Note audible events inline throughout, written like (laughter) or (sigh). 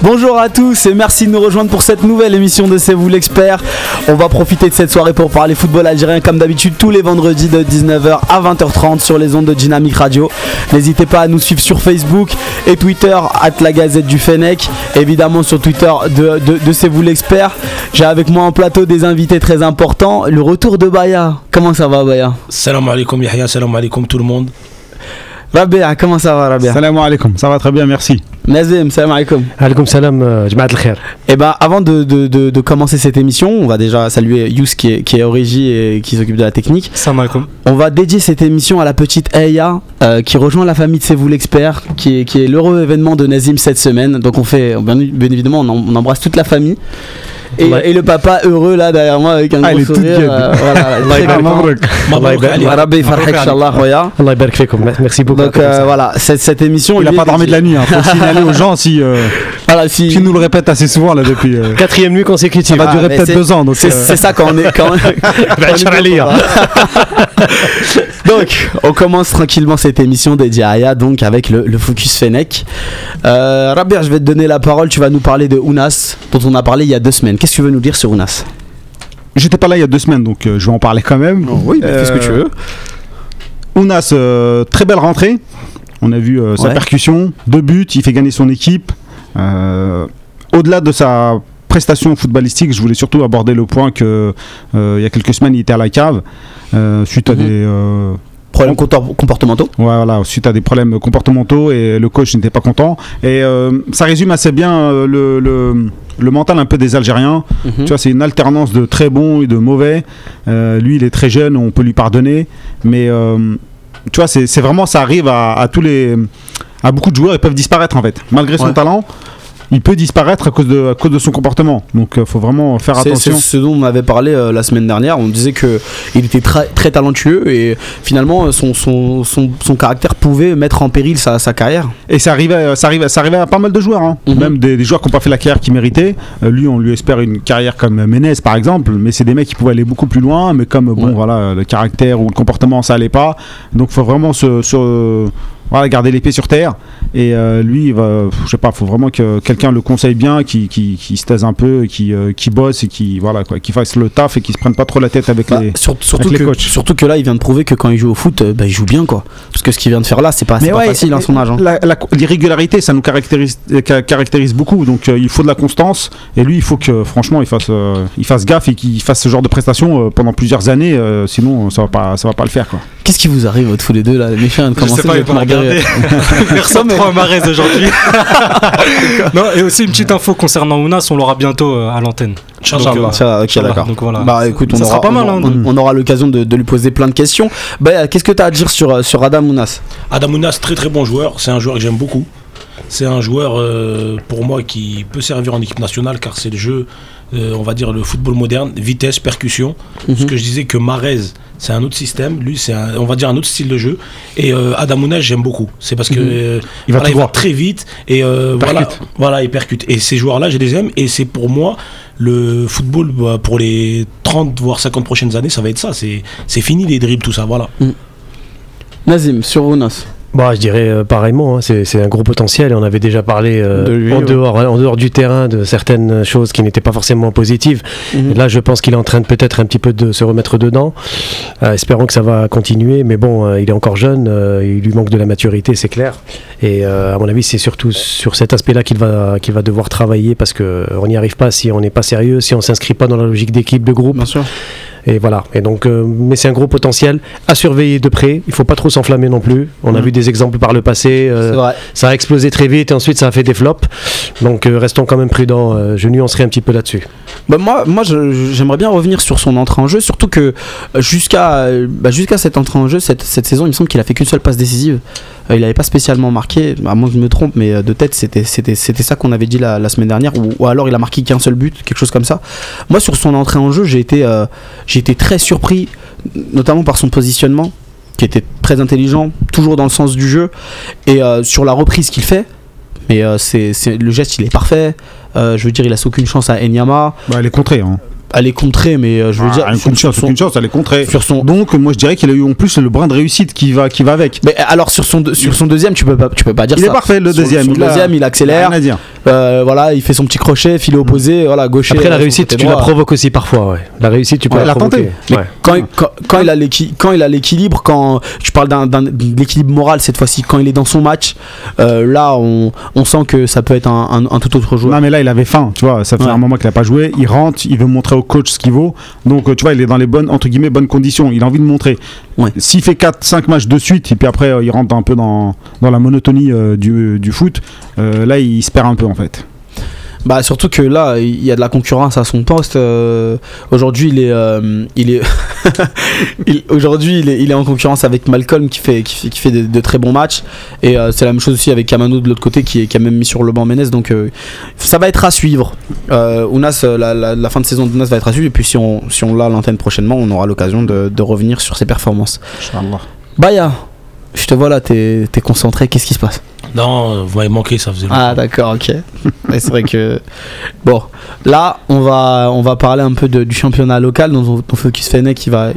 Bonjour à tous et merci de nous rejoindre pour cette nouvelle émission de C'est vous l'expert. On va profiter de cette soirée pour parler football algérien comme d'habitude tous les vendredis de 19h à 20h30 sur les ondes de Dynamique Radio. N'hésitez pas à nous suivre sur Facebook et Twitter at la Gazette du Fennec. Évidemment sur Twitter de C'est vous l'expert. J'ai avec moi en plateau des invités très importants. Le retour de Baya. Comment ça va Baya? Salam alaikum Yahya, salam alaikum tout le monde. Rabia, comment ça va Rabia? Salam alaikum, ça va très bien, merci. Nazim, salam alaikum. Alaikum salam, euh, Jamaat al-Khair. Et ben avant de, de- de- de commencer cette émission, on va déjà saluer Yous qui est, qui est au régie et qui s'occupe de la technique. Salam alaikum. On va dédier cette émission à la petite Eya euh, qui rejoint la famille de C'est vous l'expert, qui est, qui est l'heureux événement de Nazim cette semaine. Donc on fait, bien, bien évidemment, on, em- on embrasse toute la famille. Bah, et, le papa heureux là derrière moi avec un ah, gros sourire. Euh, voilà, (laughs) Allah Merci beaucoup. Donc euh, voilà, cette, cette émission. Il n'a pas dormi de la nuit. Hein. Faut signaler aux gens si. Euh, voilà, si- tu nous le répètes assez souvent là depuis. euh, Quatrième nuit ça consécutive. va Ah, durer peut-être deux ans donc. C'est euh, c'est ça quand (laughs) on est quand, on est hein. Donc, on commence tranquillement cette émission dédiée à Aya, donc avec le, le Focus Fennec. Euh, Rabia, je vais te donner la parole. Tu vas nous parler de Ounas, dont on a parlé il y a deux semaines. Qu'est-ce que tu veux nous dire sur Ounas? J'étais pas là il y a deux semaines donc euh, je vais en parler quand même. Oui, fais ce que tu veux. Ounas, euh, très belle rentrée. On a vu euh, sa Ouais. percussion, deux buts, il fait gagner son équipe. Euh, Au-delà de sa prestation footballistique, je voulais surtout aborder le point que euh, il y a quelques semaines il était à la cave euh, suite à Mhm. des Problèmes compor- comportementaux voilà, suite à des problèmes comportementaux et le coach n'était pas content. Et euh, ça résume assez bien euh, le, le, le mental un peu des Algériens. Mhm. Tu vois, c'est une alternance de très bons et de mauvais. Euh, lui, il est très jeune, on peut lui pardonner. Mais tu vois, c'est c'est vraiment, ça arrive à, à tous les. À beaucoup de joueurs, ils peuvent disparaître en fait. Malgré son Ouais. talent, il peut disparaître à cause de, à cause de son comportement. Donc, il faut vraiment faire C'est c'est attention. ce dont on avait parlé euh, la semaine dernière. On disait que il était très, très talentueux et finalement son, son, son, son caractère pouvait mettre en péril sa, sa carrière. Et ça arrivait, ça arrivait, ça arrivait à pas mal de joueurs, hein. Mhm. même des, des joueurs qui n'ont pas fait la carrière qu'ils méritaient. Euh, lui, on lui espère une carrière comme Menez, par exemple, mais c'est des mecs qui pouvaient aller beaucoup plus loin, mais comme bon, Ouais. voilà, le caractère ou le comportement, ça allait pas. Donc, faut vraiment se, se- voilà, garder les pieds sur terre. Et euh, lui, il va, je sais pas, faut vraiment que quelqu'un le conseille bien, qui, qui, qui se taise un peu, qui, euh, qui bosse et qui, voilà, quoi, qui fasse le taf et qui se prenne pas trop la tête avec Bah, les. sur- surtout, avec les que, coachs. surtout que là, il vient de prouver que quand il joue au foot, euh, bah, il joue bien quoi. Parce que ce qu'il vient de faire là, c'est pas, c'est pas facile à son âge. hein. La, la- l'irrégularité, ça nous caractérise, ca- caractérise beaucoup. Donc, euh, il faut de la constance. Et lui, il faut que, franchement, il fasse, euh, il fasse gaffe et qu'il fasse ce genre de prestations euh, pendant plusieurs années. euh, sinon, ça va pas, ça va pas le faire, quoi. Qu'est-ce qui vous arrive tous les deux là Les méchants de commencer sais Personne (laughs) trop à Marez aujourd'hui. (laughs) non, et aussi une petite info concernant Ounas, on l'aura bientôt euh, à l'antenne. Inch'Allah. Euh, Ça, ok, d'accord. Donc voilà. Bah écoute, on Ça aura, sera pas mal, on, hein, on- on aura l'occasion de, de lui poser plein de questions. Bah, qu'est-ce que tu as à dire sur, euh, sur Adam Mounas Adam Ounas, très très bon joueur. C'est un joueur que j'aime beaucoup. C'est un joueur euh, pour moi qui peut servir en équipe nationale car c'est le jeu, euh, on va dire le football moderne, vitesse, percussion. Ce que je disais que Marez, c'est un autre système. Lui, c'est un- on va dire un autre style de jeu. Et euh, Ounas, j'aime beaucoup. C'est parce que Mhm. euh, Il va voilà, tout il va voir. très vite et euh, voilà, il percute. Et ces joueurs-là, je les aime. Et c'est pour moi le football bah, pour les 30 voire 50 prochaines années, ça va être ça. C'est c'est fini les dribbles, tout ça. Voilà. Nazim, sur Mounas. Bah, je dirais euh, pareillement, hein, c'est un gros potentiel on avait déjà parlé euh, De lui, en, ouais. dehors, en dehors du terrain de certaines choses qui n'étaient pas forcément positives. Mhm. Là, je pense qu'il est en train de peut-être un petit peu de se remettre dedans. Euh, espérons que ça va continuer, mais bon, il est encore jeune, il lui manque de la maturité, c'est clair. Et à mon avis, c'est surtout sur cet aspect-là qu'il va, qu'il va devoir travailler parce qu'on n'y arrive pas si on n'est pas sérieux, si on s'inscrit pas dans la logique d'équipe, de groupe. Bien sûr. Et voilà. Et donc, euh, mais c'est un gros potentiel à surveiller de près. Il faut pas trop s'enflammer non plus. On a Mhm. vu des exemples par le passé. euh, vrai. ça a explosé très vite et ensuite ça a fait des flops. Donc euh, restons quand même prudents. je nuancerai un petit peu là-dessus. Bah moi, moi j'aimerais bien revenir sur son entrée en jeu, surtout que jusqu'à bah, jusqu'à cette entrée en jeu, cette, cette saison, il me semble qu'il a fait qu'une seule passe décisive. Euh, il n'avait pas spécialement marqué, à moins que je me trompe, mais euh, de tête, c'était ça qu'on avait dit la, semaine dernière, ou, alors il a marqué qu'un seul but, quelque chose comme ça. Moi, sur son entrée en jeu, j'ai été, euh, été très surpris, notamment par son positionnement, qui était très intelligent, toujours dans le sens du jeu, et sur la reprise qu'il fait. Mais c'est le geste, il est parfait. Je veux dire, il laisse aucune chance à Enyama. Bah, elle est contrée. Hein. Elle est contrée, mais euh, je veux Ah, dire, une sur, chance, sur son, chance, elle est contrée. sur son- Donc, moi, je dirais qu'il a eu en plus le brin de réussite qui va, qui va avec. Mais alors sur son, sur son deuxième, tu peux pas, tu peux pas dire Il ça. est parfait, le deuxième. sur il le a- deuxième, il accélère. Dire. Euh, voilà, il fait son petit crochet, filet opposé, voilà, gaucher. Après, la euh, son réussite, tu la provoques aussi parfois. Ouais. La réussite, tu peux Ouais, la il. Mais Ouais. quand, il- quand, quand il a l'équi- quand il a l'équilibre, quand tu parles d'un, l'équilibre moral cette fois-ci, quand il est dans son match, euh, là on, on sent que ça peut être un, un- un tout autre joueur. Non mais là il avait faim, tu vois, ça fait Ouais. un moment qu'il a pas joué, il rentre, il veut montrer au coach ce qu'il vaut. Donc euh, tu vois, il est dans les bonnes entre guillemets bonnes conditions, il a envie de montrer. Ouais. S'il fait 4 5 matchs de suite et puis après euh, il rentre un peu dans, dans la monotonie euh, du, du foot, là il se perd un peu en fait. Bah surtout que là il y a de la concurrence à son poste. euh, aujourd'hui il est, euh, il est, (laughs) aujourd'hui il est, il est en concurrence avec Malcolm qui fait, qui fait, qui fait de, de très bons matchs et euh, c'est la même chose aussi avec Kamano de l'autre côté qui, est- qui a même mis sur le banc Menez donc ça va être à suivre. Ounas, la, la- la fin de saison d'Ounas va être à suivre et puis si on, si on l'a à l'antenne prochainement on aura l'occasion de, de revenir sur ses performances. Baya, je te vois là, t'es t'es concentré, qu'est-ce qui se passe? Non, vous m'avez manqué, ça faisait Ah d'accord, ok. (laughs) C'est vrai que... Bon, là, on va, on va parler un peu de- du championnat local dont on, Focus Fennec qui va...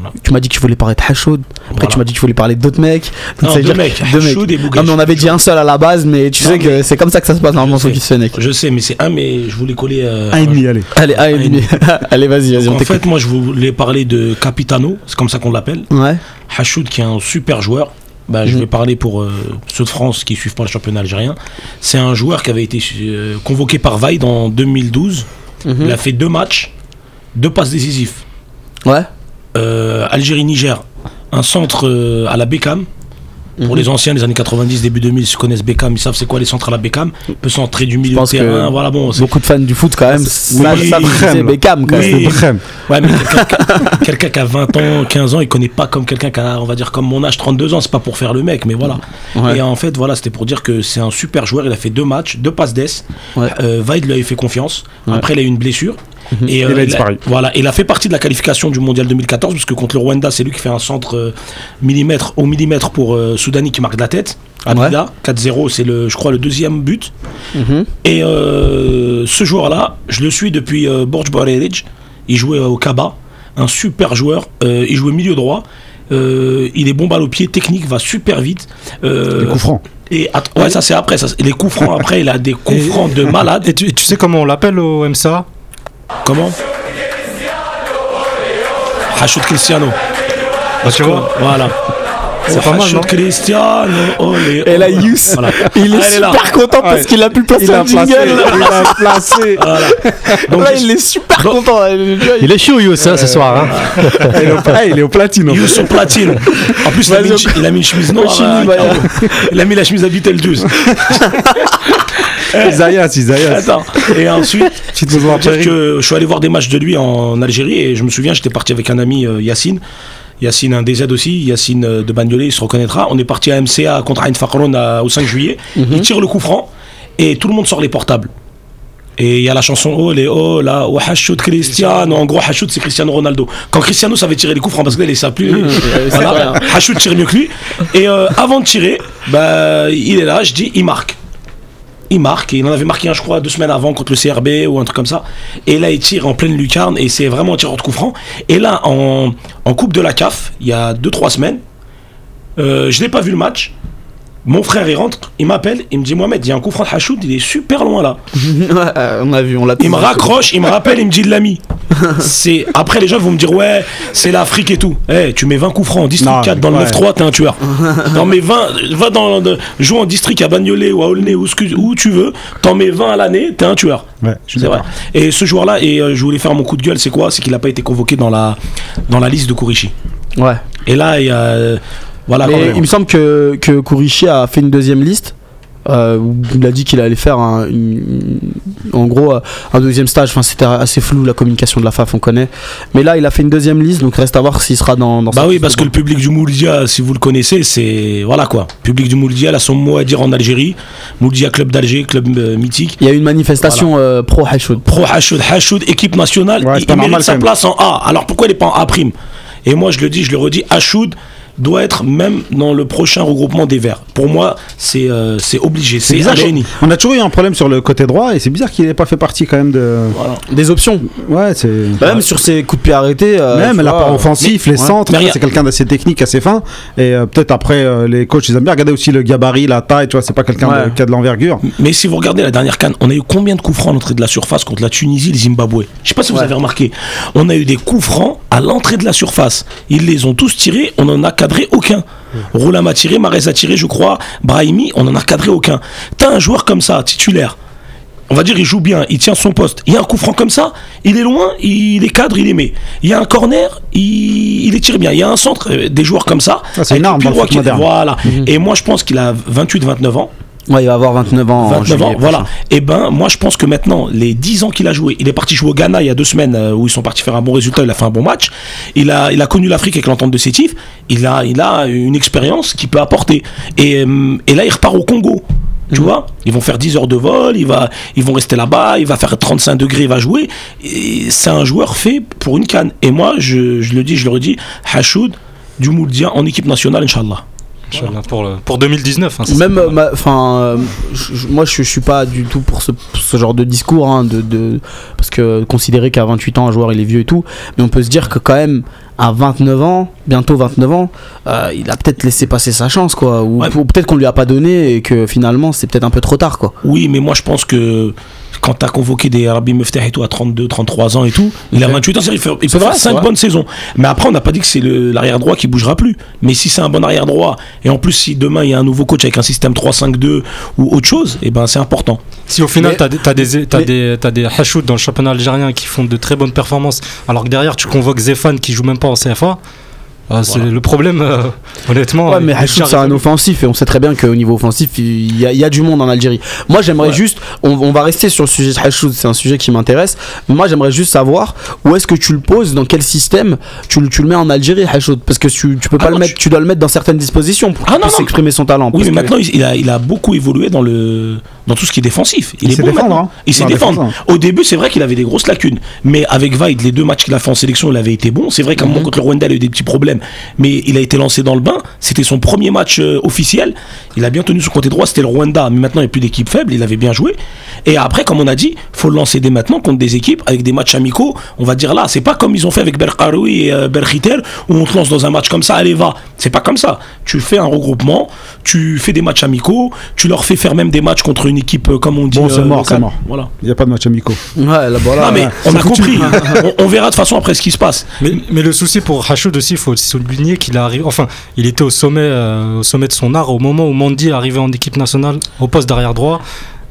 Voilà. Tu m'as dit que tu voulais parler de Hachoud, après Voilà. tu m'as dit que tu voulais parler d'autres mecs. Donc, Non, deux dire- mecs, deux mecs. Hachoud et Non mais on avait dit un seul à la base, mais tu Non, sais que c'est comme ça que ça se passe normalement. Focus Fennec. Je sais, mais c'est un, mais je voulais coller. euh, Un et demi, allez. Allez, allez, Un et demi. (laughs) allez vas-y, vas-y, on En fait, moi, je voulais parler de Capitano, c'est comme ça qu'on l'appelle. Ouais. Hachoud, qui est un super joueur. Bah, Je Mhm. vais parler pour euh, ceux de France qui suivent pas le championnat algérien. C'est un joueur qui avait été euh, convoqué par Vaid en 2012. Mhm. Il a fait deux matchs, deux passes décisives. Ouais. Euh, Algérie-Niger, un centre euh, à la Beckham. Pour Mhm. les anciens des années 90, début 2000, ils connaissent Beckham, ils savent c'est quoi les centres à la Beckham. Peut centrer du milieu de terrain. Voilà, bon, Beaucoup de fans du foot quand même. Oui, c'est. Beckham quand Oui. même. Ouais, mais quelqu'un qui- a 20 ans, 15 ans, il connaît pas comme quelqu'un qui a, on va dire, comme mon âge, 32 ans. C'est pas pour faire le mec, mais voilà. Ouais. Et en fait, voilà, c'était pour dire que c'est un super joueur. Il a fait deux matchs, deux passes d'ess. Ouais. Euh, Vaid lui avait fait confiance. Ouais. Après, il a eu une blessure. Mhm. Et, Il a disparu. Voilà, il a fait partie de la qualification du mondial 2014, parce que contre le Rwanda, c'est lui qui fait un centre euh, millimètre au millimètre pour euh, Soudani qui marque de la tête. Ouais. Blida, 4-0, c'est le, je crois, le deuxième but. Mhm. Et euh, ce joueur-là, je le suis depuis euh, Borj Barelic. Il jouait au Kaba, un super joueur. Euh, il jouait milieu droit. Euh, il est bon balle au pied, technique, va super vite. Euh, Les coups francs. et ouais, ça c'est après. Ça, les coups francs après, il a des coups francs de (laughs) malade. Et tu, et tu sais comment on l'appelle au MSA Comment Hachoud Cristiano. Bah, Tu vois Voilà. C'est pas mal, non Cristiano. olé, Et là, olé. Youss, Voilà. il est Ah, là. super content parce Ouais. qu'il a pu placer Il a un jingle. placé. Il a (laughs) placé. Voilà. Donc, Là, il est super content. Il est chaud, Youss, hein, ce soir. hein. Il est au- ah, il est au platine. au platine. En plus, il a, mis, il a mis une chemise noire. Euh, Baya. il a mis la chemise à Beetlejuice. (laughs) (laughs) Attends. Et ensuite, (laughs) dire que je suis allé voir des matchs de lui en Algérie et je me souviens, j'étais parti avec un ami euh, Yacine. Yacine, un DZ aussi, Yacine euh, de Bagnolet, il se reconnaîtra. On est parti à MCA contre Ain Fakron à- au 5 juillet. Il tire le coup franc et tout le monde sort les portables. Et il y a la chanson Oh les oh là, oh Hachoud Cristiano. En gros, Hachoud c'est Cristiano Ronaldo. Quand Cristiano savait tirer les coups francs parce que là, il savait plus. (laughs) voilà. Hachoud tire mieux que lui. Et euh, avant de tirer, bah, il est là, je dis il marque il marque, il en avait marqué un, je crois, deux semaines avant contre le CRB ou un truc comme ça. Et là, il tire en pleine lucarne, et c'est vraiment un tireur de coup franc. Et là, en, en Coupe de la CAF, il y a deux, trois semaines, euh, je n'ai pas vu le match. Mon frère, il rentre, il m'appelle, il me dit Mohamed, il y a un coup franc de Hachoud, il est super loin là. (laughs) Euh, on a vu, on l'a Il me raccroche, il me rappelle, il me dit de l'ami. (laughs) C'est après les gens vont me dire ouais, c'est l'Afrique et tout. Eh, tu mets 20 coups francs en district Non, 4 dans le ouais. 9-3, t'es un tueur. (laughs) T'en mets 20, va dans le- joue en district à Bagnolet ou à Aulnay ou où tu veux, t'en mets 20 à l'année, t'es un tueur. Ouais, C'est vrai. Et ce joueur-là, et euh, je voulais faire mon coup de gueule, c'est quoi? C'est qu'il n'a pas été convoqué dans la, dans la liste de Kourichi. Ouais. Et là, il y a. voilà, Mais il me semble que, que Kourichi a fait une deuxième liste. euh, il a dit qu'il allait faire un, une- en gros euh, un deuxième stage. Enfin, c'était assez flou la communication de la FAF, on connaît. Mais là, il a fait une deuxième liste, donc reste à voir s'il sera dans. dans Bah oui, parce que le public du Mouloudia, si vous le connaissez, c'est. Voilà quoi. Le public du Mouloudia, il a son mot à dire en Algérie. Mouloudia, club d'Alger, club euh, mythique. il y a une manifestation euh, pro Hachoud. Pro Hachoud, Hachoud, équipe nationale, Ouais, il, il mérite sa place en A. Alors pourquoi il n'est pas en A prime? Et moi je le dis, je le redis, Hachoud, doit être même dans le prochain regroupement des Verts. Pour moi, c'est euh, c'est obligé. C'est un bizarre, génie. On a toujours eu un problème sur le côté droit et c'est bizarre qu'il n'ait pas fait partie quand même de. Voilà. Des options. Ouais, c'est. Bah, même sur ses coups de pied arrêtés. euh, Même l'apport vois, offensif, les ouais. centres, c'est quelqu'un d'assez technique, assez fin. Et euh, peut-être après, euh, les coachs, ils aiment bien regarder aussi le gabarit, la taille, tu vois, c'est pas quelqu'un de- Ouais. qui a de l'envergure. Mais si vous regardez la dernière canne, on a eu combien de coups francs à l'entrée de la surface contre la Tunisie, le Zimbabwe? Je sais pas si vous Ouais. avez remarqué. On a eu des coups francs à l'entrée de la surface. Ils les ont tous tirés, on n'en a cadré aucun. Roulam a tiré, Marez a tiré, je crois. Brahimi, on n'en a cadré aucun. T'as un joueur comme ça, titulaire. On va dire, il joue bien, il tient son poste. Il y a un coup franc comme ça, il est loin, il est cadre, il est met. Il y a un corner, il, il est tiré bien. Il y a un centre, euh, des joueurs comme ça. Ah, c'est le dans le foot moderne. Voilà. Et moi, je pense qu'il a 28-29 ans. Ouais, il va avoir 29 ans. en 29 juillet ans, voilà. Et ben, moi, je pense que maintenant, les 10 ans qu'il a joué, il est parti jouer au Ghana il y a deux semaines euh, où ils sont partis faire un bon résultat, il a fait un bon match. Il a, il a connu l'Afrique avec l'entente de Sétif. Il a, il a une expérience qu'il peut apporter. Et, euh, et là, il repart au Congo. Tu vois, ils vont faire 10 heures de vol, il va, ils vont rester là-bas, il va faire 35 degrés, il va jouer. C'est un joueur fait pour une canne. Et moi, je, je le dis, je le redis, Hachoud, du Mouldia en équipe nationale, Inch'Allah. Pour, le- pour 2019. hein, ça Même, euh, enfin, euh, moi, je, je suis pas du tout pour ce, pour ce genre de discours, hein, de, de- parce que considérer qu'à 28 ans, un joueur il est vieux et tout, mais on peut se dire que quand même, à 29 ans, bientôt 29 ans, euh, il a peut-être laissé passer sa chance, quoi, ou, Ouais. ou peut-être qu'on lui a pas donné et que finalement, c'est peut-être un peu trop tard, quoi. Oui, mais moi je pense que quand tu as convoqué des Arabi Meftah et tout à 32, 33 ans et tout, il a Ok. 28 ans, il, fait- il peut vrai, faire c'est 5 vrai. bonnes saisons. Mais après, on n'a pas dit que c'est le- l'arrière droit qui bougera plus. Mais si c'est un bon arrière droit, et en plus si demain il y a un nouveau coach avec un système 3-5-2 ou autre chose, et ben c'est important. Si au final Mais- t'as des, t'as des, t'as mais- des, t'as des Hachoud dans le championnat algérien qui font de très bonnes performances, alors que derrière tu convoques Zéphane qui joue même pas en CFA, euh, c'est Voilà. le problème, euh, honnêtement. Ouais, mais déjà c'est un offensif et on sait très bien qu'au niveau offensif, il y, a, il y a du monde en Algérie. Moi, j'aimerais Ouais. juste, on, on va rester sur le sujet de Hachoud, c'est un sujet qui m'intéresse. Moi, j'aimerais juste savoir où est-ce que tu le poses, dans quel système tu, le- tu le mets en Algérie, Hachoud. Parce que tu, tu peux pas Ah le non, mettre, tu... dois le mettre dans certaines dispositions pour Ah qu'il puisse exprimer son talent. Oui, mais que- maintenant il a, il a beaucoup évolué dans, le, dans tout ce qui est défensif. Il, Il est sait bon défendre, hein. Il sait défendre. Au début, c'est vrai qu'il avait des grosses lacunes. Mais avec Vaid, les deux matchs qu'il a fait en sélection, il avait été bon. C'est vrai qu'à un Mhm. moment contre le Rwanda, il a eu des petits problèmes. Mais il a été lancé dans le bain. C'était son premier match euh, officiel. Il a bien tenu son côté droit. C'était le Rwanda. Mais maintenant, il n'y a plus d'équipe faible. Il avait bien joué. Et après, comme on a dit, faut le lancer dès maintenant contre des équipes avec des matchs amicaux. On va dire là, c'est pas comme ils ont fait avec Berkaroui et euh, Berkhiter où on te lance dans un match comme ça, allez va. C'est pas comme ça. Tu fais un regroupement, tu fais des matchs amicaux, tu leur fais faire même des matchs contre une équipe euh, comme on dit. Bon, c'est euh, mort, locale. c'est mort. Voilà. Il n'y a pas de match amicaux. Ouais, là, voilà. non mais on a compris. (laughs) on, on verra de toute façon après ce qui se passe. Mais, mais le souci pour Hachoud aussi, il faut souligner qu'il arrive, enfin, il était au sommet, euh, au sommet de son art au moment où Mandy est arrivé en équipe nationale au poste d'arrière droit.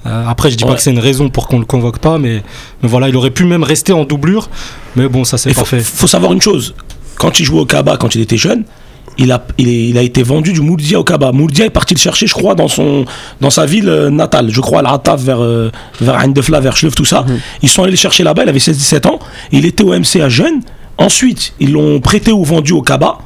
Euh, après, je dis Ouais. pas que c'est une raison pour qu'on le convoque pas, mais, mais voilà, il aurait pu même rester en doublure. Mais bon, ça c'est Il pas faut, fait. faut savoir une chose. Quand il jouait au Kaba, quand il était jeune, il a, il, est- il a été vendu du Mouldia au Kaba. Mouldia est parti le chercher, je crois, dans, son, dans sa ville euh, natale. Je crois à l'Ataf, vers, euh, vers vers Chleuv, tout ça. Ils sont allés le chercher là-bas, il avait 16-17 ans. Il était au MCA jeune. Ensuite, ils l'ont prêté ou vendu au Kaba.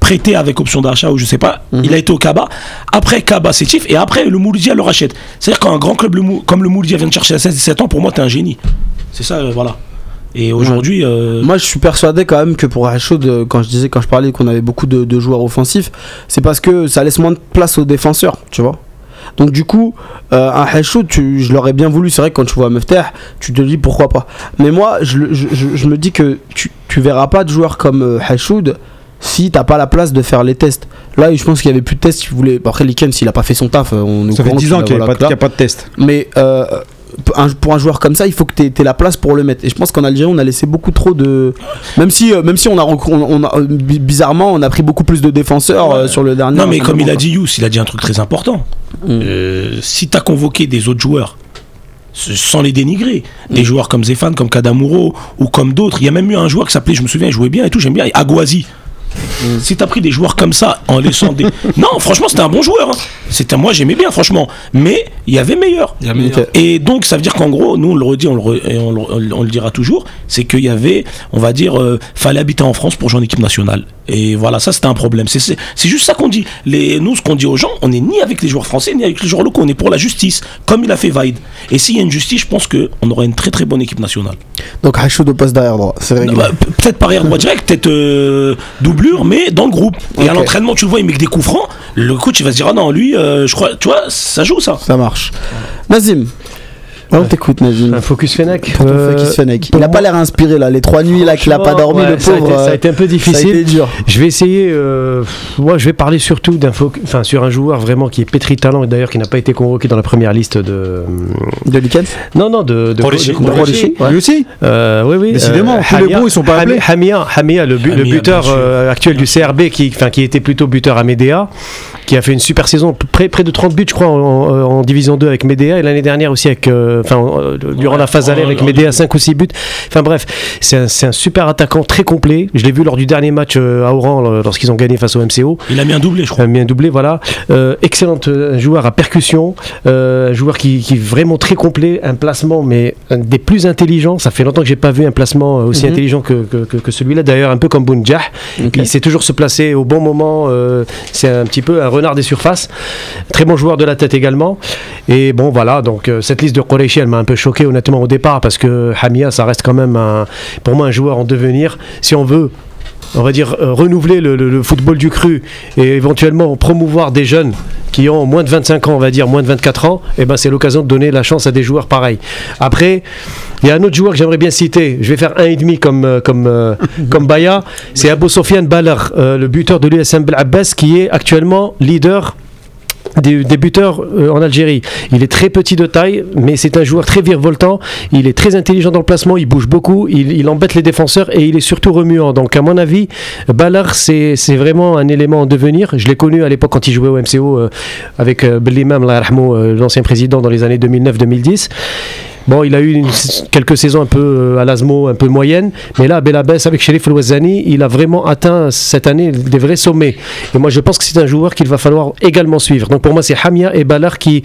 Prêté avec option d'achat ou je sais pas. Il a été au Kaba. Après Kaba, c'est Tif. Et après, le Mouldia le rachète. C'est-à-dire quand un grand club le Mou- comme le Mouldia vient de chercher à 16-17 ans, pour moi, t'es un génie. C'est ça, euh, voilà. Et aujourd'hui. euh, Moi, je suis persuadé quand même que pour Hachoud, euh, quand je disais, quand je parlais qu'on avait beaucoup de, de joueurs offensifs, c'est parce que ça laisse moins de place aux défenseurs, tu vois. Donc du coup, euh, un Hachoud, tu- je l'aurais bien voulu. C'est vrai que quand tu vois Mefter, tu te dis pourquoi pas. Mais moi, je, le- je- je- je me dis que tu, tu verras pas de joueurs comme euh, Hachoud si t'as pas la place de faire les tests. Là, je pense qu'il y avait plus de tests. Si vous voulez, après Likens, s'il a pas fait son taf, on Ça fait courant 10 ans qu'il n'y a, voilà, pas- qu'il y a pas de test. mais euh, pour un joueur comme ça, il faut que tu aies, la place pour le mettre. Et je pense qu'en Algérie, on a laissé beaucoup trop de. Même si, euh, même si on a, on, euh, bi- bizarrement, on a pris beaucoup plus de défenseurs euh, sur le dernier. Non, mais comme il a dit Yous, il a dit un truc très important. Mm. Euh, si tu as convoqué des autres joueurs, sans les dénigrer, Mm. des joueurs comme Zéphane, comme Kadamuro ou comme d'autres, il y a même eu un joueur qui s'appelait, je me souviens, il jouait bien et tout, j'aime bien, Aguazi. Mm. Si tu as pris des joueurs comme ça en laissant des. (laughs) Non, franchement, c'était un bon joueur. hein. C'était moi, j'aimais bien, franchement. Mais il y avait meilleur. Il y a Ok. meilleur. Et donc, ça veut dire qu'en gros, nous, on le redit, on le, re- et on le, on le dira toujours, c'est qu'il y avait, on va dire, euh, fallait habiter en France pour jouer en équipe nationale. Et voilà, ça, c'était un problème. C'est- C'est c'est juste ça qu'on dit. Les, nous, ce qu'on dit aux gens, on n'est ni avec les joueurs français, ni avec les joueurs locaux. On est pour la justice, comme il a fait Vaid. Et s'il y a une justice, je pense qu'on aura une très très bonne équipe nationale. Donc Hachoud poste derrière droit, c'est. Bah, pe- peut-être pas arrière droit (laughs) direct, peut-être euh, double doublure, mais dans le groupe. Et à l'entraînement, tu le vois, il met que des coups francs. Le coach, il va se dire, ah non, lui, euh, je crois, tu vois, ça joue ça. Ça marche. Nazim. On t'écoute, Nazim. Un focus Fennec. Pour ton Euh, Fennec. Il a pas l'air inspiré là. Les trois nuits là qu'il a pas dormi, Ouais, le ça a pauvre. été- Ça a euh, été un peu ça a difficile. été dur. Je vais essayer. euh, moi, je vais parler surtout d'un enfin, sur un joueur vraiment qui est pétri de talent et d'ailleurs qui n'a pas été convoqué dans la première liste de. De Likens Non, non, de. de, Rolichi. de- De Rolichi, ouais. Lui aussi Euh, oui, oui. Décidément, tous les Hamia- bons, ils sont pas Hamia- appelés. Hamia, Hamia, le, bu- le Hamia, buteur euh, actuel du CRB, qui, enfin, qui était plutôt buteur à Médéa, qui a fait une super saison, près, près de 30 buts, je crois, en, en- en Division 2 avec Médéa, et l'année dernière aussi avec, euh, enfin, euh, durant Ouais, la phase aller avec en- Médéa, 5 ou 6 buts. Enfin bref, c'est un, c'est un super attaquant très complet. Je l'ai vu lors du dernier match euh, à Oran, euh, lorsqu'ils ont gagné face au MCO. Il a mis un doublé, je crois. Un bien doublé, voilà. Euh, excellent euh, joueur à percussion, euh, un joueur qui, qui est vraiment très complet, un placement mais un des plus intelligents. Ça fait longtemps que j'ai pas vu un placement aussi Mhm. intelligent que, que, que- que celui-là. D'ailleurs, un peu comme Bounjah. Ok. Il sait toujours se placer au bon moment. euh, c'est un petit peu un renard des surfaces. Très bon joueur de la tête également. Et bon, voilà. Donc euh, cette liste de Elle m'a un peu choqué honnêtement au départ parce que Hamia, ça reste quand même un, pour moi un joueur en devenir. Si on veut on va dire, euh, renouveler le, le- le football du cru et éventuellement promouvoir des jeunes qui ont moins de 25 ans, on va dire moins de 24 ans, et ben c'est l'occasion de donner la chance à des joueurs pareils. Après, il y a un autre joueur que j'aimerais bien citer. Je vais faire un et demi comme euh, comme euh, (laughs) comme Baya. C'est Abou Sofiane Balar, euh, le buteur de l'USM Abbas, qui est actuellement leader des, buteurs euh, en Algérie. Il est très petit de taille, mais c'est un joueur très virevoltant. Il est très intelligent dans le placement, il bouge beaucoup, il, embête les défenseurs et il est surtout remuant. Donc, à mon avis, Ballard, c'est vraiment un élément en devenir. Je l'ai connu à l'époque quand il jouait au MCO euh, avec euh, Belimam, euh, l'ancien président, dans les années 2009-2010. Bon, il a eu une- quelques saisons un peu euh, à l'asmo, un peu moyennes, mais là, à Belabès, avec Sherif El il a vraiment atteint cette année des vrais sommets. Et moi, je pense que c'est un joueur qu'il va falloir également suivre. Donc pour moi, c'est Hamia et Ballard qui,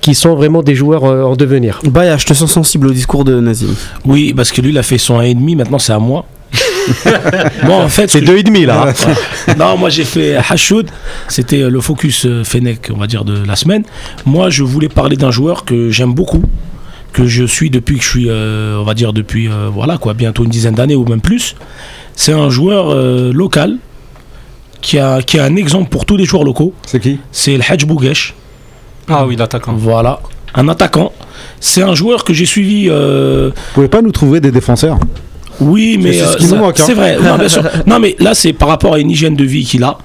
qui sont vraiment des joueurs euh, en devenir. Baya, je te sens sensible au discours de Nazim. Oui, parce que lui, il a fait son 1,5, maintenant c'est à moi. (laughs) moi, en fait. C'est deux et demi là. Non, moi j'ai fait Hashoud, c'était euh, le focus Fennec, on va dire, de la semaine. Moi, je voulais parler d'un joueur que j'aime beaucoup, que je suis depuis que je suis, euh, on va dire, depuis, euh, voilà, quoi, bientôt une dizaine d'années ou même plus. C'est un joueur euh, local qui a, qui a un exemple pour tous les joueurs locaux. C'est qui? C'est le Hadj Bougesh. Ah oui, l'attaquant. Voilà, un attaquant. C'est un joueur que j'ai suivi. euh, Vous pouvez pas nous trouver des défenseurs? Oui, mais c'est ce euh, hein. c'est vrai. Non, bien sûr. (laughs) Non, mais là, c'est par rapport à une hygiène de vie qu'il a.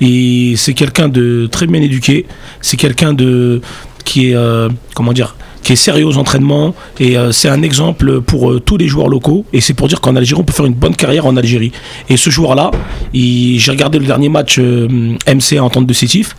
Et c'est quelqu'un de très bien éduqué. C'est quelqu'un de qui est euh, comment dire qui est sérieux aux entraînements et euh, c'est un exemple pour euh, tous les joueurs locaux et c'est pour dire qu'en Algérie on peut faire une bonne carrière en Algérie. Et ce joueur là j'ai regardé le dernier match euh, MCA en tente de Sétif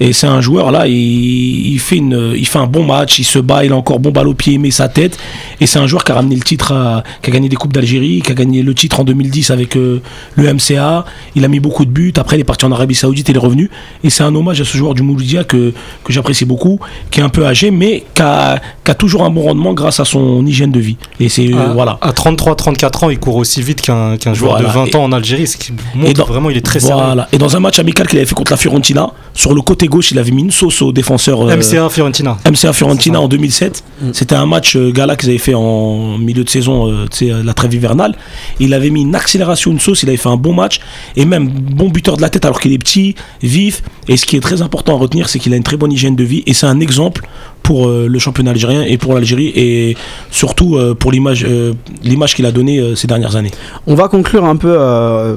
et c'est un joueur là, il, il fait une, il fait un bon match, il se bat, il a encore bon balle au pied, il met sa tête. Et c'est un joueur qui a ramené le titre, à- qui a gagné des coupes d'Algérie, qui a gagné le titre en 2010 avec euh, le MCA. Il a mis beaucoup de buts. Après, il est parti en Arabie Saoudite et il est revenu. Et c'est un hommage à ce joueur du Mouloudia que, que j'apprécie beaucoup, qui est un peu âgé, mais qui a, qui a toujours un bon rendement grâce à son hygiène de vie. Et c'est euh, À- voilà. À 33-34 ans, il court aussi vite qu'un joueur Voilà. de 20 Et- ans en Algérie, ce qui montre et dans- vraiment il est très sérieux. Voilà. Et dans un match amical qu'il avait fait contre la Fiorentina, sur le côté gauche, il avait mis une sauce au défenseur. euh, MCA Fiorentina. MCA Fiorentina en 2007. Mm. C'était un match euh, gala qu'ils avaient fait en milieu de saison, tu sais, euh, la trêve hivernale. Il avait mis une accélération, une sauce, il avait fait un bon match et même bon buteur de la tête alors qu'il est petit, vif. Et ce qui est très important à retenir, c'est qu'il a une très bonne hygiène de vie et c'est un exemple pour euh, le championnat algérien et pour l'Algérie et surtout euh, pour l'image euh, l'image qu'il a donnée euh, ces dernières années. On va conclure un peu euh,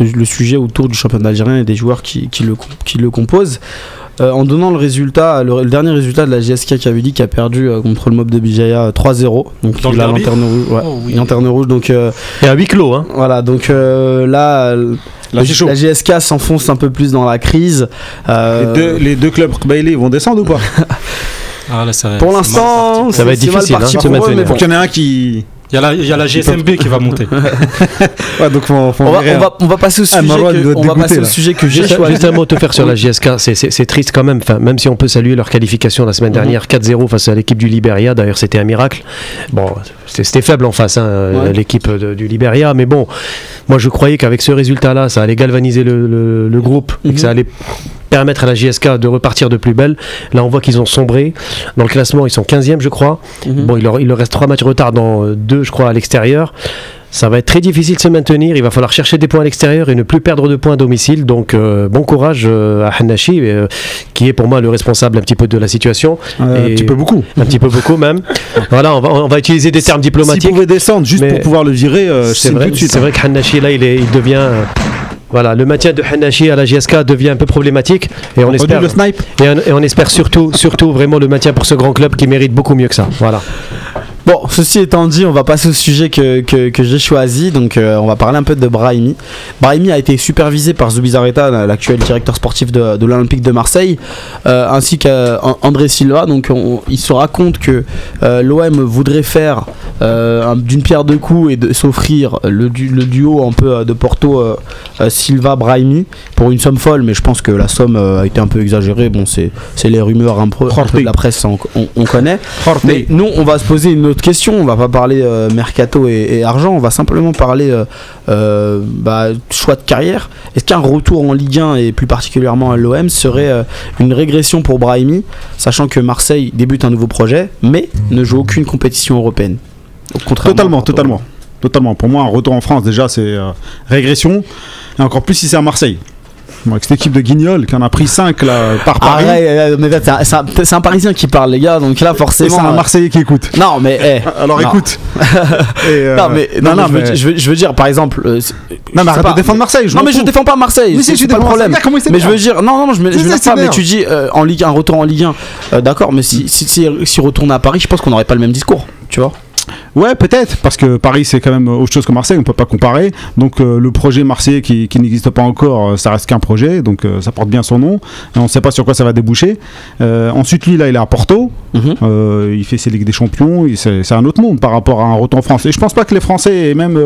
le sujet autour du championnat algérien et des joueurs qui, qui le, qui le composent. Euh, en donnant le résultat, le, le dernier résultat de la GSK qui avait dit qui a perdu euh, contre le Mob de Bijaya euh, 3-0. Donc Dans il le a derby lanterne rouge. Ouais, Oh oui. lanterne rouge. Donc euh, Et à huis clos, hein. voilà. Donc euh, là, la GSK s'enfonce un peu plus dans la crise. Euh, Les deux, les deux clubs Bailey vont descendre ou pas? (laughs) Ah, là, ça- pour l'instant. Ça va être c'est mal difficile, parti hein, pour de se eux, mais bon. Faut qu'il y en ait un qui. Il y a la, il y a la GSMB qui va monter. (laughs) Ouais, donc faut, faut On va, on, va, on va passer au Ah, sujet que, doit être on va dégoûté, passer au là. sujet que j'ai Juste, choisi. juste un mot à te faire sur la GSK, c'est- triste quand même, enfin, même si on peut saluer leur qualification la semaine dernière, 4-0 face à l'équipe du Liberia, d'ailleurs c'était un miracle. Bon, c'était faible en face, hein, Ouais. l'équipe du Liberia, mais bon, moi je croyais qu'avec ce résultat-là, ça allait galvaniser le, le- le groupe, et Mhm. que ça allait permettre à la JSK de repartir de plus belle. Là, on voit qu'ils ont sombré. Dans le classement, ils sont 15e, je crois. Mhm. Bon, il leur, il leur reste trois matchs de retard dans euh, deux, je crois, à l'extérieur. Ça va être très difficile de se maintenir. Il va falloir chercher des points à l'extérieur et ne plus perdre de points à domicile. Donc, euh, bon courage euh, à Hanashi, euh, qui est pour moi le responsable un petit peu de la situation. Euh, Un petit peu beaucoup. Un petit peu beaucoup même. (laughs) voilà, on va, on va utiliser des termes diplomatiques. pouvait descendre juste pour pouvoir le virer, euh, C'est vrai, tout de suite. c'est vrai que Hanashi, là, il, est, il devient. Voilà, le maintien de Hanashi à la GSK devient un peu problématique et on espère le snipe et on, et on espère surtout, surtout vraiment le maintien pour ce grand club qui mérite beaucoup mieux que ça. Voilà. Bon, ceci étant dit, on va passer au sujet que, que, que j'ai choisi. Donc, euh, on va parler un peu de Brahimi. Brahimi a été supervisé par Zubizarreta, l'actuel directeur sportif de, de l'Olympique de Marseille, euh, ainsi qu'André Silva. Donc, on- il se raconte que euh, l'OM voudrait faire euh, un- d'une pierre deux coups et de s'offrir le, du- le duo un peu euh, de Porto euh, euh, Silva-Brahimi pour une somme folle, mais je pense que la somme euh, a été un peu exagérée. Bon, c'est c'est les rumeurs un peu, un peu de la presse, on- on- on connaît. Mais nous, on va se poser une autre question. On va pas parler euh, mercato et, et argent. On va simplement parler euh, euh, bah, choix de carrière. Est-ce qu'un retour en Ligue 1 et plus particulièrement à l'OM serait une régression pour Brahimi, sachant que Marseille débute un nouveau projet, mais ne joue aucune compétition européenne? Au contraire. Totalement, totalement. Totalement. Pour moi, un retour en France, déjà, c'est régression. Et encore plus si c'est à Marseille. Bon, avec cette équipe de Guignol qui en a pris 5 là, par Paris. Arrête, euh, mais c'est un- c'est Parisien qui parle, les gars. Donc là, et forcément. c'est un euh, Marseillais qui écoute. Non, mais. eh, (laughs) Alors non. écoute. (laughs) Et, euh, Non mais, non, mais je, veux, mais- je veux- je veux dire par exemple euh, Non, mais arrête pas- de défendre Marseille. non mais je défends pas Marseille Oui, c'est si, c'est pas le problème mais je veux dire non non non je me, je veux ça, dire pas mais tu dis euh, en Ligue 1 retour en Ligue 1 euh, d'accord mais si si si, si retourne à Paris je pense qu'on n'aurait pas le même discours tu vois Ouais, peut-être, parce que Paris c'est quand même autre chose que Marseille, on peut pas comparer. Donc euh, le projet marseillais qui, qui n'existe pas encore, euh, ça reste qu'un projet, donc euh, ça porte bien son nom. Et on ne sait pas sur quoi ça va déboucher. Euh, ensuite, lui là, il est à Porto, Mhm. Il fait ses Ligues des Champions, c'est un autre monde par rapport à un retour en France. Et je pense pas que les Français et même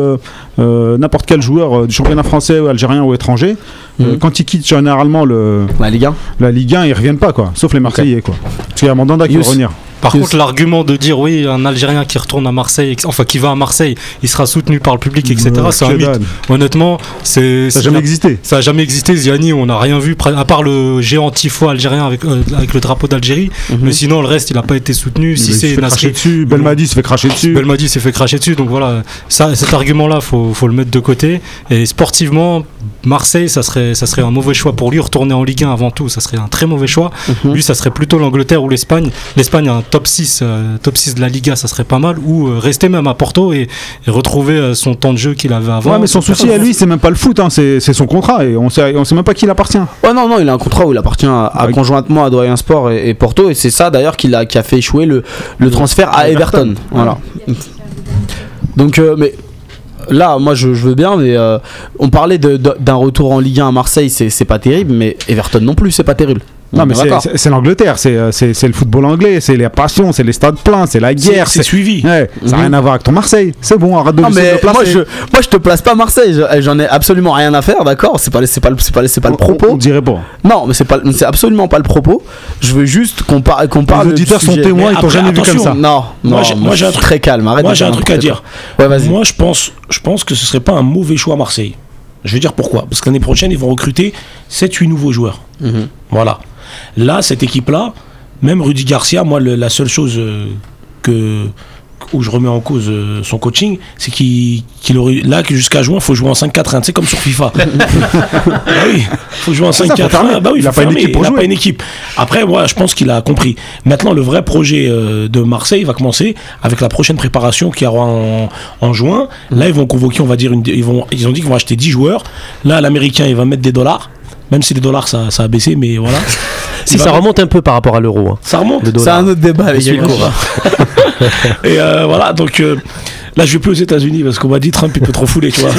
n'importe quel joueur du championnat français, ou algérien ou étranger, Mhm. quand ils quittent généralement le, la Ligue 1 la Ligue 1, ils reviennent pas quoi, sauf les Marseillais quoi. Parce qu'il y a Mandanda qui va revenir. Par contre, l'argument de dire oui, un Algérien qui retourne à Marseille, enfin qui va à Marseille, il sera soutenu par le public, etc. Euh, C'est un mythe. dalle. Honnêtement, c'est Ça n'a jamais existé. Ça a jamais existé, Ziani, on n'a rien vu, à part le géant tifo algérien avec, euh, avec le drapeau d'Algérie. Mhm. Mais sinon, le reste, il n'a pas été soutenu. Si c'est Nasri, dessus, Belmadi se fait cracher dessus. Belmadi s'est fait cracher dessus. Donc voilà, ça, cet argument-là, faut, faut le mettre de côté. Et sportivement, Marseille, ça serait, ça serait un mauvais choix pour lui. Retourner en Ligue 1 avant tout, ça serait un très mauvais choix. Mhm. Lui, ça serait plutôt l'Angleterre ou l'Espagne. L'Espagne a un top 6, euh, top 6 de la Liga, ça serait pas mal. Ou euh, rester même à Porto et, et retrouver euh, son temps de jeu qu'il avait avant. Ouais, mais son souci à lui, c'est même pas le foot, hein, c'est son contrat et on sait, on sait même pas qui il appartient. Ouais, non, non, il a un contrat où il appartient à, à Ouais. conjointement à Doyen Sport et, et Porto, et c'est ça d'ailleurs qui a, qui a fait échouer le, le transfert à Everton. Everton. Voilà. Donc, euh, mais là, moi je, je veux bien, mais euh, on parlait d'un retour en Ligue 1 à Marseille, c'est c'est pas terrible, mais Everton non plus, c'est pas terrible. Non, On mais est c'est- l'Angleterre, c'est euh, c'est- le football anglais, c'est les passions, c'est les stades pleins, c'est la guerre. c'est suivi. Ouais, ça n'a Mhm. rien à voir avec ton Marseille. C'est bon, arrête de Non mais moi je, moi je te place pas Marseille, je- j'en ai absolument rien à faire, d'accord? C'est pas, c'est pas, le- c'est pas, c'est pas le on- propos. On dirait pas. Non, mais c'est pas, c'est absolument pas le propos. Je veux juste qu'on parle, qu'on parle. Les du auditeurs sont sujet. témoins, Mais ils t'ont jamais vu comme ça. Non, non, Moi, j'ai- un suis truc- très calme. Arrête Moi, j'ai un truc à dire. quoi. Ouais, vas-y. Moi, je pense, je pense que ce serait pas un mauvais choix à Marseille. Je vais dire pourquoi? Parce que l'année prochaine, ils vont recruter 7-8 nouveaux joueurs. Mhm. Voilà. Là, cette équipe-là, même Rudy Garcia, moi, le- la seule chose euh, que où je remets en cause euh, son coaching, c'est qu'il aurait là que jusqu'à juin, faut jouer en 5-4-1, tu sais comme sur FIFA. (laughs) bah oui, faut jouer en C'est ça, faut 5-4-1. fermer. Bah oui, Il a faut pas il pas une équipe. Après, moi, je pense qu'il a compris. Maintenant, le vrai projet euh, de Marseille va commencer avec la prochaine préparation qu'il y aura en, en juin. Là, ils vont convoquer, on va dire, une, ils vont, ils ont dit qu'ils vont acheter 10 joueurs. Là, l'américain, il va mettre des dollars. Même si les dollars, ça, ça a baissé, mais voilà. (laughs) Si ça remonte un peu par rapport à l'euro. hein, Ça remonte. le C'est dollar. un autre débat, les suis gars. le cours. (laughs) Et euh, voilà, donc euh, là, je vais plus aux États-Unis parce qu'on m'a dit Trump, il peut trop fouler, tu vois.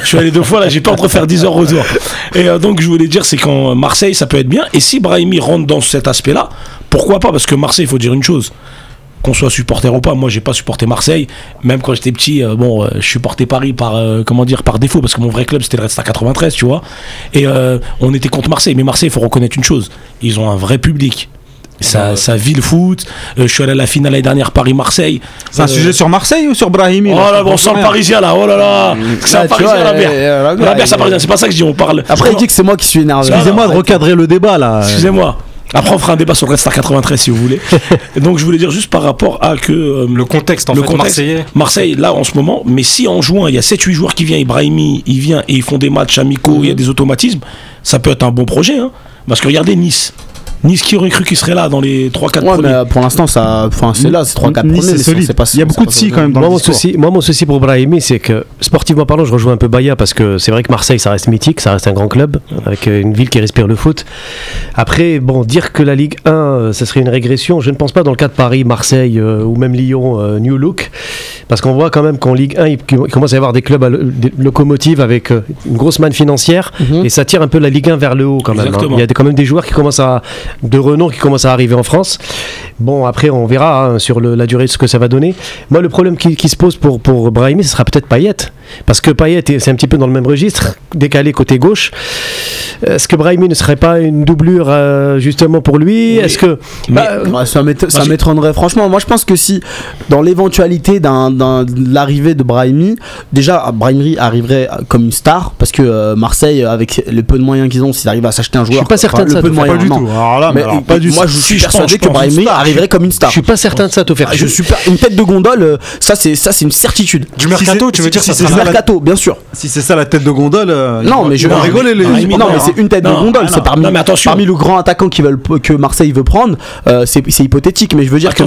je suis allé deux fois, là, j'ai peur de refaire 10 heures retour. Et euh, donc, je voulais dire, c'est qu'en Marseille, ça peut être bien. Et si Brahimi rentre dans cet aspect-là, pourquoi pas? Parce que Marseille, il faut dire une chose. Qu'on soit supporter ou pas, moi j'ai pas supporté Marseille. Même quand j'étais petit, euh, bon, euh, je supportais Paris par euh, comment dire par défaut parce que mon vrai club c'était le Red Star 93, tu vois. Et euh, on était contre Marseille. Mais Marseille, il faut reconnaître une chose, ils ont un vrai public. Ça, ça vit le foot. Euh, je suis allé à la finale l'année dernière Paris-Marseille. C'est un Euh, sujet sur Marseille ou sur Brahimi Oh là là, bon, on sent le parisien là, oh là là. C'est un parisien, vois, la bière. Rabia, La bière, c'est un parisien, c'est pas ça que je dis, on parle. Après, il dit que c'est moi qui suis énervé. Excusez-moi de recadrer le débat là. Excusez-moi. Après, on fera un débat sur Red Star 93 si vous voulez. (laughs) Donc, je voulais dire juste par rapport à que. euh, Le contexte, en le fait, contexte, marseillais. Marseille, là, en ce moment, mais si en juin, il y a 7-8 joueurs qui viennent, Ibrahimi, il vient et ils font des matchs amicaux, il y a des automatismes, ça peut être un bon projet. Hein. Parce que regardez Nice. Nice qui aurait cru qu'il serait là dans les 3-4 Ouais, premiers. mais euh, pour l'instant, ça, enfin, c'est là, c'est 3-4 Nice, premiers. c'est solide. pas- Il y a beaucoup de si quand même dans Moi le mon, souci, moi, mon souci pour Brahimi, c'est que sportivement parlant, je rejoins un peu Baya parce que c'est vrai que Marseille, ça reste mythique, ça reste un grand club, avec euh, une ville qui respire le foot. Après, bon, dire que la Ligue 1, euh, ça serait une régression, je ne pense pas dans le cas de Paris, Marseille euh, ou même Lyon, euh, New Look, parce qu'on voit quand même qu'en Ligue 1, il, commence à y avoir des clubs des locomotives avec euh, une grosse manne financière, Mhm. et ça tire un peu la Ligue 1 vers le haut quand même. hein. Il y a quand même des joueurs qui commencent à, de renom qui commencent à arriver en France. Bon, après, on verra hein, sur le- la durée de ce que ça va donner. Moi, le problème qui, qui se pose pour, pour Brahimi, ce sera peut-être Payet. Parce que Payet, est- c'est un petit peu dans le même registre, décalé côté gauche. Est-ce que Brahimi ne serait pas une doublure euh, justement pour lui? Est-ce que. Mais- Bah, euh, Ouais, ça m'étonnerait. Franchement, moi je pense que si, dans l'éventualité d'un, d'un- de l'arrivée de Brahimi, déjà Brahimi arriverait comme une star, parce que euh, Marseille, avec le peu de moyens qu'ils ont, s'ils arrivent à s'acheter un joueur. suis pas certain de le ça, peu de moyens. Pas du non. tout. Alors là, mais Mais, alors, pas du moi je suis Si, persuadé je que pense. Une star. arriverait comme une star. je suis pas certain de ça, te faire. Ah, je suis pas- une tête de gondole, euh, ça c'est ça c'est une certitude. Du mercato, tu veux dire, si ça c'est Du sera ça, la- mercato, bien sûr. Si c'est ça la tête de gondole, euh, Non, mais je non, rigoler les Non, mais c'est une tête de gondole. c'est parmi, Non, mais attention. parmi le grand attaquant qui veulent, que Marseille veut prendre. euh, c'est c'est hypothétique, mais je veux dire que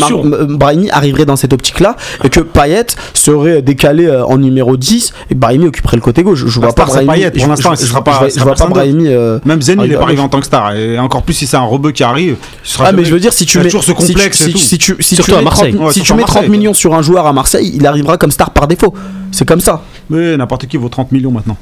Brahimi arriverait dans cette optique-là et que Payet serait décalé en numéro 10 et Brahimi occuperait le côté gauche. Je vois pas Brahimi. Pour je- l'instant, je- ce sera je- pas- je vois- pas. Brahimi. Même Zen, il est pas arrivé en tant que star. Et encore plus si c'est un qui arrive. il sera Ah mais je veux dire si tu il y a mets toujours ce si tu- complexe et si, tout. si tu si Surtout tu à mets Marseille. 30, Ouais, si tu mets 30 Marseille, millions sur un joueur à Marseille, il arrivera comme star par défaut. C'est comme ça. Mais n'importe qui vaut 30 millions maintenant.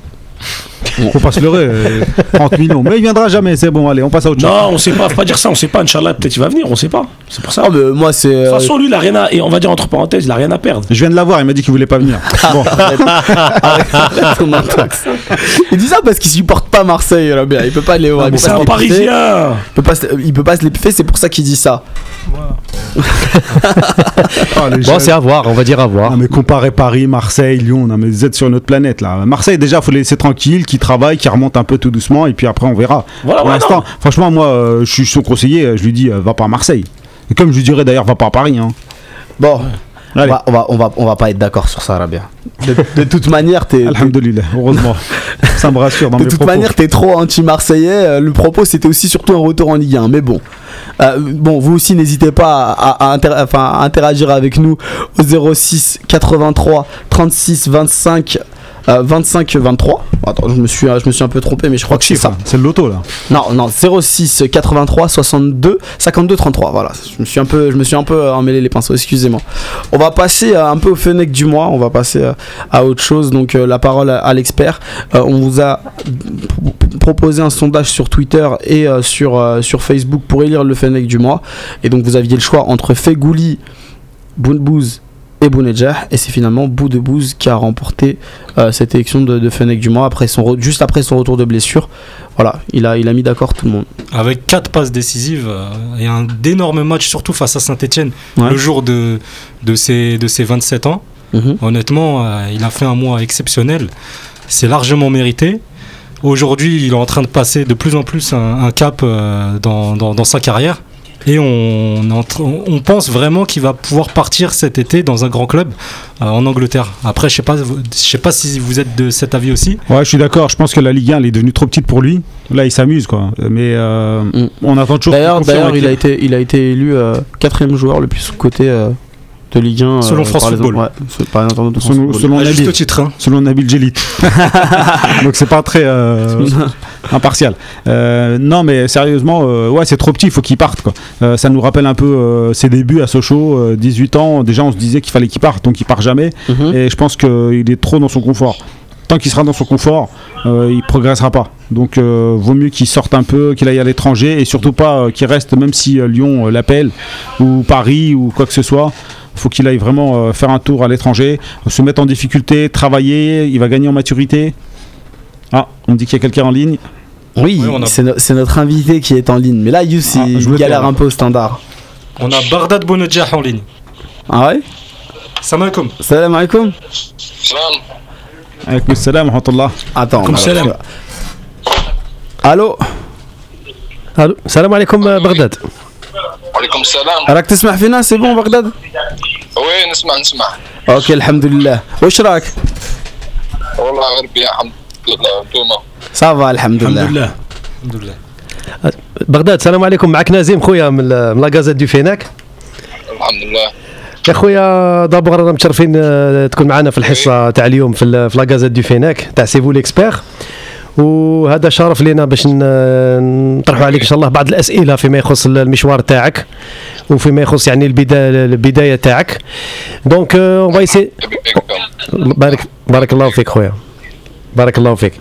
Faut pas se leurrer. euh, 30 millions. Mais il viendra jamais, c'est bon, allez, on passe à autre chose. Non, on sait pas, faut pas dire ça, on sait pas. Inch'Allah, peut-être il va venir, on sait pas. C'est pour ça. Ah mais moi c'est De euh, toute façon, lui, il a rien à. Et on va dire entre parenthèses, il a rien à perdre. Je viens de l'avoir, il m'a dit qu'il voulait pas venir. Bon, (laughs) Arrête ton intox. Il dit ça parce qu'il supporte pas Marseille. Il peut pas les voir. il peut C'est pas un se les piffer. Parisien. Il peut pas, se- il peut pas se les piffer, c'est pour ça qu'il dit ça. (laughs) ah, les Bon, jeunes. c'est à voir, on va dire à voir. Non mais comparer Paris, Marseille, Lyon, non mais vous êtes sur une autre planète là. Marseille déjà faut les laisser tranquille, qui travaille, qui remonte un peu tout doucement et puis après on verra. Voilà, Pour l'instant, franchement moi euh, je suis son conseiller, euh, je lui dis euh, va pas à Marseille. Et comme je lui dirais d'ailleurs va pas à Paris. Hein. Bon, on va, on, va, on, va, on va pas être d'accord sur ça, Rabia. De, de toute manière, t'es. Alhamdulillah, heureusement. (laughs) Ça me rassure dans De mes toute propos. manière, t'es trop anti-marseillais. Le propos, c'était aussi surtout un retour en Ligue 1. Mais bon. Euh, bon, vous aussi, n'hésitez pas à, à inter- à interagir avec nous au 06 83 36 25 euh, 25 23. Attends, je me, suis, je me suis un peu trompé, mais je crois que c'est ça. c'est le loto là. Non, non, 06 83 62 52 33. Voilà, je me suis un peu, je me suis un peu euh, emmêlé les pinceaux. Excusez-moi. On va passer euh, un peu au Fennec du mois. On va passer euh, à autre chose. Donc euh, la parole à, l'expert. Euh, on vous a proposé un sondage sur Twitter et euh, sur euh, sur Facebook pour élire le Fennec du mois. Et donc vous aviez le choix entre Fegouli, Bounbouz et Bounedjah et c'est finalement Boudebouz qui a remporté euh, cette élection de, de Fennec du mois après son juste après son retour de blessure voilà il a, il a mis d'accord tout le monde Avec 4 passes décisives euh, et un d'énormes matchs, surtout face à Saint-Etienne, Ouais. le jour de, de, ses, de ses 27 ans. Mhm. Honnêtement, euh, il a fait un mois exceptionnel. C'est largement mérité. Aujourd'hui, il est en train de passer de plus en plus un, un cap euh, dans, dans- dans sa carrière. Et on, est en train- on pense vraiment qu'il va pouvoir partir cet été dans un grand club euh, en Angleterre. Après, je sais pas, je sais pas si vous êtes de cet avis aussi. Ouais, je suis d'accord. Je pense que la Ligue 1 elle est devenue trop petite pour lui. Là, il s'amuse quoi. Mais euh, Mm. on attend toujours. d'ailleurs il a été il a été élu euh, quatrième joueur le plus sous-coté euh, de Ligue 1 Selon euh, France par les- Football. ouais, c'est- par les internautes de France Selon, Football. selon Nabil, juste titre. hein. selon Nabil. (laughs) Donc c'est pas très euh, (laughs) impartial. Euh, non, mais sérieusement, euh, ouais, c'est trop petit. Il faut qu'il parte. Quoi. Euh, ça nous rappelle un peu ses débuts à Sochaux, euh, 18 ans. Déjà, on se disait qu'il fallait qu'il parte, donc il part jamais. Mhm. Et je pense qu'il est trop dans son confort. Tant qu'il sera dans son confort, il progressera pas. Donc, vaut mieux qu'il sorte un peu, qu'il aille à l'étranger et surtout pas qu'il reste, même si Lyon l'appelle ou Paris ou quoi que ce soit. Faut qu'il aille vraiment faire un tour à l'étranger, se mettre en difficulté, travailler. Il va gagner en maturité. Ah, on me dit qu'il y a quelqu'un en ligne. Oui, Oui, on a- c'est no- c'est notre invité qui est en ligne. Mais là, Yous, Ah, il je me galère perds. un peu au standard. On a Bardad Bounedjah en ligne. Ah ouais Salam alaikum. Salam alaikum. سلام Alaykoum salam wa rahmatullah. Attends. Comme on a- salam. Allô الو السلام عليكم آه، بغداد وعليكم السلام راك تسمع فينا سي بون بغداد وين نسمع نسمع اوكي الحمد لله واش راك والله غير بيا الحمد لله انتوما صافا الحمد الحمد لله. لله الحمد لله. بغداد السلام عليكم. معك نازيم خويا من من لاكازات دو فيناك. الحمد لله. يا خويا دابور رانا متشرفين آه، تكون معنا في الحصة تاع اليوم في في لاكازات دو فيناك تاع سيفو ليكسبير. وهذا شرف لنا باش نطرحوا عليك إن شاء الله بعض الأسئلة فيما يخص المشوار تاعك وفيما يخص يعني البدايه البداية تاعك. دونك اون فايسي بكم بارك بارك الله فيك خويا. بارك الله فيك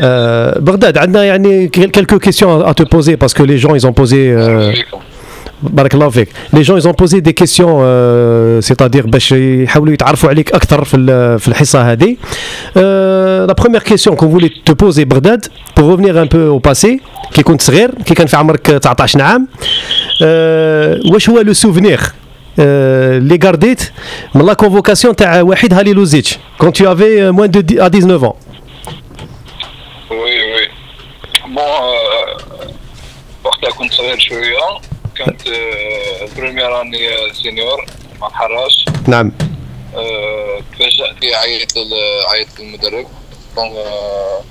آه بغداد عندنا يعني quelques questions à te poser parce que les gens ils ont posé euh, بكم بارك الله فيك les gens ils ont posé des questions euh, c'est-à-dire باش يحاولوا يتعرفوا عليك اكثر في ال- في الحصه هذه euh, la première question qu'on voulait te poser بغداد pour revenir un peu au passé كي كنت صغير كي كان في عمرك 19 عام euh, واش هو لو سوفينير اللي غارديت من لا كونفوكاسيون تاع وحيد هاليلوزيتش كون tu avais moins de 10 à 19 ans بون آه، وقتها كنت صغير شوية. كانت بريمير اني سينيور مع الحراش نعم. آه، تفاجأت لي عيط عيط المدرب. دونك آه،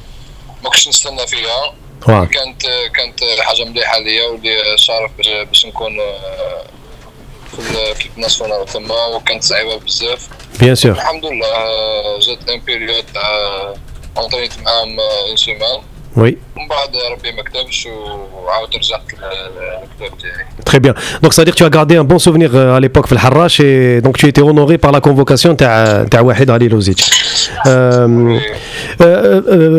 ما كنتش نستنى فيها. كانت كانت حاجة مليحة ليا واللي شرف باش, نكون في ال- في الناسيونال تما وكانت صعيبة بزاف. Bien sûr. الحمد لله جات ان بيريود تاع انطريت معاهم اون سيمان Oui. Très bien. Donc, ça veut dire que tu as gardé un bon souvenir à l'époque au Harrach et donc tu étais honoré par la convocation de Wahed Ali Lozic.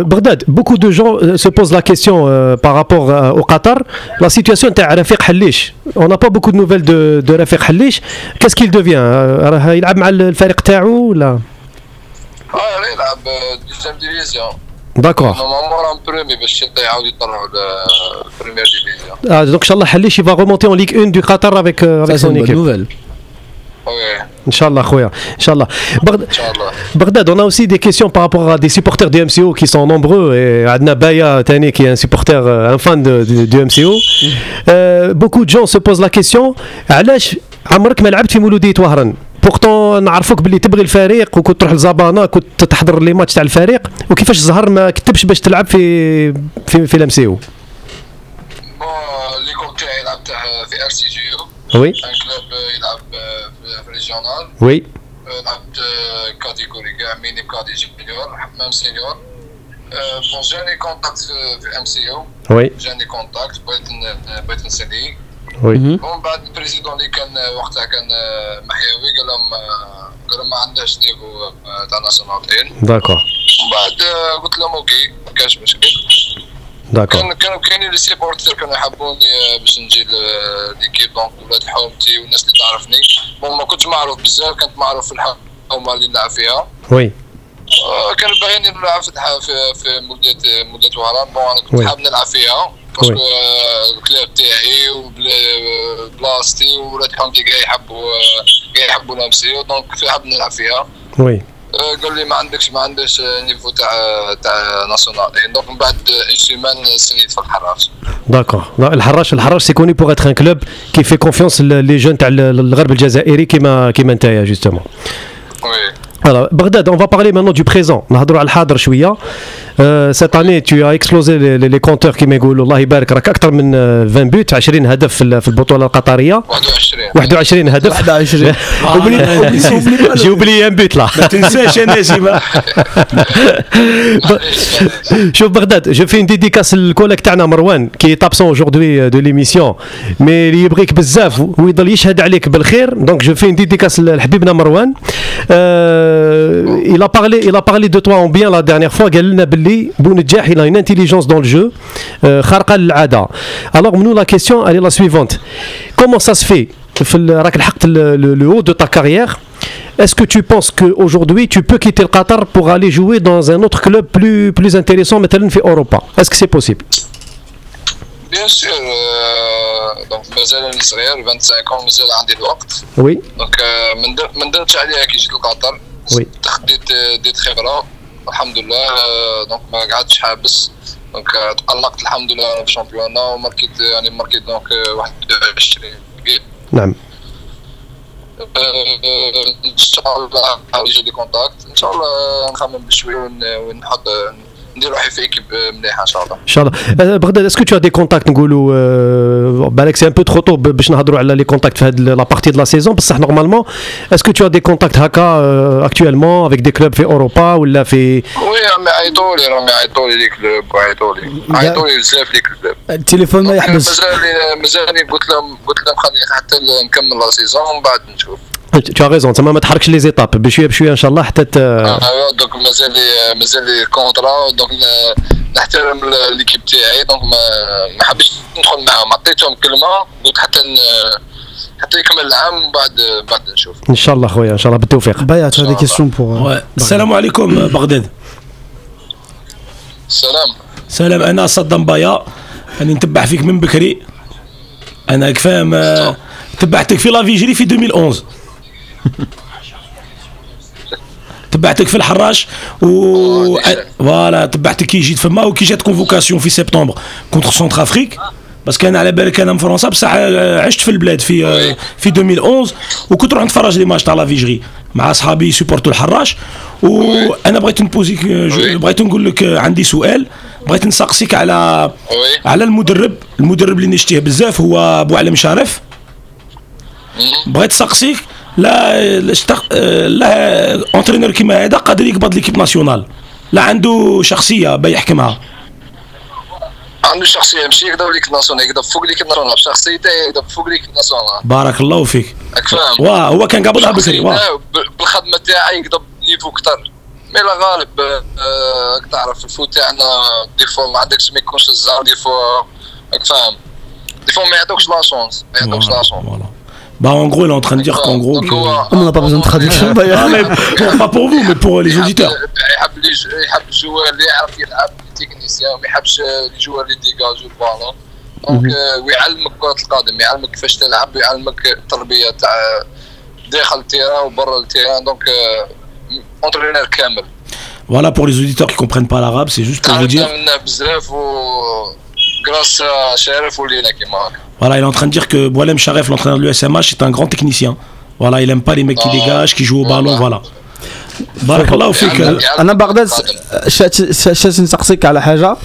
Bagdad, beaucoup de gens se posent la question par rapport au Qatar. La situation de Rafiq Halish. On n'a pas beaucoup de nouvelles de, de Rafiq Halish. Qu'est-ce qu'il devient Il a le Fariq Taou là Ah, il a deuxième division. D'accord. Ah, donc, Inch'Allah, Halish il va remonter en Ligue 1 du Qatar avec, euh, avec Ça, son une. Bonne nouvelle. Inch'Allah, Khouya. Inch'Allah. Bagdad, on a aussi des questions par rapport à des supporters du MCO qui sont nombreux. Et Adna Baya qui est un supporter, euh, un fan du MCO. Euh, beaucoup de gens se posent la question Alash, Amrak Malabti Mouloudi Touaran بورتون نعرفوك باللي تبغي الفريق وكنت تروح لزابانا كنت تحضر لي ماتش تاع الفريق وكيفاش الزهر ما كتبش باش تلعب في في في الام سي أو بون ليكوب تاعي لعبته في ار سي جي وي ان كلوب يلعب في ريجيونال وي لعبت كاتيجوري كاع ميني كادي جونيور ميم سينيور بون جاني كونتاكت في ام سي يو وي جاني كونتاكت بغيت بغيت نسالي وي. ومن بعد البريزيدون اللي كان وقتها كان محيوي قال لهم قال لهم ما عندهاش نيفو تاع ناسيونال تين داكور ومن بعد قلت لهم أوكي ما كانش مشكل داكور كان كانوا كاينين لي سيبورتر كانوا يحبوني باش نجي ليكيب دونك ولاد حومتي والناس اللي تعرفني بون ما كنتش معروف بزاف كنت معروف في الحومه اللي نلعب فيها وي كانوا باغيين نلعب في في في مولدية مولدية وهران بون أنا كنت وي. حاب نلعب فيها باسكو الكلاب تاعي وبلاصتي وولاد حومتي كاع يحبوا كاع يحبوا الامسيو دونك حاب نلعب فيها. وي. آه، قال لي ما عندكش ما عندكش نيفو تاع تاع ناسيونال. دونك من بعد اون سيمان سنيت في الحراس. داكور الحراش الحراش سي كوني بوغ اتر ان كلوب كي في كونفيونس لي جون تاع الغرب الجزائري كيما كيما نتايا جوستومون وي Alors, Bagdad, on va parler maintenant du présent. نهضروا على الحاضر as explosé les, les, les compteurs كيما يقولوا الله يبارك راك أكثر من آه، 20 بوت 20 هدف في ال- في البطولة القطرية. 21 21 هدف. 21 (laughs) (laughs) j'ai oublié un but là. ما تنساش يا نسيمه شوف بغداد جو في dédicace للكوليك تاعنا مروان كي absent aujourd'hui de l'émission. Mais اللي يبغيك بزاف ويضل يشهد عليك بالخير دونك جو في dédicace لحبيبنا مروان il a parlé il a parlé de toi en bien la dernière fois. قال لنا باللي بونجاح il a une intelligence dans le jeu euh, خارقه للعاده alors nous la question elle est la suivante comment ça se fait في ال- راك لحقت le haut de ta carrière Est-ce que tu penses qu'aujourd'hui tu peux quitter le Qatar pour aller jouer dans un autre club plus, plus intéressant, مثلا في Europa Est-ce que c'est possible بيان سور دونك مازال راني صغير 25 مازال عندي الوقت وي دونك آه، ما ندر- ما ندرتش عليها كي جيت لقطر وي. ديت ديت خبره الحمد لله. دونك ما قعدتش حابس. دونك تألقت الحمد لله في الشامبيونا وماركيت يعني ماركيت دونك آه، 21 بيت نعم. إن شاء الله يجي لي كونتاكت. إن شاء الله نخمم بشوي ون- ونحط ندير روحي في ايكيب مليحة إن شاء الله. إن شاء الله. آه، بغداد اسكو تو دي كونتاكت نقولوا بالك سي ان بو ترو تو باش نهضروا على لي كونتاكت في هاد لا بارتي دو لا سيزون بصح نورمالمون اسكو تو دي كونتاكت هكا اكtuellement افيك دي كلوب في أوروبا ولا في؟ وي راهم يعيطوا لي راهم يعيطوا لي لي كلوب ويعيطوا لي عيطوا لي بزاف لي كلوب التليفون ما يحبس مازال مازال قلت لهم قلت لهم خليني حتى نكمل لا سيزون ومن بعد نشوف تو ريزون تما ما تحركش لي زيتاب بشويه بشوية ان شاء الله حتى ت- آه، دونك مازال لي مازال لي كونترا دونك ن- نحترم ليكيب تاعي دونك ما ما حبيتش ندخل معاهم عطيتهم كلمة قلت حتى حتى يكمل العام ومن بعد بعد نشوف. ان شاء الله خويا ان شاء الله بالتوفيق questions pour. euh, Ouais. السلام عليكم آه، بغداد سلام سلام أنا صدام بايا. راني نتبع فيك من بكري. أنا راك فاهم آه، تبعتك في لافيجري في 2011 (laughs) تبعتك في الحراش و آه،. فوالا تبعتك كي جيت فما وكي جات كونفوكاسيون في سبتمبر كونتر سونتر افريك بس كان على بالك أنا من فرنسا بصح آه، عشت في البلاد في آه،. في 2011 وكنت نروح نتفرج لي ماتش تاع لافيجري مع أصحابي يسوبورتو الحراش وأنا بغيت نبوزيك. بغيت نقول لك عندي سؤال بغيت نسقسيك على على المدرب المدرب اللي نشتيه بزاف هو أبو علم شرف. بغيت نسقسيك لا اشتق- لا اونترينور كيما هذا قادر يقبض ليكيب ناسيونال لا عنده شخصية با يحكمها. عنده شخصية ماشي يقدر ليك ناسيونال يقدر فوق ليك ناسيونال شخصيته يقدر فوق ليك ناسيونال بارك الله فيك. فاهم؟ واه هو كان قابضها بكري واه بالخدمة تاعي يقدر نيفو كتر مي لا غالب آه، راك تعرف الفوت تاعنا دي فوا ما عندكش ما يكونش الزهر دي فوا راك فاهم. دي فوا ما يعطوكش لا شونس ما يعطوكش لا شونس. Bah en gros, il est en train de dire qu'en gros... Donc, Que... هو- On n'a pas besoin de traduction Ah, d'ailleurs. mais pour- pas pour vous, mais pour les يحب- auditeurs. يحب لي يحب الجوار اللي يعرف يلعب تكنيسيان ما يحبش الجوار اللي ديجاجو البالون دونك آه، ويعلمك كرة القدم يعلمك كيفاش تلعب ويعلمك التربية تاع داخل التيران وبرا التيران دونك اونترينور كامل Voilà, pour les auditeurs qui comprennent pas l'arabe, c'est juste pour vous dire... تعلمنا منه بزاف و كراس شرف ولينا كيما هكا Voilà, il est en train de dire que Boalem Sharef, l'entraîneur de l'USMH, est un grand technicien. Voilà, il aime pas les mecs qui Ah. dégagent, qui jouent au ballon, voilà. Barakallahu fik. يعلمك- يعلمك انا بغداد كرة القدم. شات شات نسقسيك على حاجه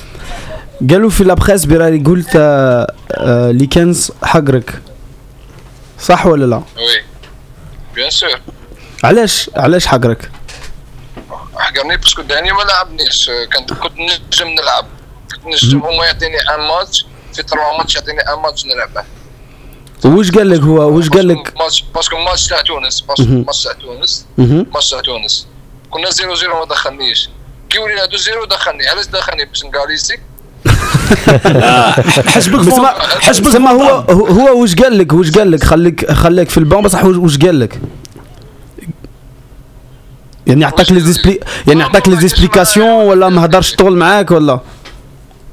قالوا في لابريس براني قلت آه، آه، ليكنز حقرك صح ولا لا وي بيان سور علاش علاش حقرك حقرني باسكو داني ما لعبنيش كنت كنت نجم نلعب كنت نجم هما يعطيني ان ماتش في تروا ماتش يعطيني ان ماتش نلعبه. وش قال لك هو؟ وش قال لك؟ ماتش باسكو ماتش تاع تونس باسكو. ماتش تاع تونس. ماتش تاع تونس. كنا زيرو زيرو ما دخلنيش. كي ولينا دو زيرو دخلني. علاش دخلني؟ باش نقاليسي (laughs) حسبك بس فوق. ما حسبك بس ما هو. هو هو وش قال لك؟ وش قال لك؟ خليك خليك في البان بصح وش وش قال لك؟ يعني عطاك لي؟ يعني عطاك لي ولا ما هدرش طول معاك ولا؟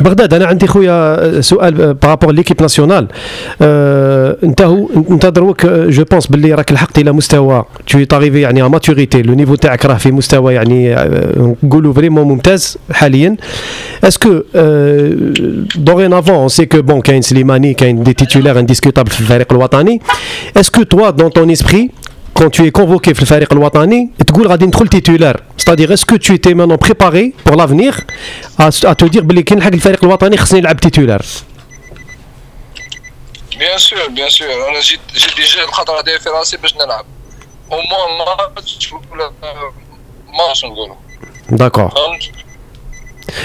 بغداد أنا عندي خويا سؤال بارابور ليكيب ناسيونال أنت هو أنت دروك جو بونس باللي راك لحقت إلى مستوى تو تاريفي يعني ا ماتوريتي لو نيفو تاعك راه في مستوى يعني آه، نقولوا فريمون ممتاز حاليا. اسكو دوغينافون اون سي كو بون كاين سليماني كاين دي تيتولار انديسكوتابل في الفريق الوطني. اسكو توا دون طون اسبري quand tu es convoqué في الفريق الوطني تقول غادي ندخل تيتولار c'est-à-dire est-ce que tu étais maintenant préparé pour l'avenir à, à te dire بلي كي نلحق الفريق الوطني خصني نلعب تيتولار بيان سور بيان سور انا جيت جيت ديجا الخطره داير في راسي باش نلعب او موان ماتش ولا ماتش نقولوا داكور فهمت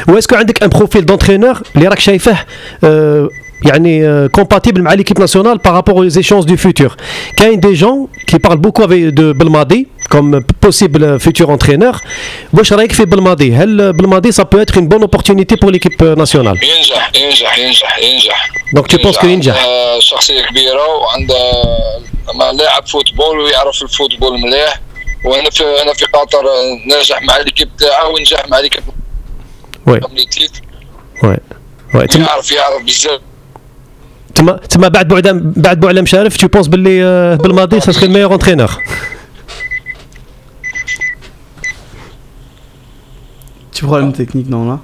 واسكو عندك ان بروفيل دونترينور اللي راك شايفه آه، يعني كومباتيبل مع ليكيب ناسيونال بارابور aux échéances du futur كاين دي جون كي بارل بوكو بالماضي comme possible futur entraîneur. واش رايك في بالماضي هل بالماضي ça peut être une bonne opportunité pour l'équipe nationale ينجح ينجح ينجح ينجح Donc tu penses que ينجح عنده شخصية كبيرة وعنده ما لاعب فوتبول ويعرف الفوتبول مليح وانا في انا في قطر ناجح مع ليكيب تاعه ونجح مع ليكيب Ouais. كوميتيت Ouais. Ouais. تما يعرف يعرف بزاف تما تما بعد بوعلام بعد بوعلام شارف tu penses باللي آه، بالماضي ça serait le meilleur entraîneur Petit problème technique, non là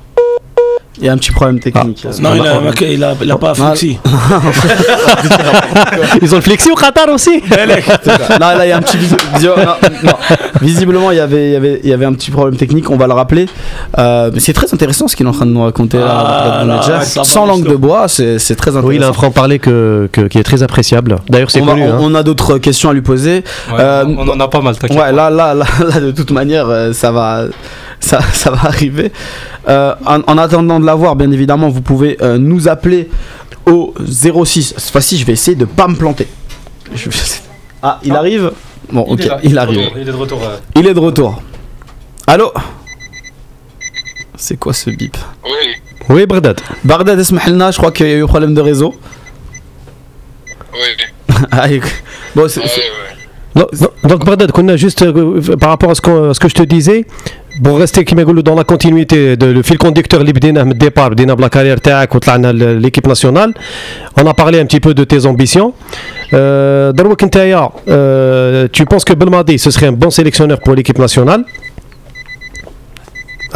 Il y a un petit problème technique. Ah. Non, il a, il a, il a pas Mal. flexi. (laughs) ils ont le flexi au Qatar aussi là, là, il y a un petit non, non. Visiblement, il y avait, il y avait, il y avait un petit problème technique. On va le rappeler. Euh, c'est très intéressant ce qu'il est en train de nous raconter là, Ah, là, va, Sans langue de bois, c'est c'est très intéressant. oui il a un franc parler que, que- qui est très appréciable d'ailleurs c'est connu on- hein. on a d'autres questions à lui poser. Ouais, Euh, on en a pas mal, t'inquiète. Ouais, là, là, là, là, de toute manière, euh, ça va, ça, (laughs) ça va arriver. Euh, en, attendant de l'avoir, bien évidemment, vous pouvez euh, nous appeler au 06. Cette fois-ci, je vais essayer de pas me planter. Ah, il ah. arrive Bon, ok, il, arrive. Il est de retour. Euh. Il est de retour. Allô C'est quoi ce bip Oui. Oui, Bardad. Bardad, je crois qu'il y a eu un problème de réseau. Oui. (laughs) Ah, bon, oui. Donc, donc Bardad, qu'on a juste par rapport à ce, à ce que je te disais, pour rester qui dans la continuité de le fil conducteur اللي بديناه من الديبار بدينا بلا كارير تاعك وطلعنا ل- l'équipe nationale on a parlé un petit peu de tes ambitions euh, دروك نتايا euh, tu penses que Belmadi ce serait un bon sélectionneur pour l'équipe nationale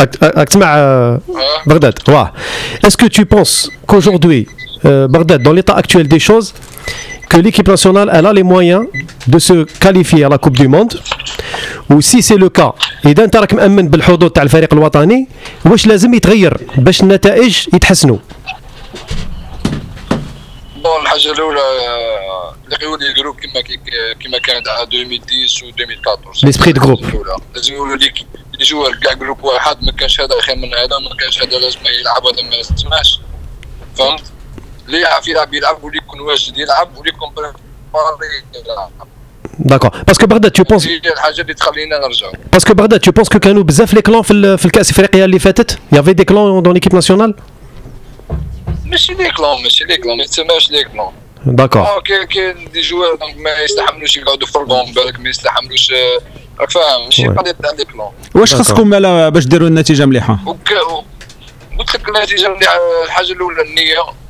راك راك تسمع euh, ها Bagdad, ouais. Est-ce que tu penses qu'aujourd'hui, euh, Bagdad, dans l'état actuel des choses, que l'équipe nationale elle a les moyens de se qualifier à la Coupe du Monde. Ou si c'est le cas اذا انت راك مامن بالحظوظ تاع الفريق الوطني واش لازم يتغير باش النتائج يتحسنوا بون الحاجة الاولى آه، اللي يولي جروب كما كما كان تاع 2010 و 2014 L'esprit de groupe. الأولى. لازم يقولوا ليك لي جوار كاع جروب واحد ما كانش هذا خير من هذا ما كانش هذا لازم يلعب هذا ما يسمعش فهمت اللي يعرف يلعب يلعب واللي يكون واجد يلعب واللي يكون بريباري يلعب D'accord. Parce que Bagdad, tu penses, هي الحاجه اللي تخلينا نرجعوا parce que Bagdad, tu penses que كانوا بزاف لي كلون في ال- في الكاس افريقيا اللي فاتت Il y avait des clans dans l'équipe nationale ماشي لي كلون ماشي لي كلون ما يتسماش لي كلون D'accord. اه كاين كاين دي جوار دونك ما يستحملوش يقعدوا في البون بالك ما يستحملوش آه، راك فاهم ماشي Ouais. قضيه تاع لي كلون واش D'accord. خصكم مالا باش ديروا النتيجه مليحه وك... و- قلت لك النتيجه مليحه الحاجه الاولى النيه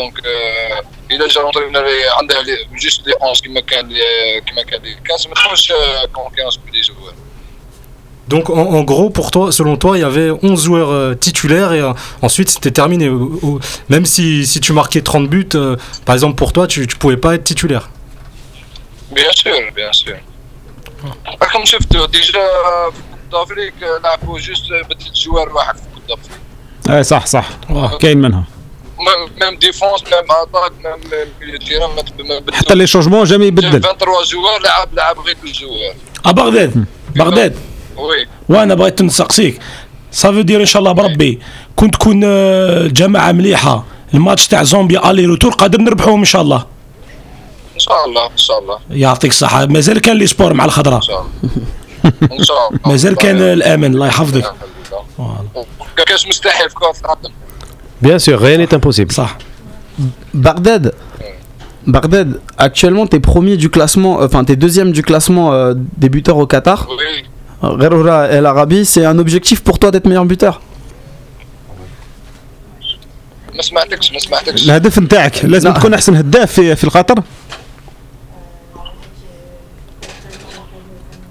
دونك آه، اذا جا لونترينور عنده جوست لي 11 كيما كان لي- كيما كان لي كاس ما تكونش كونكيرونس بلي جوار Donc en, en gros, pour toi, selon toi, il y avait 11 joueurs euh, titulaires et euh, ensuite c'était terminé. Ou- ou- Même si, si tu marquais 30 buts, euh, par exemple pour toi, tu, tu pouvais pas être titulaire. بيان سور بيان سور راكم شفتوا ديجا في كوب دافريك لعبوا جوست بثلاث جوار واحد في كوب دافريك اي صح صح كاين منها ميم ديفونس ميم اتاك ميم. حتى لي شونجمون جامي يبدل 23 جوار لعب لعب غير دو جوار ا بغداد بغداد وي وأنا بغيت نسقسيك. صافي دير ان شاء الله بربي كنت تكون آه، جماعة مليحة. الماتش تاع زومبيا الي روتور قادر نربحوهم ان شاء الله ان شاء الله ان شاء الله يعطيك الصحة. مازال كان لي سبور مع الخضرة. ان شاء الله ان شاء الله مازال كان الآمن الله يحفظك. كاش مستحيل في كرة القدم. Bien sûr, rien n'est impossible. صح Bagdad. Bagdad, actuellement, t'es premier du classement, euh, enfin, t'es deuxième du classement euh, des buteurs au Qatar. وي Gheroura El Arabi, c'est un objectif pour toi d'être meilleur buteur ما سمعتكش ما سمعتكش الهدف نتاعك لازم لا. تكون احسن هداف في في القطر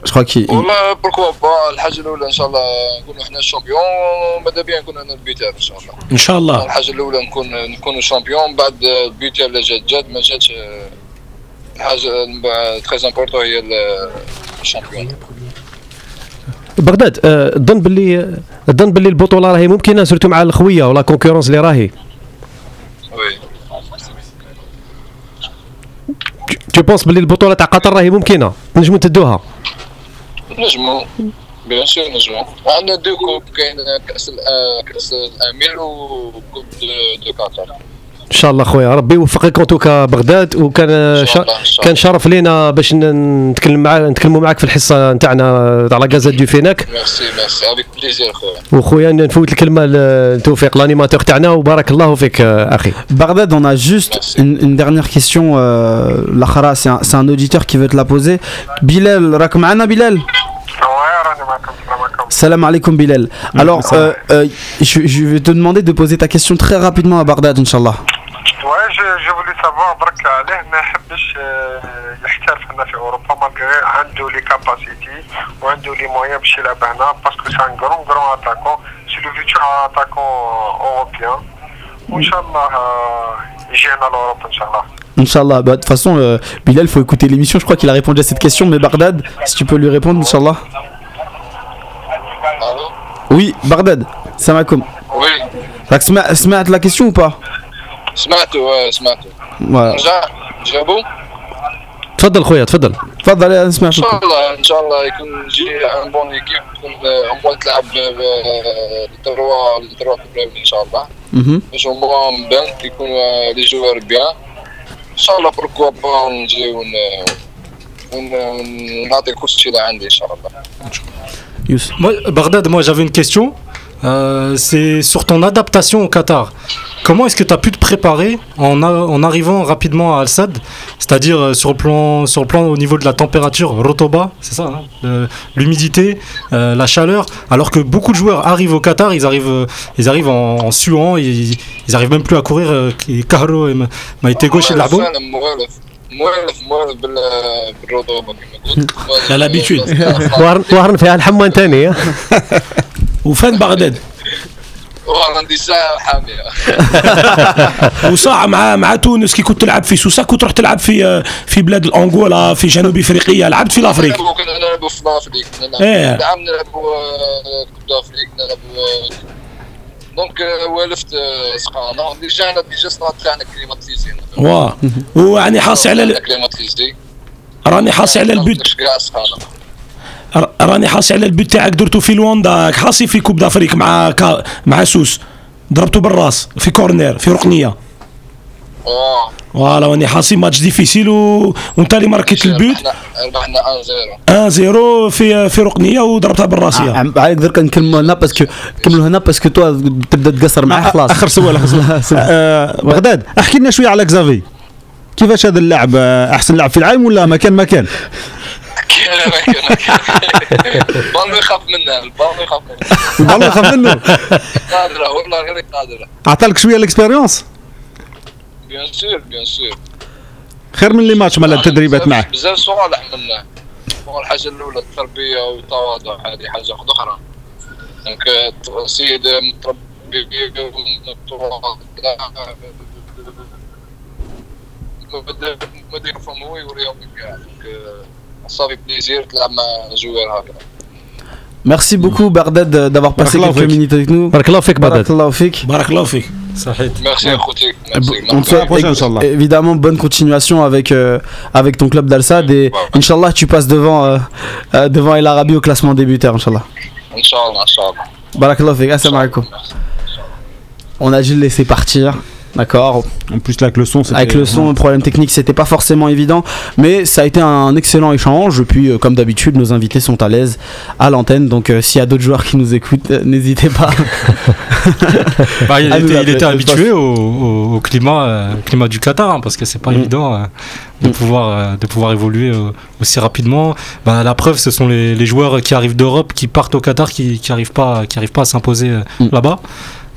Je crois qu'il. il- والله بوركوا با الحاجة الاولى ان شاء الله نكونوا إحنا الشامبيون ماذا بيا نكون أنا البيتر ان شاء الله ان شاء الله الحاجة الاولى نكون نكونوا شامبيون بعد البيتر اللي جات جات ما جاتش الحاجة تري امبورتون هي الشامبيون بغداد تظن باللي تظن باللي البطوله راهي ممكنه سورتو مع الخويه ولا كونكورونس اللي راهي وي تو بونس باللي البطوله تاع قطر راهي ممكنه نجموا تدوها نجمو بيان سور نجمو وعندنا دو كوب كاين كأس ال- آه، كأس الامير وكوب دو- قطر إن شاء الله خويا ربي يوفقك ان توكا بغداد وكان شا... شاء الله، إن شاء كان. شرف لينا باش نتكلم معاك نتكلموا معاك في الحصة نتاعنا تاع لا غازات دو فيناك ميرسي ميرسي افيك بليزير خويا وخويا نفوت الكلمة لتوفيق الانيماتور تاعنا وبارك الله فيك أخي on a juste Merci. une, une dernière question. Euh, Lahara, c'est un, un auditeur qui veut te la poser. Bilal, rak معنا Bilal Salam alaikum Bilal. Alors, euh, euh, je, je vais te demander de poser ta question très rapidement à Bagdad, Inch'Allah. Ouais, je, je voulais savoir برك عليه ما يحبش آه، يحترف هنا في اوروبا مالغري عنده لي كاباسيتي وعنده لي مويان باش يلعب هنا باسكو سي ان غرون غرون اتاكون سي لو فيتور اتاكون اوروبيان وان شاء الله آه، يجي هنا لاوروبا ان شاء الله Inch'Allah. Bah, De toute façon, euh, Bilal, faut écouter l'émission. Je crois qu'il a répondu à cette question. Mais Bagdad, si tu peux lui répondre, Inch'Allah. Bagdad. Salam alaikum. وي راك سمع- سمعت la question ou pas سمعته وي سمعته Voilà. رجع جابو تفضل خويا تفضل تفضل يا نسمع ان شاء الله ان شاء الله يكون يجي ان بون ايكيب تكون تلعب التروا التروا كبرين ان شاء الله Mhm. باش امبون بان يكونوا لي جوار بيان ان شاء الله بركوا با نجي ون ون- ونعطي كل شيء اللي عندي ان شاء الله Youssef. Moi, j'avais une question. Euh, c'est sur ton adaptation au Qatar. Comment est-ce que tu as pu te préparer en, arrivant rapidement à Al-Sad? C'est-à-dire euh, sur, le plan, sur plan au niveau de la température, Rotoba, c'est ça, hein, l'humidité, euh, la chaleur, alors que beaucoup de joueurs arrivent au Qatar, ils arrivent, ils arrivent en, suant, ils, ils, arrivent même plus à courir. Caro m'a été gauche et de ah, la بالرطوبه كما قلت لا،. وهرن وهرن فيها الحمان ثاني وفين بغداد؟ وعندي ساعة حامية. (laughs) وصاع مع مع تونس كي كنت تلعب في سوسة كنت تروح تلعب في في بلاد الأنغولا في جنوب إفريقيا لعبت في الأفريق. نلعبوا- كنا نلعبوا في الأفريق. كنا إيه. نلعبوا نعم نلعبوا دونك والفت سخانه ديجا أنا ديجا الصناعه تاعنا كليماتيزي واه حاصل على كليماتيزي راني حاصل على البيت راني حاصل على البيت تاعك درتو في لواندا حاصي في كوب دافريك مع كا مع سوس ضربته بالراس في كورنير في ركنيه واه فوالا راني حاصي ماتش ديفيسيل و... وانت اللي ماركيت البيت ربحنا ربحنا 1-0 1 0 في في ركنيه وضربتها بالراسية. عم- عليك درك نكملوا هنا باسكو نكملوا هنا باسكو تو تبدأ تقصر معاه خلاص. آخر سؤال آخر سؤال. (laughs) آه، بغداد احكي لنا شوية على كزافي كيفاش هذا اللاعب آه، أحسن لاعب في العالم ولا مكان مكان؟ (laughs) البال يخاف منها البال يخاف منها والله يخاف منه. قادرة والله غير قادرة. أعطالك شوية الاكسبيريونس بيان سور بيان سور خير من لي ماتش مال التدريبات معاه بزاف صوالح منه. هو الحاجة الأولى التربية والتواضع هذه حاجة أخرى. دونك آه، سيد متربي مدير يوريهم كاع دونك آه، صافي بليزير تلعب مع جوار هكذا Merci beaucoup mm. Bardad d'avoir passé quelques minutes avec nous. Baraklaoufik Bardad. Baraklaoufik. Merci On te souhaite évidemment bonne continuation avec, euh, avec ton club d'Alsad et Inch'Allah tu passes devant, euh, euh, devant El Arabi au classement débuteur Inch'Allah. Inch'Allah, Inch'Allah. Baraklaoufik, assalamu. On a dû le laisser partir. D'accord. En plus, là, avec le son, c'était. Avec le son, le problème technique, c'était pas forcément évident, mais ça a été un excellent échange. Et puis, euh, comme d'habitude, nos invités sont à l'aise à l'antenne. Donc, euh, s'il y a d'autres joueurs qui nous écoutent, euh, n'hésitez pas. (laughs) Bah, il, était, il habitué au, au- au climat, euh, climat du Qatar, hein, parce que c'est pas Mm. évident euh, de, Mm. pouvoir, euh, de pouvoir évoluer euh, aussi rapidement. Bah, la preuve, ce sont les, les joueurs qui arrivent d'Europe, qui partent au Qatar, qui n'arrivent pas, qui arrivent pas à s'imposer euh, Mm. là-bas.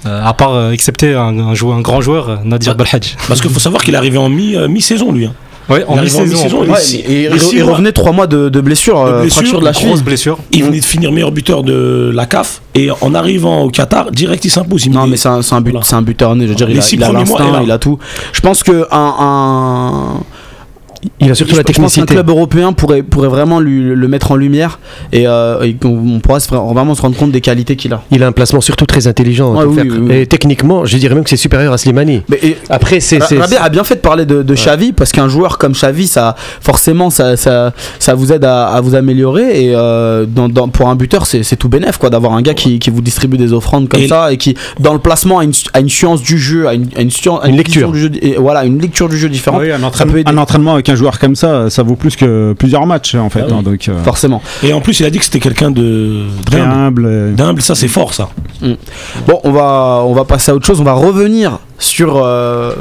Euh, à part, euh, excepté un, un, joueur- un grand joueur, euh, Nadir Belhadj. Parce qu'il faut savoir qu'il est arrivé en mi, mi-saison, lui. hein. Ouais, en mi-saison. Ouais, et, il- revenait trois mois de, de blessure, euh, blessure, fracture de la Grosse blessure. Il venait de finir meilleur buteur de la CAF et en arrivant au Qatar, direct il s'impose. Il Non, mais c'est un, c'est un but, Voilà. c'est un buteur né. Je veux dire, il a, il a l'instinct, il a tout. Je pense que un, un- Il a surtout je, la je pense qu'un technicité. club européen pourrait, pourrait vraiment lui- le mettre en lumière et, euh, et on pourra se- vraiment se rendre compte des qualités qu'il a. Il a un placement surtout très intelligent. Ouais, pour oui, faire- oui, oui. Et techniquement, je dirais même que c'est supérieur à Slimani. Mais, et- Après, c'est. Rabia a bien fait de parler de, de Xavi parce qu'un joueur comme Xavi, ça, forcément, ça, ça, ça vous aide à, à vous améliorer et euh, dans, dans- pour un buteur, c'est tout bénef quoi d'avoir un gars qui, qui vous distribue des offrandes comme Et- ça et qui, dans le placement, a une, a une science du jeu, a une, a une, science- a Une vision lecture. du jeu, et voilà, une lecture du jeu différente. Un, entraînement, un entraînement avec un joueur comme ça, ça vaut plus que plusieurs matchs en fait. Ah oui. hein, donc, euh, Forcément. Et en plus, il a dit que c'était quelqu'un de très d'humble. D'humble, ça c'est fort ça. Bon, on va, on va passer à autre chose. On va revenir sur euh,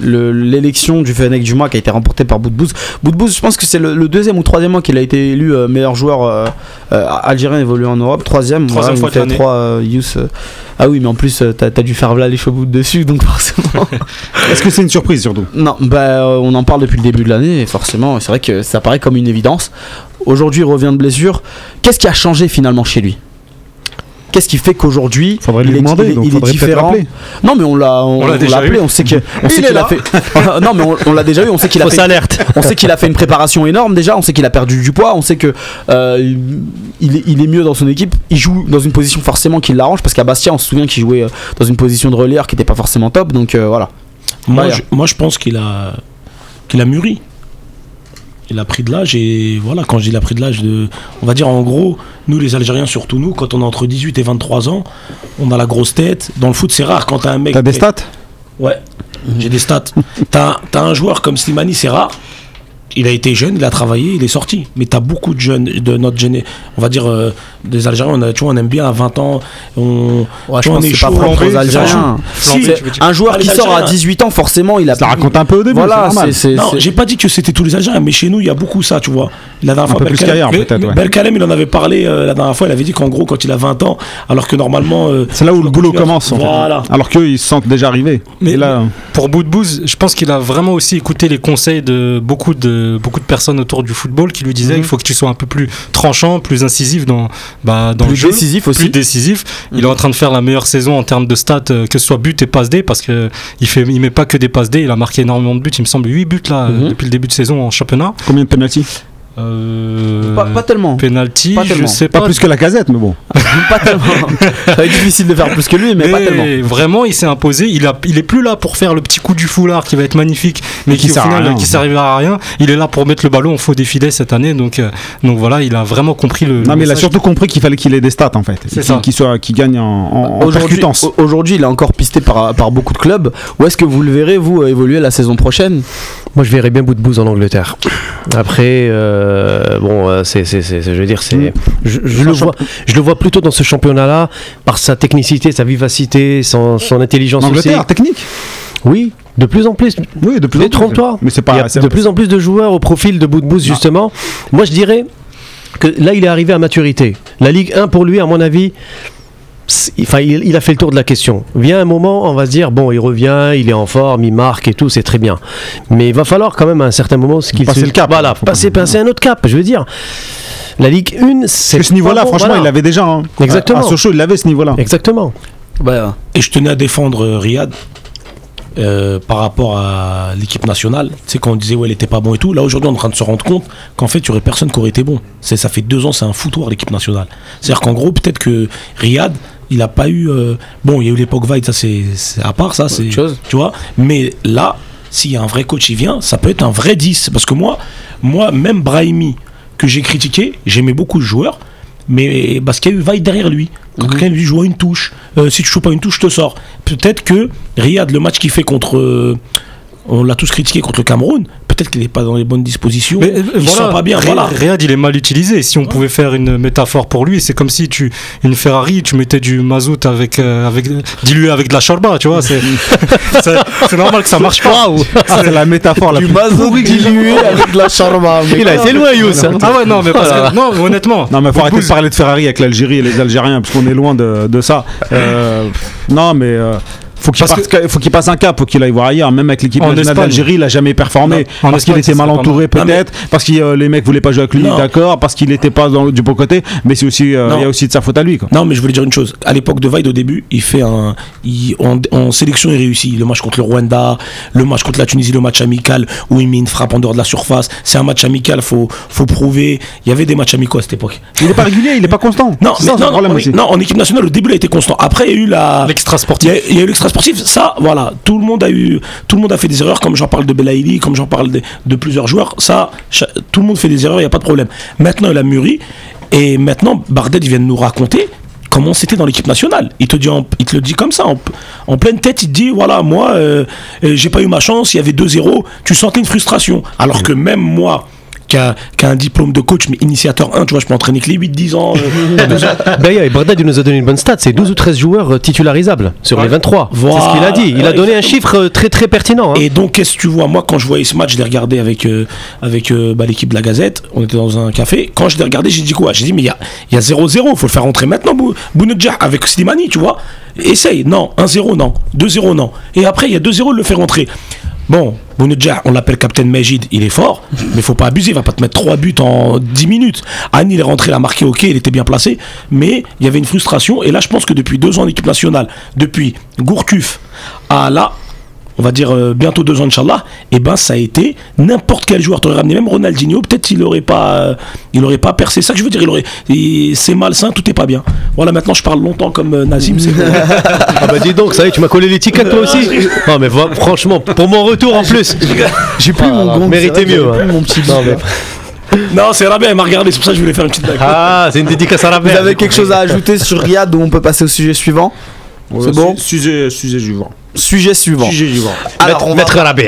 le- l'élection du Fennec du mois qui a été remportée par Boudbouz. Boudbouz, je pense que c'est le, le deuxième ou troisième mois qu'il a été élu euh, meilleur joueur euh, algérien évolué en Europe. Troisième, Troisième il fois de trois euh. Ah oui, mais en plus, t'as as dû faire les chevaux dessus, donc (laughs) forcément. (laughs) Est-ce que c'est une surprise surtout? Non, bah, on en parle depuis le début de l'année, et forcément, c'est vrai que ça paraît comme une évidence. Aujourd'hui, il revient de blessure. Qu'est-ce qui a changé finalement chez lui? Qu'est-ce qui fait qu'aujourd'hui Faudrait il lui est- demander, il est- donc il est faudrait peut-être différent. Non, mais on l'a, on, On l'a on déjà appelé, eu. on sait que, on sait Il est qu'il a fait. (laughs) non, mais on, on l'a déjà eu, on sait qu'il a fait. alerte. On sait qu'il a fait une préparation énorme déjà, on sait qu'il a perdu du poids, on sait que euh, il, est, il est mieux dans son équipe, il joue dans une position forcément qui l'arrange parce qu'à Bastia on se souvient qu'il jouait euh, dans une position de relieur qui n'était pas forcément top, donc euh, voilà. Moi, Ouais. je, moi, je pense qu'il a, qu'il a mûri. Il a pris de l'âge et voilà, quand je dis il a pris de l'âge, de, on va dire en gros, nous les Algériens, surtout nous, quand on a entre 18 et 23 ans, on a la grosse tête. Dans le foot, c'est rare quand t'as un mec. T'as des stats Ouais, j'ai des stats. T'as t'as un joueur comme Slimani, c'est rare. Il a été jeune, il a travaillé, il est sorti. Mais t'as beaucoup de jeunes de notre géné, on va dire euh, des Algériens, on, a, tu vois, on aime bien à 20 ans. On, Ouais, tu je vois, pense on que est pas chaud, propre aux Algériens. Si, tu un joueur Ah, qui sort à Algériens. 18 ans, forcément, il a. Ça raconte un peu au début. Voilà, c'est Non, j'ai pas dit que c'était tous les Algériens, mais chez nous, il y a beaucoup ça, tu vois. La dernière Un fois, Belkalem- ouais. Belkalem, il en avait parlé euh, la dernière fois, il avait dit qu'en gros, quand il a 20 ans, alors que normalement. euh, C'est là où le boulot commence. en fait. Voilà. Alors qu'eux, ils se sentent déjà arrivés. Mais- là, Pour Boudbouz, je pense qu'il a vraiment aussi écouté les conseils de beaucoup de, beaucoup de personnes autour du football qui lui disaient Mhm. il faut que tu sois un peu plus tranchant, plus incisif dans, bah, dans plus le jeu. décisif aussi. Plus décisif. Il est en train de faire la meilleure saison en termes de stats, euh, que ce soit but et passe D, parce que il fait, il met pas que des passes D. Il a marqué énormément de buts. Il me semble 8 buts là Mhm. depuis le début de saison en championnat. combien de penalty Euh, Pas, pas tellement. penalty, pas je tellement. sais Pas pas. plus que la casette, mais bon. (laughs) pas tellement. Ça va être difficile de faire plus que lui, mais, pas tellement. vraiment, il s'est imposé. Il, a, il est plus là pour faire le petit coup du foulard qui va être magnifique, mais qui qui, au sert à final rien. qui servira à rien. Il est là pour mettre le ballon en faux défilé cette année. Donc, euh, donc voilà, il a vraiment compris le. Non, le mais il a surtout compris qu'il fallait qu'il ait des stats en fait. C'est Qu'il- ça. Qu'il soit, qu'il gagne en, en, en Aujourd'hui, percutance. au- aujourd'hui, il est encore pisté par, par beaucoup de clubs. Où est-ce que vous le verrez, vous, évoluer la saison prochaine? Moi, je verrais bien Boudbouz en Angleterre. Après, euh, euh, c'est, c'est, c'est- je veux dire, c'est, je, je le vois, je le vois plutôt dans ce championnat-là par sa technicité, sa vivacité, son, son intelligence En aussi. Angleterre, technique Oui, de plus en plus. Oui, de plus en plus. Détrompe-toi. Mais c'est Il y pas. a de plus en plus de joueurs au profil de Boudbouz justement. Moi, je dirais que là, il est arrivé à maturité. La Ligue 1 pour lui, à mon avis. C'est- Enfin, il, il a fait le tour de la question. Vient un moment, on va se dire bon, il revient, il est en forme, il marque et tout, c'est très bien. Mais il va falloir quand même à un certain moment ce qu'il Passer se- le cap. Voilà, passer, passer un autre cap. Je veux dire, la Ligue 1, c'est ce niveau-là, bon, franchement, voilà. il l'avait déjà. hein. Exactement. À Sochaux, il l'avait ce niveau-là. Exactement. Bah, Et je tenais à défendre euh, Riyad euh, par rapport à l'équipe nationale. Tu sais, quand on disait ouais, il était pas bon et tout. Là, aujourd'hui, on est en train de se rendre compte qu'en fait, il y aurait personne qui aurait été bon. C'est, ça fait deux ans, c'est un foutoir l'équipe nationale. C'est-à-dire qu'en gros, peut-être que Riyad, il a pas eu. euh, bon, il y a eu l'époque Vaid, ça c'est, à part ça, c'est. Tu vois Mais là, s'il y a un vrai coach qui vient, ça peut être un vrai 10. Parce que moi, moi même Brahimi, que j'ai critiqué, j'aimais beaucoup le joueur. Mais parce qu'il y a eu Vaid derrière lui. Quand quelqu'un lui joue à une touche, euh, si tu joues pas une touche, je te sors. Peut-être que Riyad, le match qu'il fait contre. euh, on l'a tous critiqué contre le Cameroun. Peut-être qu'il n'est pas dans les bonnes dispositions. Mais, euh, il voilà, sent pas bien. Voilà. Riyad, il est mal utilisé. Si on pouvait faire une métaphore pour lui, c'est comme si tu une Ferrari, tu mettais du mazout avec euh, avec dilué avec de la charba, tu vois. (laughs) C'est normal que ça marche pas. Ah, c'est la métaphore la du mazout dilué avec de la charma. Il a été loin, Youss. hein. Ah ouais, non, mais parce que, (laughs) non, honnêtement. Non, mais faut arrêter de parler de Ferrari avec l'Algérie et les Algériens, parce qu'on est loin de, de ça. Euh, non, mais euh, faut qu'il parte- faut qu'il passe un cap, faut qu'il aille voir ailleurs. Même avec l'équipe En nationale d'Algérie, il a jamais performé Non, en parce qu'il était mal entouré peut-être, parce que euh, les mecs voulaient pas jouer avec lui, d'accord, parce qu'il était pas dans, du bon côté. Mais c'est aussi, euh, il y a aussi de sa faute à lui. Quoi. Non, mais je voulais dire une chose. À l'époque de Vaid, au début, il fait un. il- en, en sélection, il réussit. Le match contre le Rwanda, le match contre la Tunisie, le match amical où il met une frappe en dehors de la surface. C'est un match amical, faut, faut prouver. Il y avait des matchs amicaux à cette époque. Il est pas régulier, il est pas constant. Non, mais ça, non, non, aussi. non, en équipe nationale, au début, il a été constant. Après, il y a eu la. L'extra Il y sportif. a, il y a eu l'extra sportif, ça, voilà, tout le monde a eu, tout le monde a fait des erreurs, comme j'en parle de Belaïli, comme j'en parle de, de plusieurs joueurs, ça, tout le monde fait des erreurs, il n'y a pas de problème. Maintenant, il a mûri, et maintenant, Bardet, il vient de nous raconter comment c'était dans l'équipe nationale. Il te, dit en- il te le dit comme ça, en, en pleine tête, il te dit, voilà, moi, euh, euh, j'ai pas eu ma chance, il y avait 2-0, tu sentais une frustration. Alors que même moi, qui a, qui a un diplôme de coach, mais initiateur 1, tu vois, je peux entraîner que les 8-10 ans. euh, (laughs) (laughs) et Bardad, il nous a donné une bonne stat, c'est 12 ou 13 joueurs euh, titularisables sur les 23. C'est ce qu'il a dit. Il a Voilà. donné un chiffre euh, très très pertinent. hein. Et donc, qu'est-ce que tu vois? Moi, quand je voyais ce match, je l'ai regardé avec, euh, avec euh, bah, l'équipe de la Gazette. On était dans un café. Quand je l'ai regardé, j'ai dit quoi? J'ai dit, mais il y a, y a 0-0. Il faut le faire rentrer maintenant, Bou- Bounedjah, avec Slimani, tu vois. Essaye. Non. 1-0, non. 2-0, non. Et après, il y a 2-0, il le fait rentrer. Bon, Bounedjah, on l'appelle Captain Majid, il est fort, mais faut pas abuser, il va pas te mettre 3 buts en 10 minutes. Annie, il est rentré, il a marqué, ok, il était bien placé, mais il y avait une frustration, et là, je pense que depuis deux ans en équipe nationale, depuis Gourcuff à là, on va dire euh, bientôt deux ans, Inch'Allah, et ben ça a été n'importe quel joueur. T'aurais ramené même Ronaldinho, peut-être il aurait pas, euh, il aurait pas percé. C'est ça que je veux dire, il aurait, c'est malsain, tout est pas bien. Voilà, maintenant je parle longtemps comme euh, Nazim, c'est bon. (laughs) Ah bah dis donc, ça y est, tu m'as collé l'étiquette toi aussi. Non mais va- franchement, pour mon retour en plus. (laughs) J'ai plus Ah, mon gong. méritait mieux, hein. plus mon petit Non, mais- non, c'est Rabia, elle m'a regardé, c'est pour ça que je voulais faire une petite blague. Ah, c'est une dédicace à Vous Rabert. avez quelque chose à ajouter sur Riyad ou on peut passer au sujet suivant? C'est bon? Sujet, sujet suivant. Sujet suivant. Sujet suivant. Alors, on va,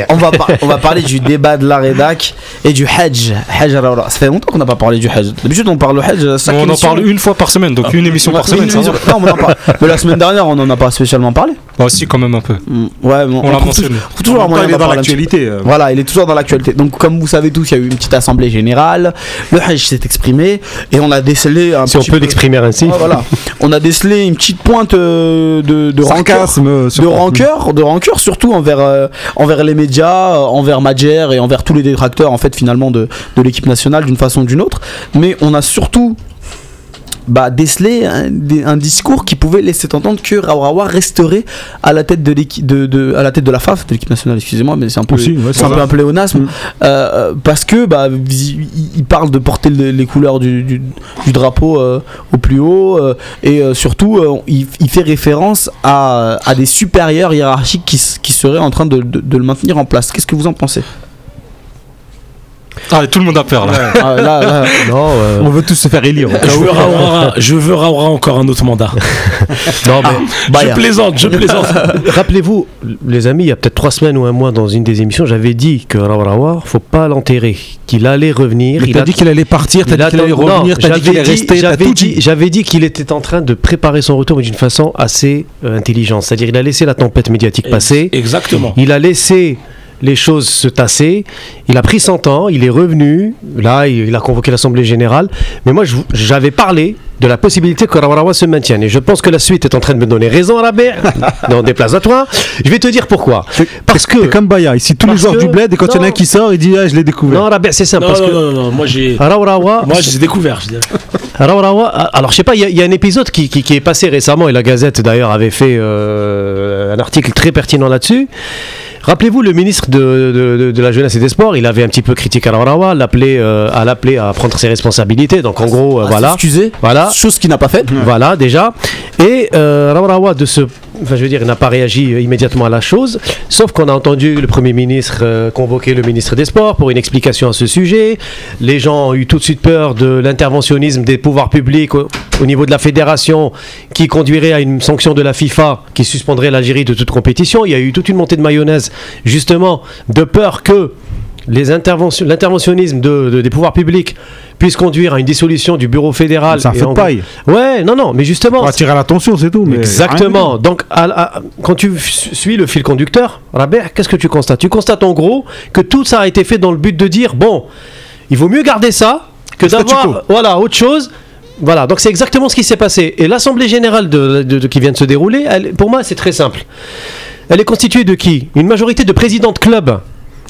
on, va par- on va parler du débat de la rédac et du Hajj. Hajj. Ça fait longtemps qu'on n'a pas parlé du Hajj. D'habitude, on parle du Hajj. chaque On en parle une fois par semaine, donc une émission par semaine, émission- Non, on en parle. Mais la semaine dernière, on n'en a pas spécialement parlé. Bah, si, quand même un peu. Mm, Ouais, mais On l'a trouve mentionné. toujours- il est dans l'actualité. euh. Voilà, il est toujours dans l'actualité. Donc, comme vous savez tous, il y a eu une petite assemblée générale. Le Hajj s'est exprimé et on a décelé un Si on peut peu- l'exprimer ainsi. Voilà. On a décelé une petite pointe euh, de, rancœur. Euh, de rancœur, de rancœur surtout envers, euh, envers les médias, euh, envers Madjer et envers tous les détracteurs en fait finalement de, de l'équipe nationale d'une façon ou d'une autre. Mais on a surtout bah, décelé un, discours qui pouvait laisser entendre que Raourawa resterait à la tête de l'équipe de, de- à la tête de la FAF de l'équipe nationale excusez-moi mais c'est un peu Aussi, ouais, c'est c'est un peu un pléonasme Mm. euh, parce que bah, il, il parle de porter le- les couleurs du, du- du drapeau euh, au plus haut euh, et euh, surtout euh, il, il fait référence à, à des supérieurs hiérarchiques qui, qui seraient en train de, de- de le maintenir en place. Qu'est-ce que vous en pensez? Ah, tout le monde a peur là. Ah, là, là, Non, euh, On veut tous se faire élire. Je veux Raoura, je veux Raoura encore un autre mandat. (laughs) non, mais bah, je plaisante, je plaisante. (laughs) rappelez-vous, les amis, il y a peut-être trois semaines ou un mois dans une des émissions, j'avais dit que Raourawa, faut pas l'enterrer, qu'il allait revenir. Mais il t'as a- dit qu'il allait partir, t'as dit qu'il allait revenir, t'as dit qu'il allait rester, j'avais tout dit, dit. j'avais dit qu'il était en train de préparer son retour mais d'une façon assez euh, intelligente. C'est-à-dire il a laissé la tempête médiatique passer, Exactement. il a laissé les choses se tasser, il a pris son temps, il est revenu, là il, a convoqué l'Assemblée Générale, mais moi j'avais parlé de la possibilité que Rawarawa se maintienne et je pense que la suite est en train de me donner raison à la baie, non déplace à toi, je vais te dire pourquoi. Parce que... Comme Baya, ici tous les joueurs que- du bled et quand il y en a un non. qui sort, il dit ah je l'ai découvert. Non, Rabia, c'est simple, Non, parce non, que non, non, moi j'ai. Rawarawa, Moi j'ai découvert. Rawarawa, alors je sais pas, il y, a- il y a un épisode qui, qui- qui est passé récemment et la Gazette d'ailleurs avait fait euh, un article très pertinent là-dessus. Rappelez-vous, le ministre de, de- de- de la Jeunesse et des Sports, il avait un petit peu critiqué Rawarawa, l'appelait euh, à l'appeler à prendre ses responsabilités. Donc en gros, euh, à voilà. s'excuser. Voilà. Chose qu'il n'a pas faite. Voilà, déjà. Et euh, de ce. Enfin, je veux dire, il n'a pas réagi euh, immédiatement à la chose. Sauf qu'on a entendu le Premier ministre euh, convoquer le ministre des Sports pour une explication à ce sujet. Les gens ont eu tout de suite peur de l'interventionnisme des pouvoirs publics au niveau de la fédération qui conduirait à une sanction de la FIFA qui suspendrait l'Algérie de toute compétition. Il y a eu toute une montée de mayonnaise, justement, de peur que les l'interventionnisme de- de- des pouvoirs publics puisse conduire à une dissolution du bureau fédéral. Feu de en- paille. Ouais, non, non, mais justement. Pour attirer l'attention, c'est tout. mais Exactement. Donc, à- à- quand tu suis le fil conducteur, Rabert, qu'est-ce que tu constates? Tu constates en gros que tout ça a été fait dans le but de dire bon, il vaut mieux garder ça que d'avoir voilà autre chose. Voilà, donc c'est exactement ce qui s'est passé. Et l'Assemblée générale de, de- de- qui vient de se dérouler, elle- pour moi, c'est très simple. Elle est constituée de qui? Une majorité de présidents de clubs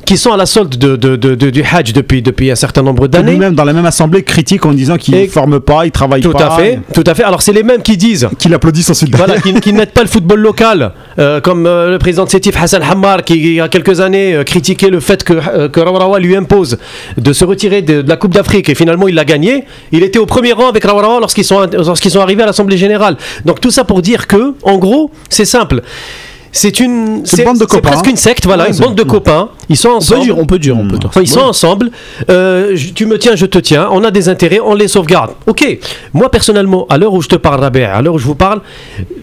qui sont à la solde de, de- de- de- du Hajj depuis, depuis un certain nombre d'années. Lui-même, dans la même assemblée, critique en disant qu'il Et- ne forme pas, il travaille Tout pas. à fait, tout à fait. Alors c'est les mêmes qui disent Qu'il applaudisse ensuite. voilà, qui, qui n'aident pas le football local, euh, comme euh, le président de Sétif Hassan Hammar, qui il y a quelques années euh, critiquait le fait que, euh, que Rawarawa lui impose de se retirer de, de la Coupe d'Afrique et finalement il l'a gagné. Il était au premier rang avec Rawarawa lorsqu'ils sont, lorsqu'ils sont arrivés à l'Assemblée Générale. Donc tout ça pour dire que, en gros, c'est simple. C'est une, C'est une bande de copains. presque une secte, voilà, Ouais, une bande de copains. Ils sont On peut ensemble. dire, on peut dire, on peut dire. Enfin, ils sont ensemble. Euh, tu me tiens, je te tiens. On a des intérêts, on les sauvegarde. Ok. Moi, personnellement, à l'heure où je te parle, Rabé, à l'heure où je vous parle,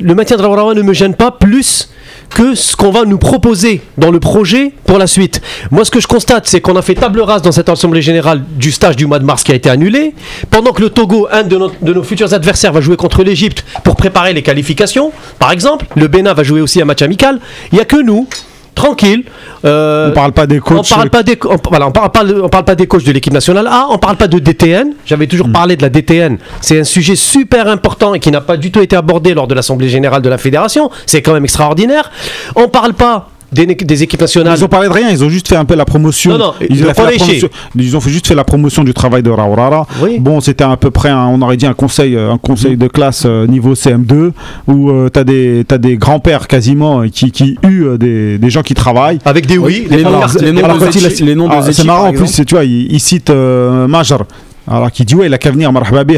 le maintien de Rawarawa ne me gêne pas plus que ce qu'on va nous proposer dans le projet pour la suite. Moi, ce que je constate, c'est qu'on a fait table rase dans cette Assemblée Générale du stage du mois de mars qui a été annulé. Pendant que le Togo, un de nos, futurs adversaires, va jouer contre l'Égypte pour préparer les qualifications, par exemple. Le Bénin va jouer aussi un match amical. Il n'y a que nous, tranquille. euh, On parle pas des coachs. on parle pas des, on, voilà, on parle pas, de- on parle pas des coachs de l'équipe nationale A, on parle pas de DTN. J'avais toujours parlé de la DTN. C'est un sujet super important et qui n'a pas du tout été abordé lors de l'assemblée générale de la fédération. C'est quand même extraordinaire. On parle pas des, des équipes nationales. Ils ont parlé de rien, ils ont juste fait un peu la promotion. Non, non, ils, ont fait la promotion- ils ont fait- juste fait la promotion du travail de Raurara. Oui. Bon, c'était à peu près, un- on aurait dit un conseil, euh, un conseil de classe euh, niveau CM2 où euh, t'as des, t'as des grands-pères quasiment euh, qui, qui euh, des, des gens qui travaillent. avec des oui, les noms- les noms Ah, c'est marrant en plus, tu vois, il, il cite euh, Major. Alors qu'il dit ouais, il a qu'à venir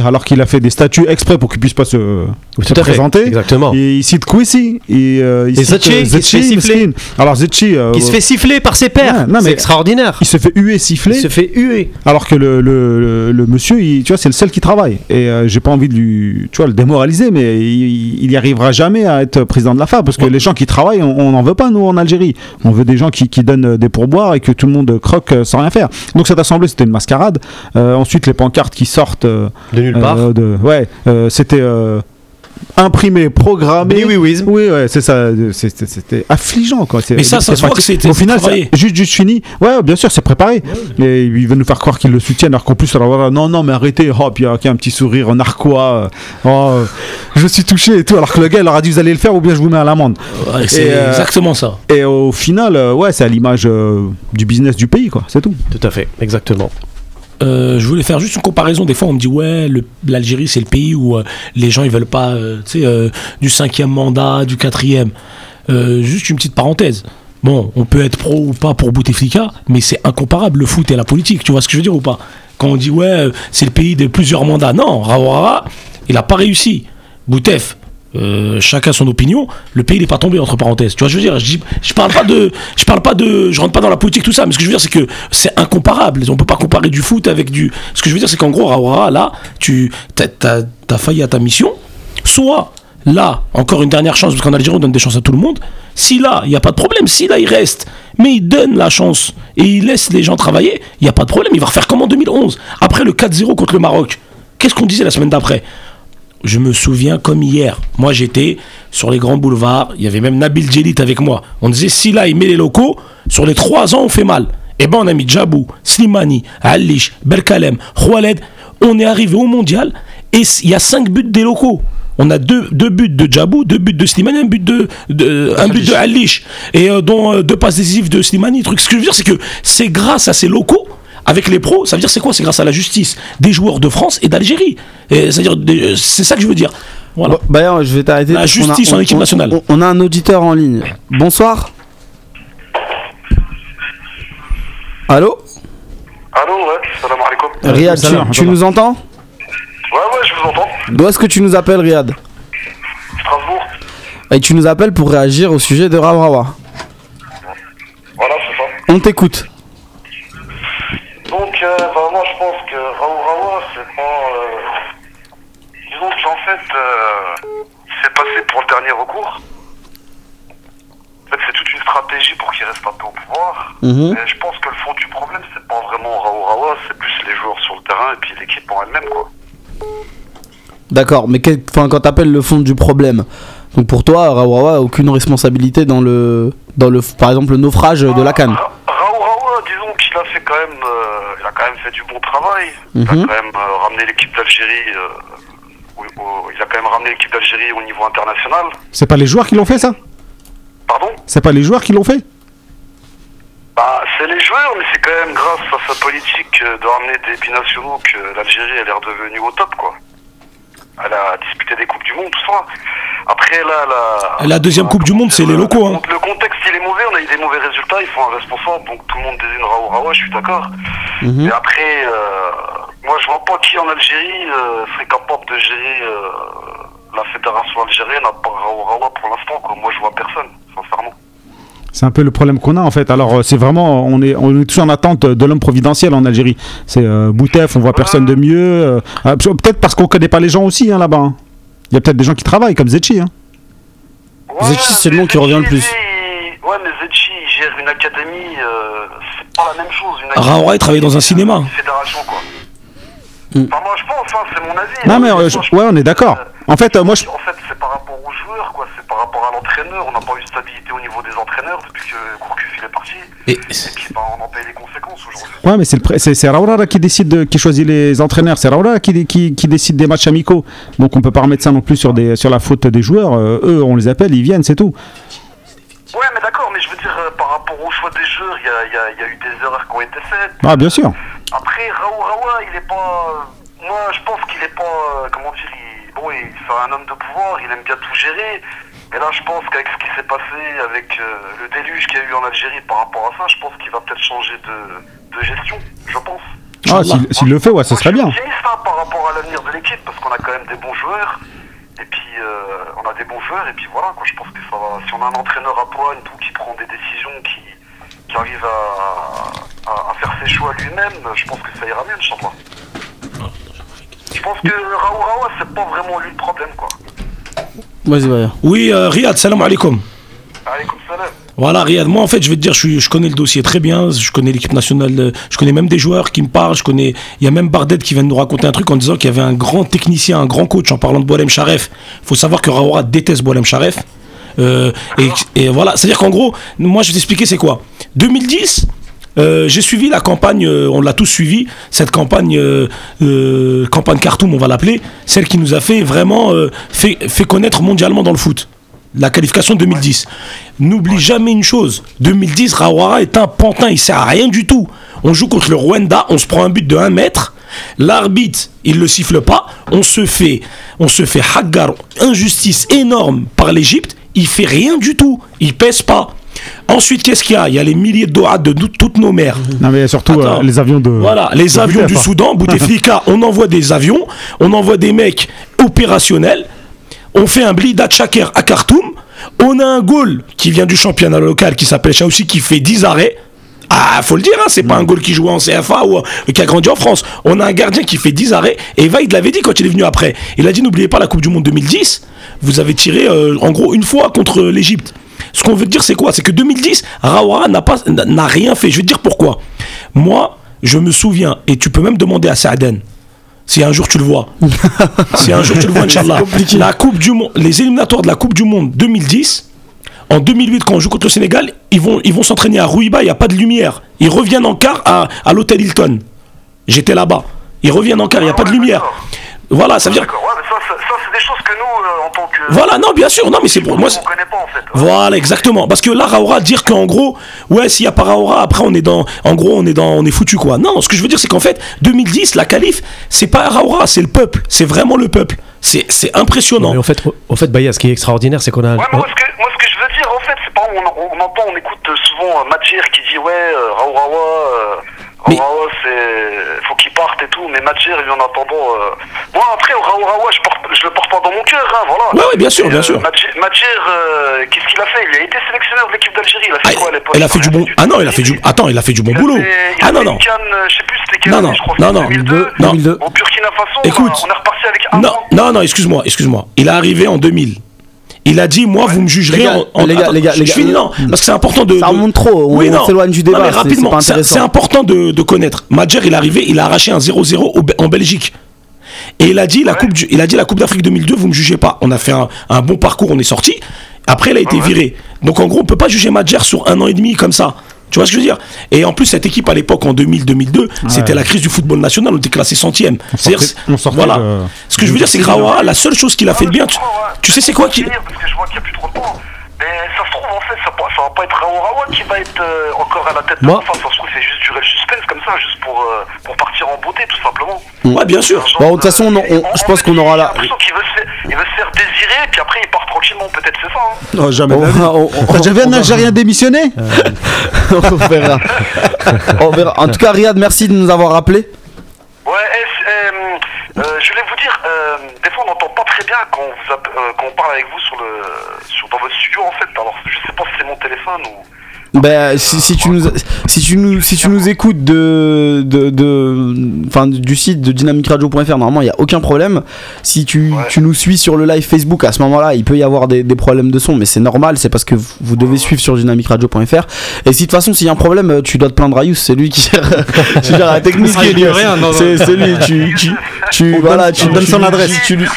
alors qu'il a fait des statuts exprès pour qu'il puisse pas se, Oui, se tout à fait. présenter. Exactement. Et il cite Kwesi et, euh, il Et cite, Zetchi, euh, qui se fait Zetchi, siffler. Alors Zetchi, euh, Qui se fait siffler par ses pairs. Ouais, c'est extraordinaire. il se fait huer, siffler. Il se fait huer. Alors que le, le, le- le monsieur, il- tu vois, c'est le seul qui travaille. Et euh, j'ai pas envie de lui, tu vois, le démoraliser, mais il, il y arrivera jamais à être président de la FA parce que les gens qui travaillent, on n'en veut pas nous en Algérie. On veut des gens qui, qui donnent des pourboires et que tout le monde croque sans rien faire. Donc cette assemblée, c'était une mascarade. Euh, ensuite, les pancartes qui sortent euh, De nulle part. euh, de, ouais, c'était imprimé, programmé. Oui, oui, oui. Oui, ouais, c'est ça. C'était affligeant, quoi. Mais ça, ça c'est se voit que c'était Au final, juste, juste fini. Ouais, bien sûr, c'est préparé. Et il veut nous faire croire qu'ils le soutiennent, alors qu'en plus, alors, voilà, non, non, mais arrêtez, hop, il y a il y a un petit sourire narquois. euh, oh, euh, je suis touché et tout. Alors que le gars, il leur a dit, vous allez le faire ou bien je vous mets à l'amende. Ouais, c'est Et, euh, exactement ça. Et au final, ouais, c'est à l'image euh, du business du pays, quoi. C'est tout. Tout à fait, exactement. Euh, je voulais faire juste une comparaison. Des fois, on me dit ouais, l'Algérie c'est le pays où euh, les gens ils veulent pas, euh, du cinquième mandat, du quatrième. Juste une petite parenthèse. Bon, on peut être pro ou pas pour Bouteflika, mais c'est incomparable le foot et la politique. Tu vois ce que je veux dire ou pas? Quand on dit ouais, c'est le pays de plusieurs mandats, non, Rawara, il a pas réussi. Boutef, euh, chacun son opinion. Le pays n'est pas tombé entre parenthèses. Tu vois, je veux dire, je, parle pas de, je parle pas de, je rentre pas dans la politique tout ça, mais ce que je veux dire c'est que c'est incomparable. On peut pas comparer du foot avec du. Ce que je veux dire c'est qu'en gros, Rawara, là, tu, t'as, t'as failli à ta mission. Soit là, encore une dernière chance parce qu'en Algérie on donne des chances à tout le monde. Si là, il n'y a pas de problème. Si là il reste, mais il donne la chance et il laisse les gens travailler, il n'y a pas de problème. Il va refaire comme en 2011. Après le 4-0 contre le Maroc. Qu'est-ce qu'on disait la semaine d'après? Je me souviens comme hier. Moi, j'étais sur les grands boulevards. Il y avait même Nabil Djelit avec moi. On disait si là, il met les locaux, sur les trois ans, on fait mal. Et ben, on a mis Djabou, Slimani, Alish, Berkalem, Khaled. On est arrivé au mondial et il y a cinq buts des locaux. On a deux, deux buts de Djabou, deux buts de Slimani, un but de, de- un but de Alish. Et euh, dont euh, deux passes décisives de Slimani. Truc. Ce que je veux dire, c'est que c'est grâce à ces locaux avec les pros, ça veut dire c'est quoi? C'est grâce à la justice des joueurs de France et d'Algérie. C'est-à-dire, des- c'est ça que je veux dire. Voilà. Bon, Bah, je vais t'arrêter. La qu'on a- justice en on- équipe on- nationale. On, on a un auditeur en ligne. Bonsoir. Allô? Allô, ouais, salam alaikum. Riyad, tu, salam, tu salam. nous entends? Ouais, ouais, je vous entends. D'où est-ce que tu nous appelles, Riyad? Strasbourg. Et tu nous appelles pour réagir au sujet de Rawrawa. Voilà, c'est ça. On t'écoute. Bah, moi, je pense que Raoult c'est pas. euh, Disons qu'en fait, euh, c'est passé pour le dernier recours. En fait, c'est toute une stratégie pour qu'il reste un peu au pouvoir. Mhm. Et je pense que le fond du problème, c'est pas vraiment Raoult Rawa, c'est plus les joueurs sur le terrain et puis l'équipe en elle-même, quoi. D'accord, mais quel- enfin, quand t'appelles le fond du problème, donc pour toi, Rawrawa a aucune responsabilité dans le, dans le, par exemple, le naufrage de la canne. Ra- Raoult Rawa, disons qu'il a fait quand même, euh, il a quand même fait du bon travail. Il a Mhm. quand même euh, ramené l'équipe d'Algérie euh, il a quand même ramené l'équipe d'Algérie au niveau international. C'est pas les joueurs qui l'ont fait ça Pardon C'est pas les joueurs qui l'ont fait Bah, c'est les joueurs, mais c'est quand même grâce à sa politique euh, de ramener des binationaux que l'Algérie elle est redevenue au top, quoi. Elle a disputé des coupes du monde, tout ça. Après, là, la, La deuxième Coupe du Monde, c'est les locaux, hein. Le contexte, il est mauvais. On a eu des mauvais résultats. Il faut un responsable. Donc tout le monde désigne Raoult Raoult, je suis d'accord. Mhm. Mais après, euh, moi, je vois pas qui en Algérie euh, serait capable de gérer euh, la fédération algérienne à part Raoult Raoult pour l'instant. Moi, je vois personne, sincèrement. C'est un peu le problème qu'on a en fait. Alors euh, c'est vraiment, on est, on est tous en attente de l'homme providentiel en Algérie. C'est euh, Boutef, on voit personne de mieux. euh, ah, peut-être parce qu'on connaît pas les gens aussi hein, là-bas. hein. Il y a peut-être des gens qui travaillent comme Zetchi. Hein. Zetchi, c'est le nom qui revient le plus. Ouais, mais Zetchi, il gère une académie. euh, c'est pas la même chose. Académie, il travaille dans un c'est cinéma. Une fédération, quoi. Mm. Enfin, moi, je pense, hein, c'est mon avis. Non hein. mais euh, je- ouais, on est d'accord. En fait, euh, moi je, En fait, c'est par rapport aux joueurs, quoi. C'est par rapport à l'entraîneur. On n'a pas eu de stabilité au niveau des entraîneurs Gourcuff il est parti. Et Et puis, bah, on en paye les conséquences aujourd'hui. ouais, mais c'est Raoula qui décide, de- qui choisit les entraîneurs. C'est Raoula qui, qui, qui décide des matchs amicaux. Donc on peut pas remettre ça non plus sur des, sur la faute des joueurs. Euh, eux, on les appelle, ils viennent, c'est tout. Ouais, mais d'accord, mais je veux dire, euh, par rapport au choix des joueurs, il y y y a eu des erreurs qui ont été faites. Ah bien sûr. Après, Raoult Raoult, il est pas. Moi, je pense qu'il est pas. euh, Comment dire il... Bon, il- c'est un homme de pouvoir, il aime bien tout gérer. Mais là, je pense qu'avec ce qui s'est passé, avec euh, le déluge qu'il y a eu en Algérie par rapport à ça, je pense qu'il va peut-être changer de, de gestion, je pense. Ah, s'il, le fait, ouais, ce Moi, serait je suis bien. optimiste, hein, par rapport à l'avenir de l'équipe, parce qu'on a quand même des bons joueurs. Et puis, euh, on a des bons joueurs, et puis voilà, quoi, je pense que ça va. Si on a un entraîneur à poigne, tout, qui prend des décisions, qui, qui arrive à, à, à faire ses choix lui-même, je pense que ça ira mieux, Inch'Allah. Je pense que Raoult Raoult, c'est pas vraiment lui le problème, quoi. Vas-y, vas-y. Oui, euh, Riyad, salam alaikum. Salam. Voilà, Riyad. Moi, en fait, je vais te dire, je, suis- je connais le dossier très bien. Je connais l'équipe nationale. euh, Je connais même des joueurs qui me parlent. Je connais. Il y a même Bardet qui vient de nous raconter un truc en disant qu'il y avait un grand technicien, un grand coach en parlant de Boalem Sharef. Il faut savoir que Raoura déteste Boalem Sharef. Euh, et, et voilà, c'est-à-dire qu'en gros, moi, je vais t'expliquer c'est quoi. 2010. Euh, j'ai suivi la campagne, euh, on l'a tous suivi, cette campagne, euh, campagne Khartoum, on va l'appeler, celle qui nous a fait vraiment fait, fait connaître mondialement dans le foot la qualification 2010. N'oublie jamais une chose, 2010, Rawara est un pantin, il sert à rien du tout. On joue contre le Rwanda, on se prend un but de 1 mètre, l'arbitre, il le siffle pas, on se fait, on se fait hagar, injustice énorme par l'Égypte, il fait rien du tout, il pèse pas. Ensuite, qu'est-ce qu'il y a? Il y a les milliers de doigts de nous- toutes nos mères. Non mais surtout euh, les avions de. Voilà, les de avions du. Soudan, Bouteflika, (laughs) on envoie des avions, on envoie des mecs opérationnels, on fait un blida Chaker à Khartoum, on a un goal qui vient du championnat local qui s'appelle Chaoussi qui fait 10 arrêts. Ah, faut le dire, hein, c'est pas un goal qui joue en CFA ou euh, qui a grandi en France. On a un gardien qui fait 10 arrêts. Et Vaid l'avait dit quand il est venu après. Il a dit n'oubliez pas la Coupe du Monde 2010. Vous avez tiré euh, en gros une fois contre l'Égypte. Ce qu'on veut dire, c'est quoi? C'est que 2010, Rawara n'a pas, n'a rien fait. Je vais te dire pourquoi. Moi, je me souviens, et tu peux même demander à Saaden, si un jour tu le vois, (laughs) si un jour tu le vois, Inch'Allah, la coupe du monde, les éliminatoires de la Coupe du Monde 2010, en 2008, quand on joue contre le Sénégal, ils vont, ils vont s'entraîner à Rouiba, il n'y a pas de lumière. Ils reviennent en quart à, à l'hôtel Hilton. J'étais là-bas. Ils reviennent en quart, il n'y a pas de lumière. Voilà, ça veut dire. Choses que nous, euh, en tant que. Voilà, non, bien sûr, non, mais c'est pour moi. c'est- On connaît pas, en fait. Voilà, exactement. Parce que là, Raora, dire qu'en gros, ouais, s'il y a pas Raora, après on est dans, en gros, on est dans, on est foutu quoi. Non, ce que je veux dire, c'est qu'en fait, 2010, la qualif, c'est pas Raora, c'est le peuple, c'est vraiment le peuple. C'est, c'est impressionnant. Mais en fait, au fait, Baya, ce qui est extraordinaire, c'est qu'on a. Ouais, mais moi, ce que, moi, ce que je veux dire, en fait, c'est pas. On, on, on entend, on écoute souvent euh, Madjer qui dit Ouais, euh, Raoult, euh, Raoult, c'est. Faut qu'il parte et tout, mais Madjer, lui, en attendant. euh, Moi, après, Raoult, je, porte, je le porte pas dans mon cœur, hein, voilà. Ouais, ouais, bien sûr, bien euh, sûr. Madjer, euh, qu'est-ce qu'il a fait? Il a été sélectionneur de l'équipe d'Algérie. Il a fait Ah, quoi à l'époque? elle a fait du bon. Ah non, il a fait du. Attends, il a fait du bon Il boulot. il Ah non non. euh, je sais plus c'était Non, non, je crois non, non, c'était 2002. non. 2002. Au Burkina Faso, Écoute. on, est reparti avec un non, non, excuse-moi, excuse-moi. Il est arrivé en 2000. Il a dit, moi, vous me jugerez Les gars, en, les gars, les gars, je finis, non, parce que c'est important de. Ça remonte trop, on- Oui, on non. s'éloigne du Non, débat, mais c'est- c'est rapidement, c'est important de, de connaître. Madjer, il est arrivé, il a arraché un 0-0 au Be- en Belgique. Et il a dit la coupe, du- il a dit la Coupe d'Afrique 2002, vous me jugez pas. On a fait un, un bon parcours, on est sorti. Après, il a été viré. Donc en gros, on peut pas juger Madjer sur un an et demi comme ça. Tu vois ce que je veux dire? Et en plus, cette équipe à l'époque, en 2000-2002, c'était la crise du football national. On était classé centième. On C'est-à-dire, sortait- on sortait voilà. de- Ce que je veux dire, c'est que Rawara, la seule chose qu'il a fait de bien, tu, tu sais, c'est quoi qui. Parce que je vois qu'il n'y a plus trop de temps. Mais ça se trouve, en fait, ça, ça va pas être Rawa qui va être euh, encore à la tête de Moi- la fin. Ça se trouve, c'est juste durer le suspense comme ça, juste pour, euh, pour partir en beauté, tout simplement. Ouais, bien sûr. Genre, Bon, de toute façon, on- euh, on- je en pense qu'on aura la- l'impression qu'il veut se faire- il veut se faire désirer, puis après, il part tranquillement, peut-être, c'est ça. hein. Non, jamais. T'as déjà vu un Algérien démissionner (laughs) on verra. on verra. En tout cas, Riyad, merci de nous avoir rappelé. Ouais, euh, euh, je voulais vous dire, euh, des fois on n'entend pas très bien quand, on vous euh, quand on parle avec vous sur le, sur, dans votre studio en fait. Alors je sais pas si c'est mon téléphone ou. Ben, si, si tu nous, si tu nous, si tu nous écoutes de, de, de- enfin, du site de dynamicradio.fr, normalement il y a aucun problème. Si tu, Ouais. tu nous suis sur le live Facebook, à ce moment-là, il peut y avoir des, des problèmes de son, mais c'est normal, c'est parce que vous, devez suivre sur dynamicradio.fr. Et si de toute façon s'il y a un problème, tu dois te plaindre à Yous, c'est lui qui gère, (laughs) qui gère la technique. Ah. C'est lui, tu, tu, tu, voilà, tu on donne tu- son tu- adresse. tu lui-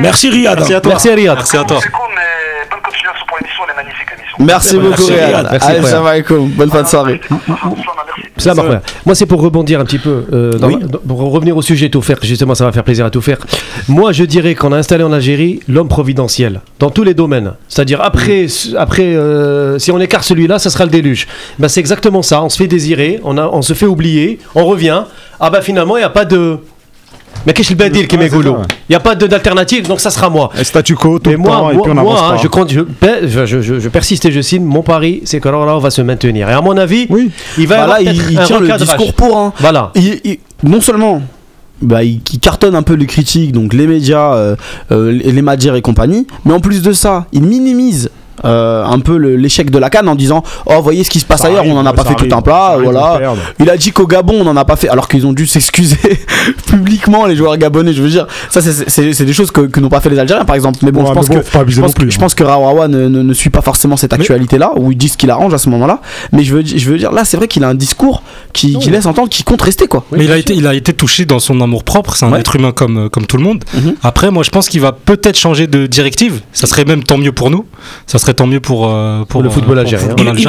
Merci Riyad. Merci à toi. Merci Riyad. Merci à toi. C'est cool, mais bonne continuation pour l'émission, les magnifiques émissions. Merci beaucoup. Merci, Allez, alaikum. Bonne fin de soirée. Après. Moi, c'est pour rebondir un petit peu, euh, dans Oui. pour revenir au sujet tout faire. Justement, ça va faire plaisir à tout faire. Moi, je dirais qu'on a installé en Algérie l'homme providentiel dans tous les domaines. C'est-à-dire après, après, euh, si on écarte celui-là, ça sera le déluge. Ben, c'est exactement ça. On se fait désirer, on, a, on se fait oublier, on revient. Ah bah finalement, il n'y a pas de. Mais qu'est-ce que le badil qui Ouais, m'est c'est goulot ça, ouais. Il n'y a pas d'alternative, donc ça sera moi. Et Statu quo, tout Mais le moi, temps, et moi, puis on moi, hein, pas. je, compte, je, pe- je, je- je- je persiste et je signe. Mon pari, c'est que alors là, on va se maintenir. Et à mon avis, Oui. il va y Voilà, avoir il, tient le discours pour. Hein. Voilà. il- il- non seulement bah, il, il cartonne un peu les critiques, donc les médias, euh, euh, les et compagnie, mais en plus de ça, il minimise. Euh, un peu l'échec de la canne en disant oh voyez ce qui se passe Ça ailleurs arrive, on en a pas fait arrive, tout un plat voilà il a dit qu'au Gabon on en a pas fait alors qu'ils ont dû (laughs) s'excuser (laughs) publiquement les joueurs gabonais je veux dire ça c'est- des choses que, que n'ont pas fait les Algériens par exemple mais bon Ouais, je pense mais bon, que je pense, plus, que, je hein. pense que Rawawa ne, ne- ne suit pas forcément cette actualité là ou il dit ce qu'il arrange à ce moment là mais je veux, je veux dire là c'est vrai qu'il a un discours qui, qui laisse entendre qu'il compte rester quoi Mais il a, été, il a été touché dans son amour propre, c'est un Ouais. être humain comme, comme tout le monde. Mhm. Après, moi je pense qu'il va peut-être changer de directive. Ça serait même tant mieux pour nous. Ça serait tant mieux pour, euh, pour, le euh, football pour algérien.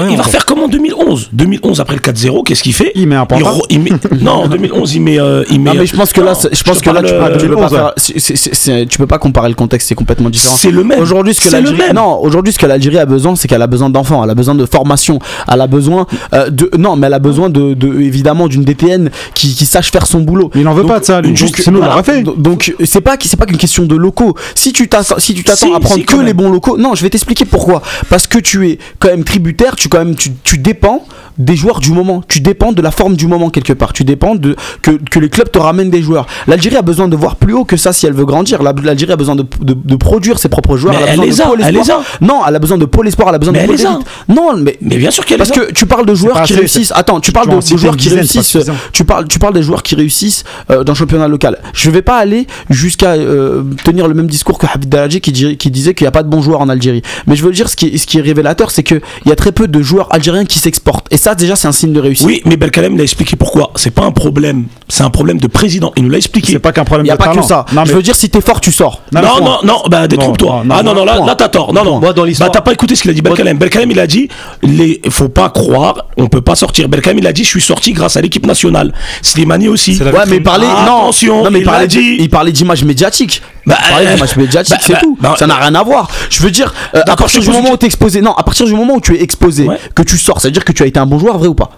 Il, va quoi. faire comme en 2011. 2011 après le 4-0, qu'est-ce qu'il fait? Il met un il, re- il met, (laughs) Non, en 2011, il met. euh, il met Non mais je pense que là, je pense que là, tu, peux- tu peux pas 2011, faire- c'est- c'est- c'est- c'est- tu peux pas comparer le contexte, c'est complètement différent. C'est le même. Aujourd'hui, ce que l'Algérie, non, aujourd'hui, ce que l'Algérie a besoin, c'est qu'elle a besoin d'enfants, elle a besoin de formation, elle a besoin euh, de, non, mais elle a besoin de, de- évidemment, d'une DTN qui, qui sache faire son boulot. Il en veut Donc, pas de ça, lui. donc, Juste, sinon, il voilà. fait. Donc, c'est pas c'est pas qu'une question de locaux. Si tu t'attends si tu t'attends Si, à prendre si, que les bons locaux, non, je vais t'expliquer pourquoi. Parce que tu es quand même tributaire, tu quand même tu, tu dépends des joueurs du moment. Tu dépends de la forme du moment quelque part. Tu dépends de que, que les clubs te ramènent des joueurs. L'Algérie a besoin de voir plus haut que ça si elle veut grandir. La- L'Algérie a besoin de, de, de produire ses propres joueurs. Mais a elle besoin les a, elle Non, elle a besoin de pôle espoir, elle a besoin Mais de elle pôle les a. élite. Non, mais Mais bien sûr qu'elle parce les a. que tu parles de joueurs qui réussissent. Attends, tu parles de, joueurs qui réussissent. Tu parles, tu parles des joueurs qui réussissent euh, dans le championnat local. Je vais pas aller jusqu'à euh, tenir le même discours que Habib Daraji qui, qui disait qu'il n'y a pas de bons joueurs en Algérie. Mais je veux dire, ce qui est, ce qui est révélateur, c'est qu'il y a très peu de joueurs algériens qui s'exportent. Et ça, déjà, c'est un signe de réussite. Oui, mais Belkalem l'a expliqué pourquoi. C'est pas un problème, c'est un problème de président. Il nous l'a expliqué. C'est pas qu'un Il problème n'y a de pas talent. que ça. Non, je veux dire, si t'es fort, tu sors. Non, mais non, point. non, bah détrompe-toi. non, Ah non, non, là, là t'as tort. Non, non. Moi, dans l'histoire- Bah t'as pas écouté ce qu'il a dit Belkalem. Belkalem, il a dit, les, faut pas croire, on peut pas sortir. Belkalem, il a dit, je suis sorti grâce à l'équipe nationale. Slimani aussi. Ouais, mais parler. Ah, non, attention, non, mais il parlait l'a dit. Il parlait d'image médiatique. Bah, il parlait euh, d'image médiatique, bah, c'est bah, tout. bah, ça n'a rien à voir. Je veux dire, euh, à partir du moment où tu es exposé, non, à partir du moment où tu es exposé, que tu sors, ça veut dire que tu as été un bon joueur, vrai ou pas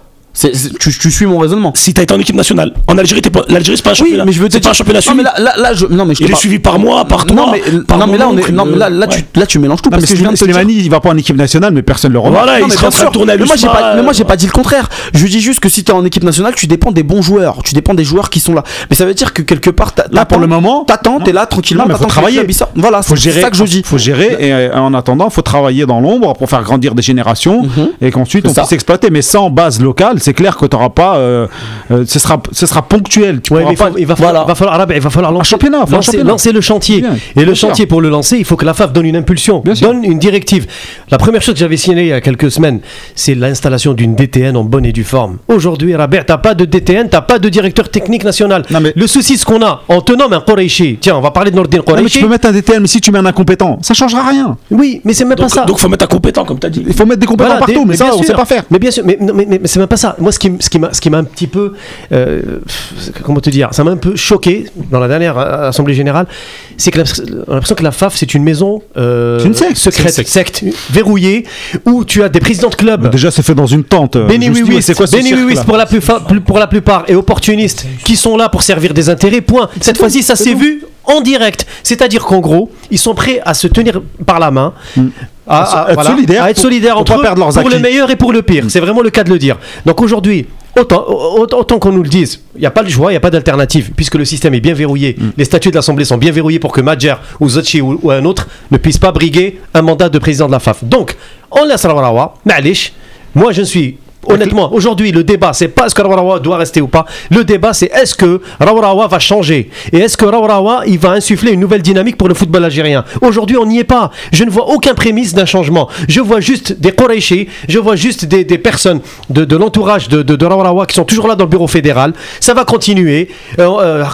Tu, tu suis mon raisonnement. Si t'as été en équipe nationale, en Algérie, t'es pas, l'Algérie c'est pas un Oui, championnat. mais je veux te c'est pas dire. un championnat non, suivi. mais là, là, là, je, non, mais je Il est suivi par moi, par toi. Non, mais, par non, mais là, on est, oncle, non, mais là, là, ouais. tu, là, tu mélanges tout Non, parce que dire. Slimani, il va pas en équipe nationale, mais personne le remarque. Voilà, Non, il mais sera en train sûr. de tourner à mais moi j'ai pas, mais moi j'ai euh, pas dit le contraire. Je dis juste que si t'es en équipe nationale, tu dépends des bons joueurs, tu dépends des joueurs qui sont là. Mais ça veut dire que quelque part, Là, pour t'attends- le moment, t'attends, t'es là tranquillement, mais faut que travailler. Voilà, faut c'est gérer, ça que je dis. faut gérer et euh, en attendant, faut travailler dans l'ombre pour faire grandir des générations Mhm. et qu'ensuite on puisse exploiter. Mais sans base locale, c'est clair que tu n'auras pas. euh, euh, ce, sera, ce sera ponctuel. Tu Ouais, mais il, faut- il va falloir, Voilà. va falloir, Rabat, il va falloir lancer, championnat, un lancer, championnat. lancer le chantier. Bien, Et le sûr. chantier, pour le lancer, il faut que la FAF donne une impulsion, Bien sûr. donne une directive. La première chose que j'avais signalée il y a quelques semaines, c'est l'installation d'une DTN en bonne et due forme. Aujourd'hui, Rabat, t'as pas de DTN, t'as pas de directeur technique national. Non, mais- Le souci, ce qu'on a, en tenant un Koreishi, tiens, on va parler de Nordin Non, mais tu peux mettre un DTN, mais si tu mets un incompétent, ça changera rien. Oui, mais c'est même pas ça. donc faut mettre un compétent, comme tu as dit. Il faut mettre des compétents Voilà, partout, des- mais, ça, on sûr. sait pas faire. Mais bien sûr, mais, non, mais, mais- mais c'est même pas ça. Moi, ce qui, m- ce qui m'a, ce qui m'a un petit peu, euh, comment te dire, ça m'a un peu choqué dans la dernière euh, assemblée générale, c'est que l'impress- on a l'impression que la FAF c'est une maison euh, une secte. secrète, une secte, verrouillée, où tu as des présidents de clubs. Déjà, c'est fait dans une tente. euh, Benny Wiwis, c'est quoi ce Benny pour la, plupart, pour la plupart et opportunistes qui sont là pour servir des intérêts, point. Cette fois-ci, ça s'est vu en direct. C'est-à-dire qu'en gros, ils sont prêts à se tenir par la main. À, à- Être voilà, solidaires à être pour- solidaires pour entre eux, perdre leurs pour le meilleur et pour le pire. C'est vraiment le cas de le dire. Donc aujourd'hui, autant, qu'on nous le dise, il n'y a pas le choix, il n'y a pas d'alternative, puisque le système est bien verrouillé. Les statuts de l'Assemblée sont bien verrouillés pour que Madjer ou Zotchi ou, ou un autre ne puisse pas briguer un mandat de président de la FAF. Donc, on laisse Rawarawa, Ma'alish. Moi, je suis. Honnêtement, aujourd'hui, le débat, c'est pas est-ce que Rawarawa doit rester ou pas. Le débat, c'est est-ce que Rawarawa va changer Et est-ce que Rawarawa, il va insuffler une nouvelle dynamique pour le football algérien Aujourd'hui, on n'y est pas. Je ne vois aucun prémisse d'un changement. Je vois juste des Quraishi, je vois juste des, des personnes de, de l'entourage de, de, qui sont toujours là dans le bureau fédéral. Ça va continuer, euh, euh,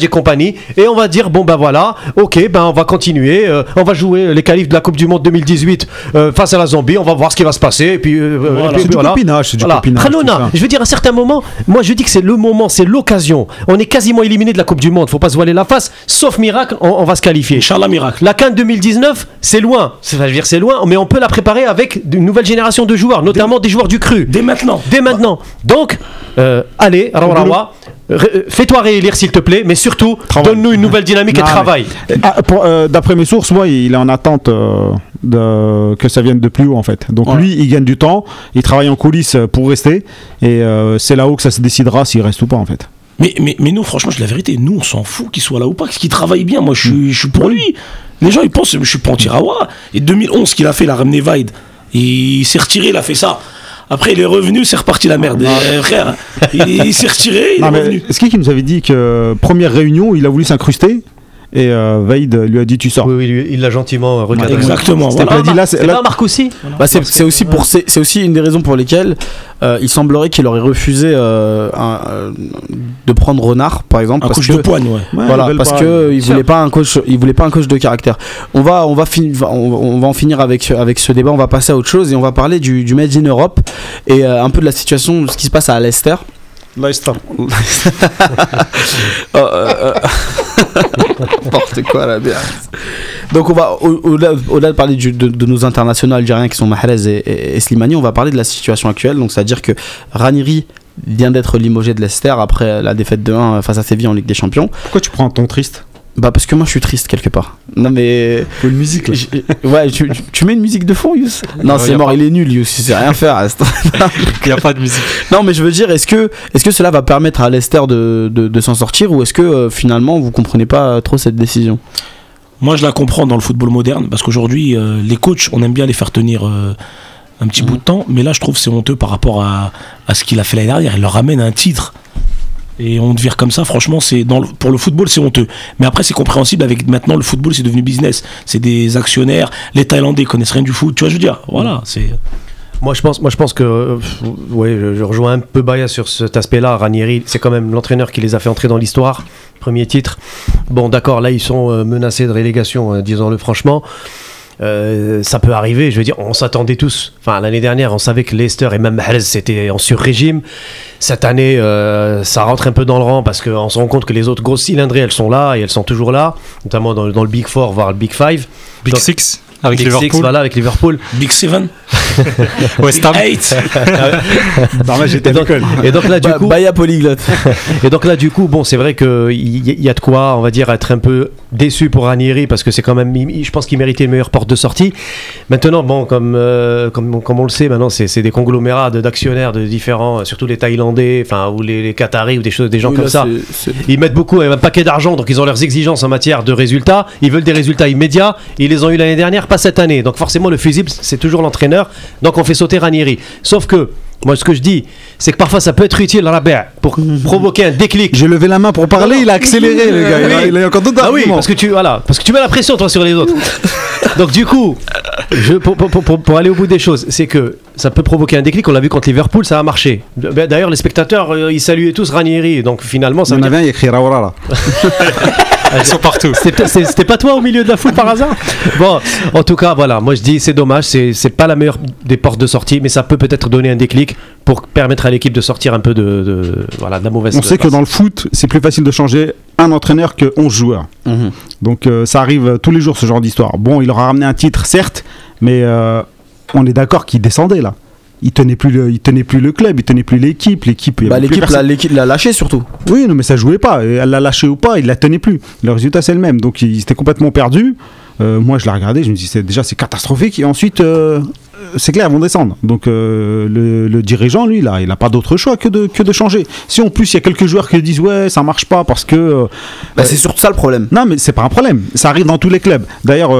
et compagnie. Et on va dire, bon ben voilà, ok, ben on va continuer. euh, on va jouer les qualifs de la Coupe du Monde 2018 euh, face à la Zambie. On va voir ce qui va se passer. Et puis, euh, Voilà. et puis voilà. C'est du Voilà. copinage, ça. je veux dire, à certains moments, moi je dis que c'est le moment, c'est l'occasion. On est quasiment éliminé de la Coupe du Monde, faut pas se voiler la face. Sauf miracle, on, on va se qualifier. Inch'Allah, miracle. La CAN 2019, c'est loin. C'est- enfin, je veux dire, c'est loin, mais on peut la préparer avec une nouvelle génération de joueurs, notamment des joueurs du cru. Dès maintenant. Dès maintenant. Donc, euh, allez, Rawa, fais-toi réélire s'il te plaît, mais surtout, donne-nous une nouvelle dynamique et Non, mais- travail. Ah, euh, D'après mes sources, moi, il est en attente euh, de, que ça vienne de plus haut en fait. Donc lui, il gagne du temps, il travaille en coulisses pour rester, et euh, c'est là-haut que ça se décidera s'il reste ou pas en fait. Mais, mais, mais nous, franchement, je dis la vérité, nous, on s'en fout qu'il soit là ou pas, parce qu'il travaille bien. Moi, je suis, je suis pour lui. Les gens, ils pensent, je suis pour Antirawa. Et 2011, ce qu'il a fait, il a ramené Vaid. Et il s'est retiré, il a fait ça. Après, il est revenu, c'est reparti la merde. Frère, il, il s'est retiré, il (laughs) Non, est mais revenu. est-ce qui nous avait dit que première réunion, il a voulu s'incruster? Et euh, Vaid lui a dit tu sors. Oui, oui, lui, il l'a gentiment euh, recadré. Exactement. C'était voilà. pas dit là, c'est- là- Marc aussi Bah, c'est c'est aussi pour c'est c'est aussi une des raisons pour lesquelles euh, il semblerait qu'il aurait refusé euh, un, euh, de prendre Renard par exemple Un parce que de poigne, ouais. Ouais, voilà parce pas- que il voulait pas un coach il voulait pas un coach de caractère. On va on va finir on, on va en finir avec avec ce débat, on va passer à autre chose et on va parler du, du Made in Europe et euh, un peu de la situation de ce qui se passe à Leicester. Oh, (laughs) euh, euh, N'importe quoi bien. Donc on va au- au-delà de parler de, nos internationaux algériens qui sont Mahrez et, Slimani, on va parler de la situation actuelle. Donc c'est-à-dire que Raniri vient d'être limogé de Leicester après la défaite de 1 face à Séville en Ligue des Champions. Pourquoi tu prends un ton triste? Bah parce que moi je suis triste quelque part. Non mais Faut une musique là. Ouais, tu, mets une musique de fond, Yous? Non, c'est mort, pas. il est nul, Yous, il sait rien faire. (laughs) Il n'y a pas de musique. non, mais je veux dire, est-ce que, est que cela va permettre à Leicester de, de, de s'en sortir ou est-ce que euh, finalement vous comprenez pas trop cette décision? Moi, je la comprends dans le football moderne, parce qu'aujourd'hui, euh, les coachs, on aime bien les faire tenir euh, un petit bout de temps, mais là, je trouve c'est honteux par rapport à, à ce qu'il a fait l'année dernière. Il leur ramène un titre. Et on te vire comme ça, franchement, c'est dans le- pour le football, c'est honteux. Mais après, c'est compréhensible avec maintenant le football, c'est devenu business. C'est des actionnaires. Les Thaïlandais connaissent rien du foot. Tu vois, je veux dire, voilà, c'est. Moi je pense, moi je pense que, euh, ouais, je, je rejoins un peu Baya sur cet aspect-là. Ranieri, c'est quand même l'entraîneur qui les a fait entrer dans l'histoire. Premier titre. Bon, d'accord, là ils sont euh, menacés de relégation, hein, disons-le franchement. Euh, ça peut arriver, je veux dire, on s'attendait tous. Enfin, l'année dernière, on savait que Leicester et même Mahrez c'était en sur-régime. Cette année, euh, ça rentre un peu dans le rang parce qu'on se rend compte que les autres grosses cylindrées, elles sont là et elles sont toujours là, notamment dans, dans le Big Four, voire le Big Five. Big Donc, Six avec Big Six, Liverpool. voilà, avec Liverpool. Big Seven, (laughs) West Ham. Eight. (laughs) Non, mais j'étais Et donc, et donc là, du coup, Baya polyglotte. (laughs) Et donc là, du coup, bon, c'est vrai qu'il y, y a de quoi, on va dire, être un peu déçu pour Ranieri parce que c'est quand même, je pense qu'il méritait une meilleure porte de sortie. Maintenant, bon, comme, euh, comme, comme on le sait, maintenant, c'est c'est des conglomérats de- d'actionnaires de différents, surtout les Thaïlandais, enfin, ou les, les Qataris ou des choses, des gens Oui, comme là, ça. c'est- c'est- Ils mettent beaucoup, un paquet d'argent, donc ils ont leurs exigences en matière de résultats. Ils veulent des résultats immédiats. Ils les ont eu l'année dernière, cette année. Donc forcément, le fusible, c'est toujours l'entraîneur. Donc on fait sauter Ranieri. Sauf que Moi, ce que je dis, c'est que parfois ça peut être utile, Rabia, pour provoquer un déclic. J'ai levé la main pour parler, il a accéléré, le gars. Il a, Oui. il a encore d'autres Ah oui, parce que tu voilà, parce que tu mets la pression toi sur les autres. (laughs) Donc du coup, je, pour, pour- pour- pour aller au bout des choses, c'est que ça peut provoquer un déclic. On l'a vu contre Liverpool, ça a marché. Ben, D'ailleurs, les spectateurs, euh, ils saluaient tous Ranieri. Donc finalement, ça Il y en avait un, il écrit Raoura là. (laughs) Ils sont partout. C'était pas toi au milieu de la foule par hasard? Bon, en tout cas, voilà, moi je dis c'est dommage, c'est c'est pas la meilleure des portes de sortie, mais ça peut peut-être donner un déclic pour permettre à l'équipe de sortir un peu de, de- voilà, de la mauvaise On sait que dans le foot, c'est plus facile de changer un entraîneur que 11 joueurs. Mhm. Donc euh, ça arrive euh, tous les jours ce genre d'histoire. Bon, il aura ramené un titre, certes, mais euh, on est d'accord qu'il descendait là. Il tenait plus le, il tenait plus le club, il tenait plus l'équipe, l'équipe. Bah, avait plus l'équipe l'a- lâché surtout. Oui, non, mais ça jouait pas. Elle l'a lâché ou pas, il la tenait plus. Le résultat c'est le même. Donc il était complètement perdu. Euh, moi, je l'ai regardé, je me dis déjà c'est catastrophique. Et ensuite, euh, c'est clair, ils vont descendre. Donc euh, le, le dirigeant, lui, là, il n'a pas d'autre choix que de, que de changer. Si en plus il y a quelques joueurs qui disent ouais, ça marche pas parce que Bah, c'est surtout ça le problème. non, mais c'est pas un problème. Ça arrive dans tous les clubs. D'ailleurs,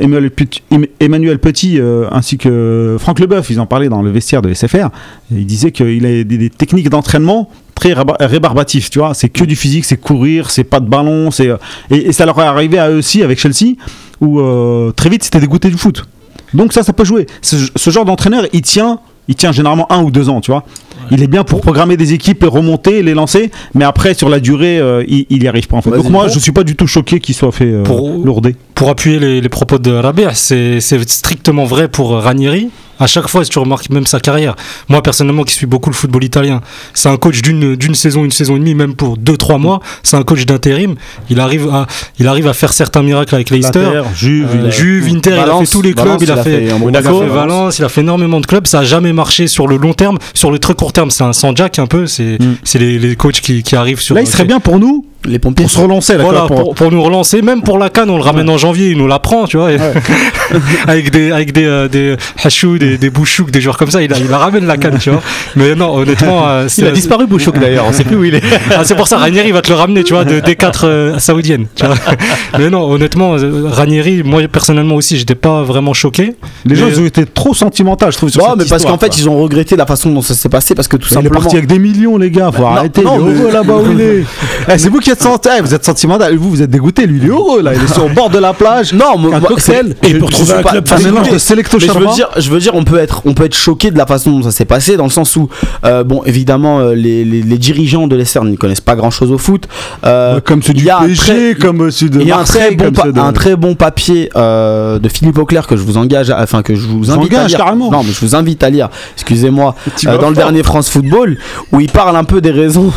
Emmanuel Petit, Em- Emmanuel Petit, ainsi que Franck Leboeuf, ils en parlaient dans le vestiaire de SFR. Ils disaient qu'il a des, des techniques d'entraînement très réba- rébarbatives. Tu vois, c'est que du physique, c'est courir, c'est pas de ballon, c'est et, et ça leur est arrivé à eux aussi avec Chelsea, où euh, très vite c'était dégoûté du foot. Donc ça, ça peut jouer. Ce, ce genre d'entraîneur, il tient. Il tient généralement un ou deux ans, tu vois. Il est bien pour programmer des équipes, les remonter, les lancer, mais après sur la durée, euh, il, il y arrive pas en fait. Vas-y. Donc moi, je suis pas du tout choqué qu'il soit fait euh, Pour- lourder. Pour appuyer les, les propos de Rabia, c'est c'est strictement vrai pour Ranieri. À chaque fois, si tu remarques même sa carrière, moi personnellement qui suis beaucoup le football italien, c'est un coach d'une d'une saison, une saison et demie, même pour deux trois mois. C'est un coach d'intérim. Il arrive à il arrive à faire certains miracles avec Leicester. Juve, Euh, Juve, Inter, il a fait tous les clubs, Valence, il a fait, il a Monaco, fait Valence, il a fait énormément de clubs, ça a jamais marché sur le long terme, sur le très court terme, c'est un sans jack un peu, c'est Mm. c'est les, les coachs qui, qui arrivent sur Là, il serait bien pour nous, Les pompiers. pour se relancer. voilà, pour- pour, pour nous relancer, même pour la canne, on le ramène en janvier, il nous la prend, tu vois, (laughs) avec des avec des euh, des Hachou, des, des Bouchouk, des joueurs comme ça, il, a, il la ramène la canne, tu vois. Mais non, honnêtement, euh, Il a disparu Bouchouk d'ailleurs, on sait plus où il est. ah, c'est pour ça Ranieri va te le ramener, tu vois, de, des quatre euh, saoudiennes. Tu vois. (laughs) Mais non, honnêtement, euh, Ranieri, moi personnellement aussi, j'étais pas vraiment choqué. Les gens, ils ont été trop sentimentaux, je trouve. Sur Non, cette mais parce qu'en fait, quoi. ils ont regretté la façon dont ça s'est passé parce que tout Mais il est simplement. parti avec des millions, les gars. Faut Bah, non, arrêter. non, mais- heureux là-bas où il est. (laughs) Eh, c'est vous qui êtes sentimental. Vous êtes sentimental. Vous, vous êtes dégoûté. Lui, il est heureux là. Il est sur le bord de la plage. Non, moi, Un cocktail. Et je- pour trouver un pas- club de Selecto Mais je veux dire, je veux dire, on peut être, on peut être choqué de la façon dont ça s'est passé, dans le sens où, euh, bon, évidemment, euh, les, les, les dirigeants de Leicester ne connaissent pas grand-chose au foot. Euh, Comme ceux du PSG, comme ceux de il y a un très, bon comme pa- ceux de. un très bon papier de Philippe Auclair que je vous engage, à- enfin que je vous invite à lire. carrément. Non, mais je vous invite à lire. Excusez-moi. (laughs) Dans le dernier France Football, où il parle un peu des raisons.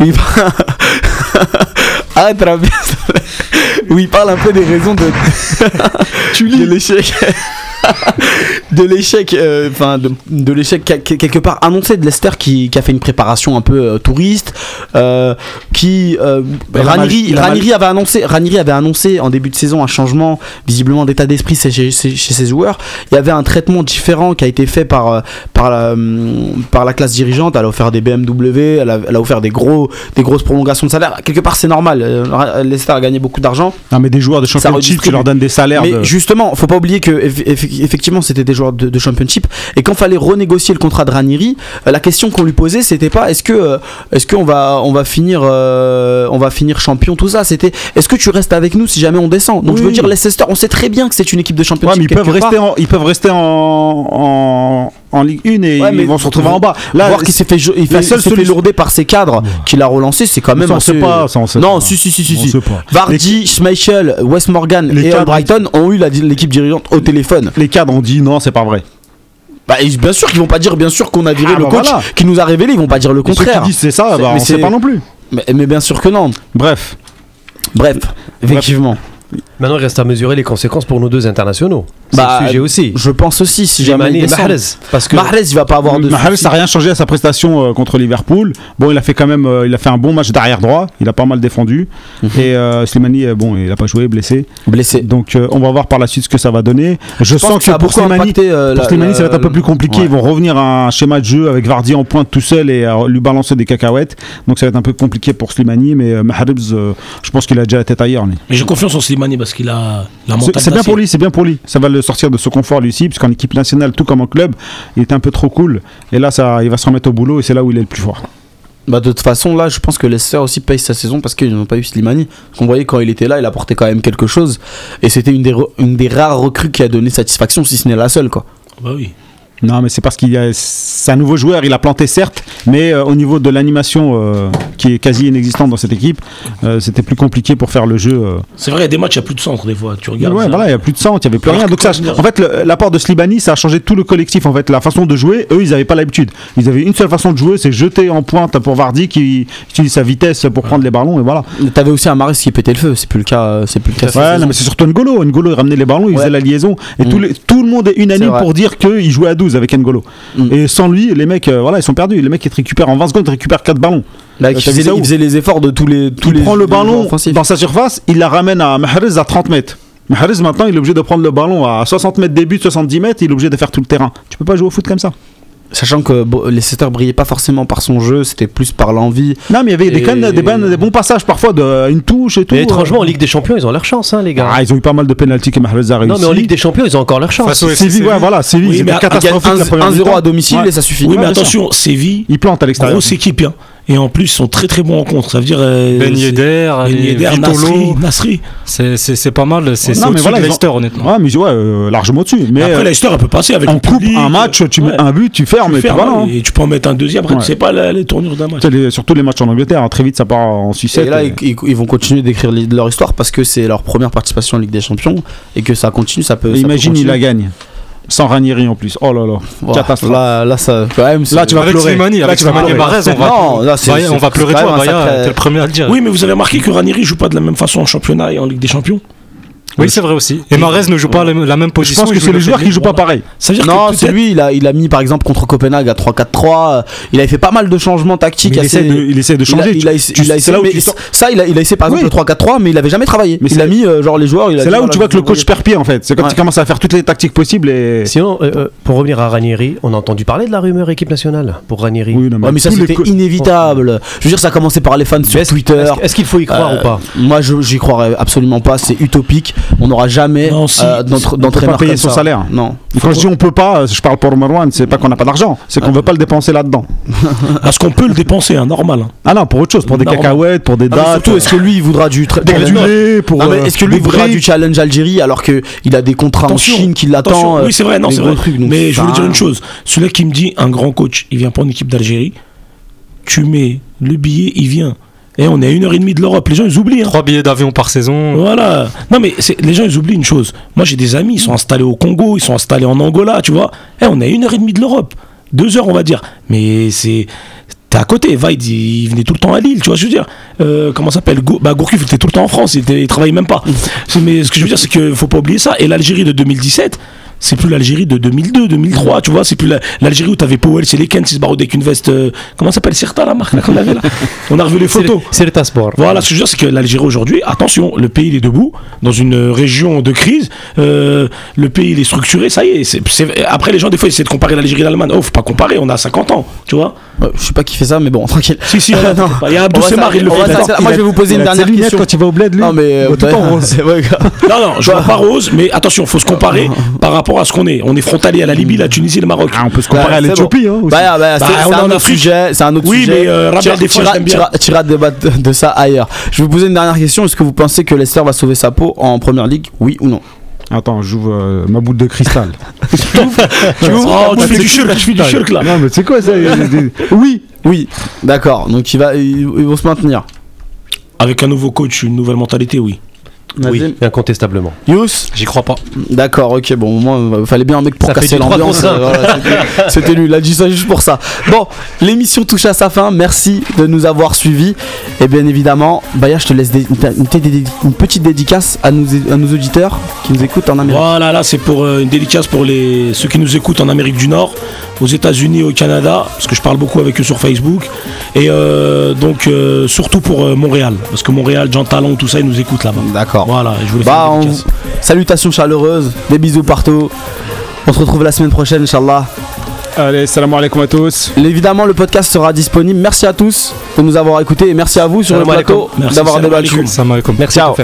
Où il (laughs) te plaît. Où il parle un peu des raisons de. de l'échec. De l'échec, euh, enfin de, de l'échec quel- quel- quelque part annoncé de Leicester qui, qui a fait une préparation un peu euh, touriste, euh, qui Ranieri, Ranieri avait annoncé, Ranieri avait annoncé en début de saison un changement visiblement d'état d'esprit chez, chez, chez ses joueurs. Il y avait un traitement différent qui a été fait par par la hum, par la classe dirigeante. Elle a offert des BMW, elle a, elle a offert des gros des grosses prolongations de salaire. Quelque part c'est normal. Leicester a gagné beaucoup d'argent. Non, mais des joueurs de championship, tu leur donnes des salaires. Mais de- justement, faut pas oublier que effectivement c'était des joueurs de, de championship et quand fallait renégocier le contrat de Ranieri, euh, la question qu'on lui posait c'était pas est-ce que euh, est-ce qu'on va on va finir euh, on va finir champion tout ça, c'était est-ce que tu restes avec nous si jamais on descend? Donc je veux Oui. dire Leicester, on sait très bien que c'est une équipe de Ouais, championship. mais ils peuvent rester, en, ils peuvent rester en, en, en Ligue 1 et Ouais, ils vont se retrouver en bas. Là, voir qu'il s'est fait, il fait, fait lourder par ses cadres, qu'il a relancé, c'est quand même ça, on sait pas, ça, on sait non, pas. si si si si. Si. Vardy, Schmeichel, Wes Morgan Les et cadres- Brighton ont eu l'équipe dirigeante au téléphone. les cadres ont dit non, c'est pas vrai. Bah, bien sûr qu'ils vont pas dire bien sûr qu'on a viré Ah, le bah coach voilà. qui nous a révélé, ils vont pas dire le ceux contraire. qui disent c'est ça, bah, mais on sait c'est- pas non plus. Mais, mais bien sûr que non. Bref. Bref, effectivement. Maintenant, il reste à mesurer les conséquences pour nos deux internationaux. C'est Bah, le sujet aussi. Je pense aussi si jamais Slimani il. Mahrez. Parce que Mahrez, il va pas avoir de Mahrez soucis. n'a rien changé à sa prestation euh, contre Liverpool. Bon, il a fait quand même, euh, il a fait un bon match d'arrière droit. Il a pas mal défendu. Mhm. Et euh, Slimani, euh, bon, il a pas joué, blessé. blessé. Donc, euh, on va voir par la suite ce que ça va donner. Je, Je sens pense que, ça a pour Slimani, impacté, euh, pour la- Slimani, ça va être un peu plus compliqué. ouais. Ils vont revenir à un schéma de jeu avec Vardy en pointe tout seul et lui balancer des cacahuètes. Donc, ça va être un peu compliqué pour Slimani. Mais euh, Mahrez, euh, je pense qu'il a déjà la tête ailleurs. Mais j'ai confiance en Slimani parce qu'il a la C'est bien pour lui, c'est bien pour lui. Ça va le sortir de ce confort lui aussi, puisqu'en équipe nationale, tout comme en club, il était un peu trop cool. Et là, ça, il va se remettre au boulot et c'est là où il est le plus fort. Bah, de toute façon, là, je pense que Leicester aussi paye sa saison parce qu'ils n'ont pas eu Slimani. Parce qu'on voyait quand il était là, il apportait quand même quelque chose. Et c'était une des, une des rares recrues qui a donné satisfaction, si ce n'est la seule, quoi. Bah oui. Non, mais c'est parce qu'il y a, c'est un nouveau joueur, il a planté certes, mais euh, au niveau de l'animation euh, qui est quasi inexistante dans cette équipe, euh, c'était plus compliqué pour faire le jeu. euh. C'est vrai, il y a des matchs, il n'y a plus de centre des fois. Tu regardes. ouais, ça. voilà, il y a plus de centre, il y avait plus Alors rien. Donc ça, en fait, l'apport de Slibani, ça a changé tout le collectif. En fait, la façon de jouer, eux, ils n'avaient pas l'habitude. Ils avaient une seule façon de jouer, c'est jeter en pointe pour Vardy qui utilise sa vitesse pour prendre les ballons et voilà. T'avais aussi un Maris qui pétait le feu, c'est plus le cas. C'est plus le cas. Ouais, non, mais c'est surtout N'Golo. N'Golo, il ramenait les ballons, il Ouais. faisait la liaison. Et Mm. tout, tout le monde est unanime vrai. pour dire qu'il jouait à 12 avec N'Golo. Mm. Et sans lui, les mecs, euh, voilà, ils sont perdus. Les mecs, ils te récupèrent en 20 secondes, ils te récupèrent 4 ballons. Là, il faisait, il les efforts de tous les. Tous il les prend le les ballon dans sa surface, il la ramène à Mahrez à 30 mètres. Mahrez, maintenant, il est obligé de prendre le ballon à 60 mètres début, 70 mètres, il est obligé de faire tout le terrain. Tu peux pas jouer au foot comme ça. Sachant que bon, Leicester brillait pas forcément par son jeu, c'était plus par l'envie. Non, mais il y avait des, Et- des bons passages parfois, de, une touche et tout. Mais étrangement, en euh. Ligue des Champions, ils ont leur chance, hein, les gars. Ah, ils ont eu pas mal de pénalties que Mahrez a réussi. non, mais en Ligue des Champions, ils ont encore leur chance. Séville, ouais, voilà, Séville, Oui, catastrophique la première 1-0 mi-temps. à domicile Ouais. et ça suffit. Oui, Ouais, mais attention, Séville, Il plante à l'extérieur. grosse équipe. hein. Et en plus, ils sont très très bons en contre. Ça veut dire. euh, Ben c'est- Yedder, Ben Yedder, Vitolo, Nasri, Nasri. c'est- c'est c'est pas mal, c'est Non, c'est mais au-dessus voilà, de ils Leicester honnêtement. Ouais, mais ouais, euh, largement au-dessus. Mais Après, euh, Leicester, elle peut passer avec en coupe, un match, tu mets Ouais. un but, tu fermes, Tu et fermes, voilà. hein. Et tu peux en mettre un deuxième. Après, Ouais. tu sais pas la- les tournures d'un match. C'est les- surtout les matchs en Angleterre, hein, très vite ça part en sucette. Et là, et- ils, ils- ils vont continuer d'écrire leur histoire parce que c'est leur première participation en Ligue des Champions et que ça continue, ça peut. ça peut imagine, il continuer. la gagne. Sans Ranieri en plus. Oh là là. Catastrophe. Là, là, ça. Quand même, Là, tu vas Avec pleurer. Slimani, Là, avec Slimani. Mahrez, on va, Non, là, on va pleurer c'est toi, sacré- t'es le premier à le dire. Oui, mais vous avez remarqué que Ranieri joue pas de la même façon en championnat et en Ligue des Champions. Oui, c'est vrai aussi. Et Mahrez ne joue pas la la même Je position. pense que c'est le les joueurs qui jouent pas pareil. Ça veut dire Non, que c'est peut-être- lui, il a, il a mis par exemple contre Copenhague à 3-4-3. euh, Il avait fait pas mal de changements tactiques. Mais il assez- essaie de, il essaie de il a- changer. ça, il a, il a essayé par exemple Oui. le 3-4-3, mais il avait jamais travaillé. Mais il c'est- a mis euh, genre les joueurs. C'est là où tu vois que le coach perd pied en fait. C'est quand il commence à faire toutes les tactiques possibles et. Sinon, euh, pour revenir à Ranieri, on a entendu parler de la rumeur équipe nationale pour Ranieri. Oui, mais ça c'était inévitable. Je veux dire, ça a commencé par les fans sur Est-ce- Twitter. Est-ce qu'il faut y croire ou pas? Moi, je j'y croirais absolument pas. C'est utopique. On n'aura jamais Non, si. euh, d'entraîneur payer son ça. salaire. Non. Quand je dis on peut pas, je parle pour Marwan, c'est pas qu'on n'a pas d'argent, c'est qu'on veut pas le dépenser là-dedans. (laughs) Parce qu'on peut le dépenser, hein, normal. hein. Ah non, pour autre chose, pour des Normal. cacahuètes, pour des Ah, dates, surtout, est-ce que lui, il voudra du tra- des pour- gradulés, pour. Non, mais euh, est-ce que lui voudra du challenge Algérie alors que il a des contrats Attention, en Chine qui Attention, l'attend euh, oui, c'est vrai, non, c'est vrai. trucs, mais je voulais dire une chose. Celui qui me dit un grand coach, il vient pas en équipe d'Algérie, tu mets le billet, il vient. Et on est à une heure et demie de l'Europe. Les gens, ils oublient. hein. Trois billets d'avion par saison. Voilà. Non, mais les gens, ils oublient une chose. Moi, j'ai des amis, ils sont installés au Congo, ils sont installés en Angola, tu vois. Et on est à une heure et demie de l'Europe. Deux heures, on va dire. Mais c'est. T'es à côté. Vaid, il, il venait tout le temps à Lille, tu vois, je veux dire. Euh, comment ça s'appelle? Gour- bah, Gourcuff, il était tout le temps en France, il, était, il travaillait même pas. C'est- mais ce que je veux dire, c'est qu'il faut pas oublier ça. Et l'Algérie de 2017, c'est plus l'Algérie de 2002, 2003, tu vois. C'est plus la- l'Algérie où t'avais Powell, c'est les Kens, ils se barraient avec une veste. euh, comment ça s'appelle Cirta, la marque là, qu'on avait là (laughs) On a revu les photos. Le Sport. Voilà, ce que je veux dire, c'est que l'Algérie aujourd'hui, attention, le pays il est debout, dans une euh, région de crise, euh, le pays il est structuré, ça y est. Après, les gens, des fois, ils essaient de comparer l'Algérie et l'Allemagne. Oh, faut pas comparer, on a 50 ans, tu vois. Ouais, je sais pas qui fait ça, mais bon, (laughs) tranquille. Si, si, (laughs) Non. il y a Abdou Semar, il le fait. là. Moi, je vais vous poser Il une dernière question. quand il va au bled, lui. Non, mais. Il rose. Non, non, je vois pas rose, mais attention, faut se comparer par rapport à ce qu'on est. On est frontalier à la Libye, la Tunisie, le Maroc. Ah, on peut se comparer Bah, à l'Éthiopie. hein, aussi. Bah, bah, c'est Bah, c'est un autre sujet. C'est un autre Oui, sujet. mais, euh, Rabia, des fois, tira- débattre de, ça ailleurs. Je vais vous poser une dernière question. Est-ce que vous pensez que Leicester va sauver sa peau en première ligue Oui ou non? Attends, j'ouvre euh, ma boule de cristal. (laughs) Tu oh, tu fais du shirk, tu fais du shirk là. non, mais c'est quoi ça? Oui. Oui. D'accord. Donc il va, ils, ils vont se maintenir. Avec un nouveau coach, une nouvelle mentalité, oui. Oui, Nazim incontestablement. Yous J'y crois pas. D'accord, ok, bon, au moins, il fallait bien un mec pour Ça fait casser du trois l'ambiance. contre un. euh, voilà, c'était- C'était lui, il a dit ça juste pour ça. Bon, l'émission touche à sa fin. Merci de nous avoir suivis. Et bien évidemment, Baya, je te laisse dé- une, une- une petite dédicace à nos, à nos auditeurs qui nous écoutent en Amérique. Voilà, là c'est pour euh, une dédicace pour les, ceux qui nous écoutent en Amérique du Nord, aux États-Unis, au Canada, parce que je parle beaucoup avec eux sur Facebook, et euh, donc euh, surtout pour euh, Montréal, parce que Montréal, Jean Talon, tout ça, ils nous écoutent là-bas. D'accord. Voilà, je voulais Bah, faire une salutations chaleureuses, des bisous partout. On se retrouve la semaine prochaine, Inch'Allah. Allez, salam alaikum à tous. Évidemment, le podcast sera disponible. Merci à tous de nous avoir écoutés et merci à vous sur Salam le plateau d'avoir débattu. Merci à tous.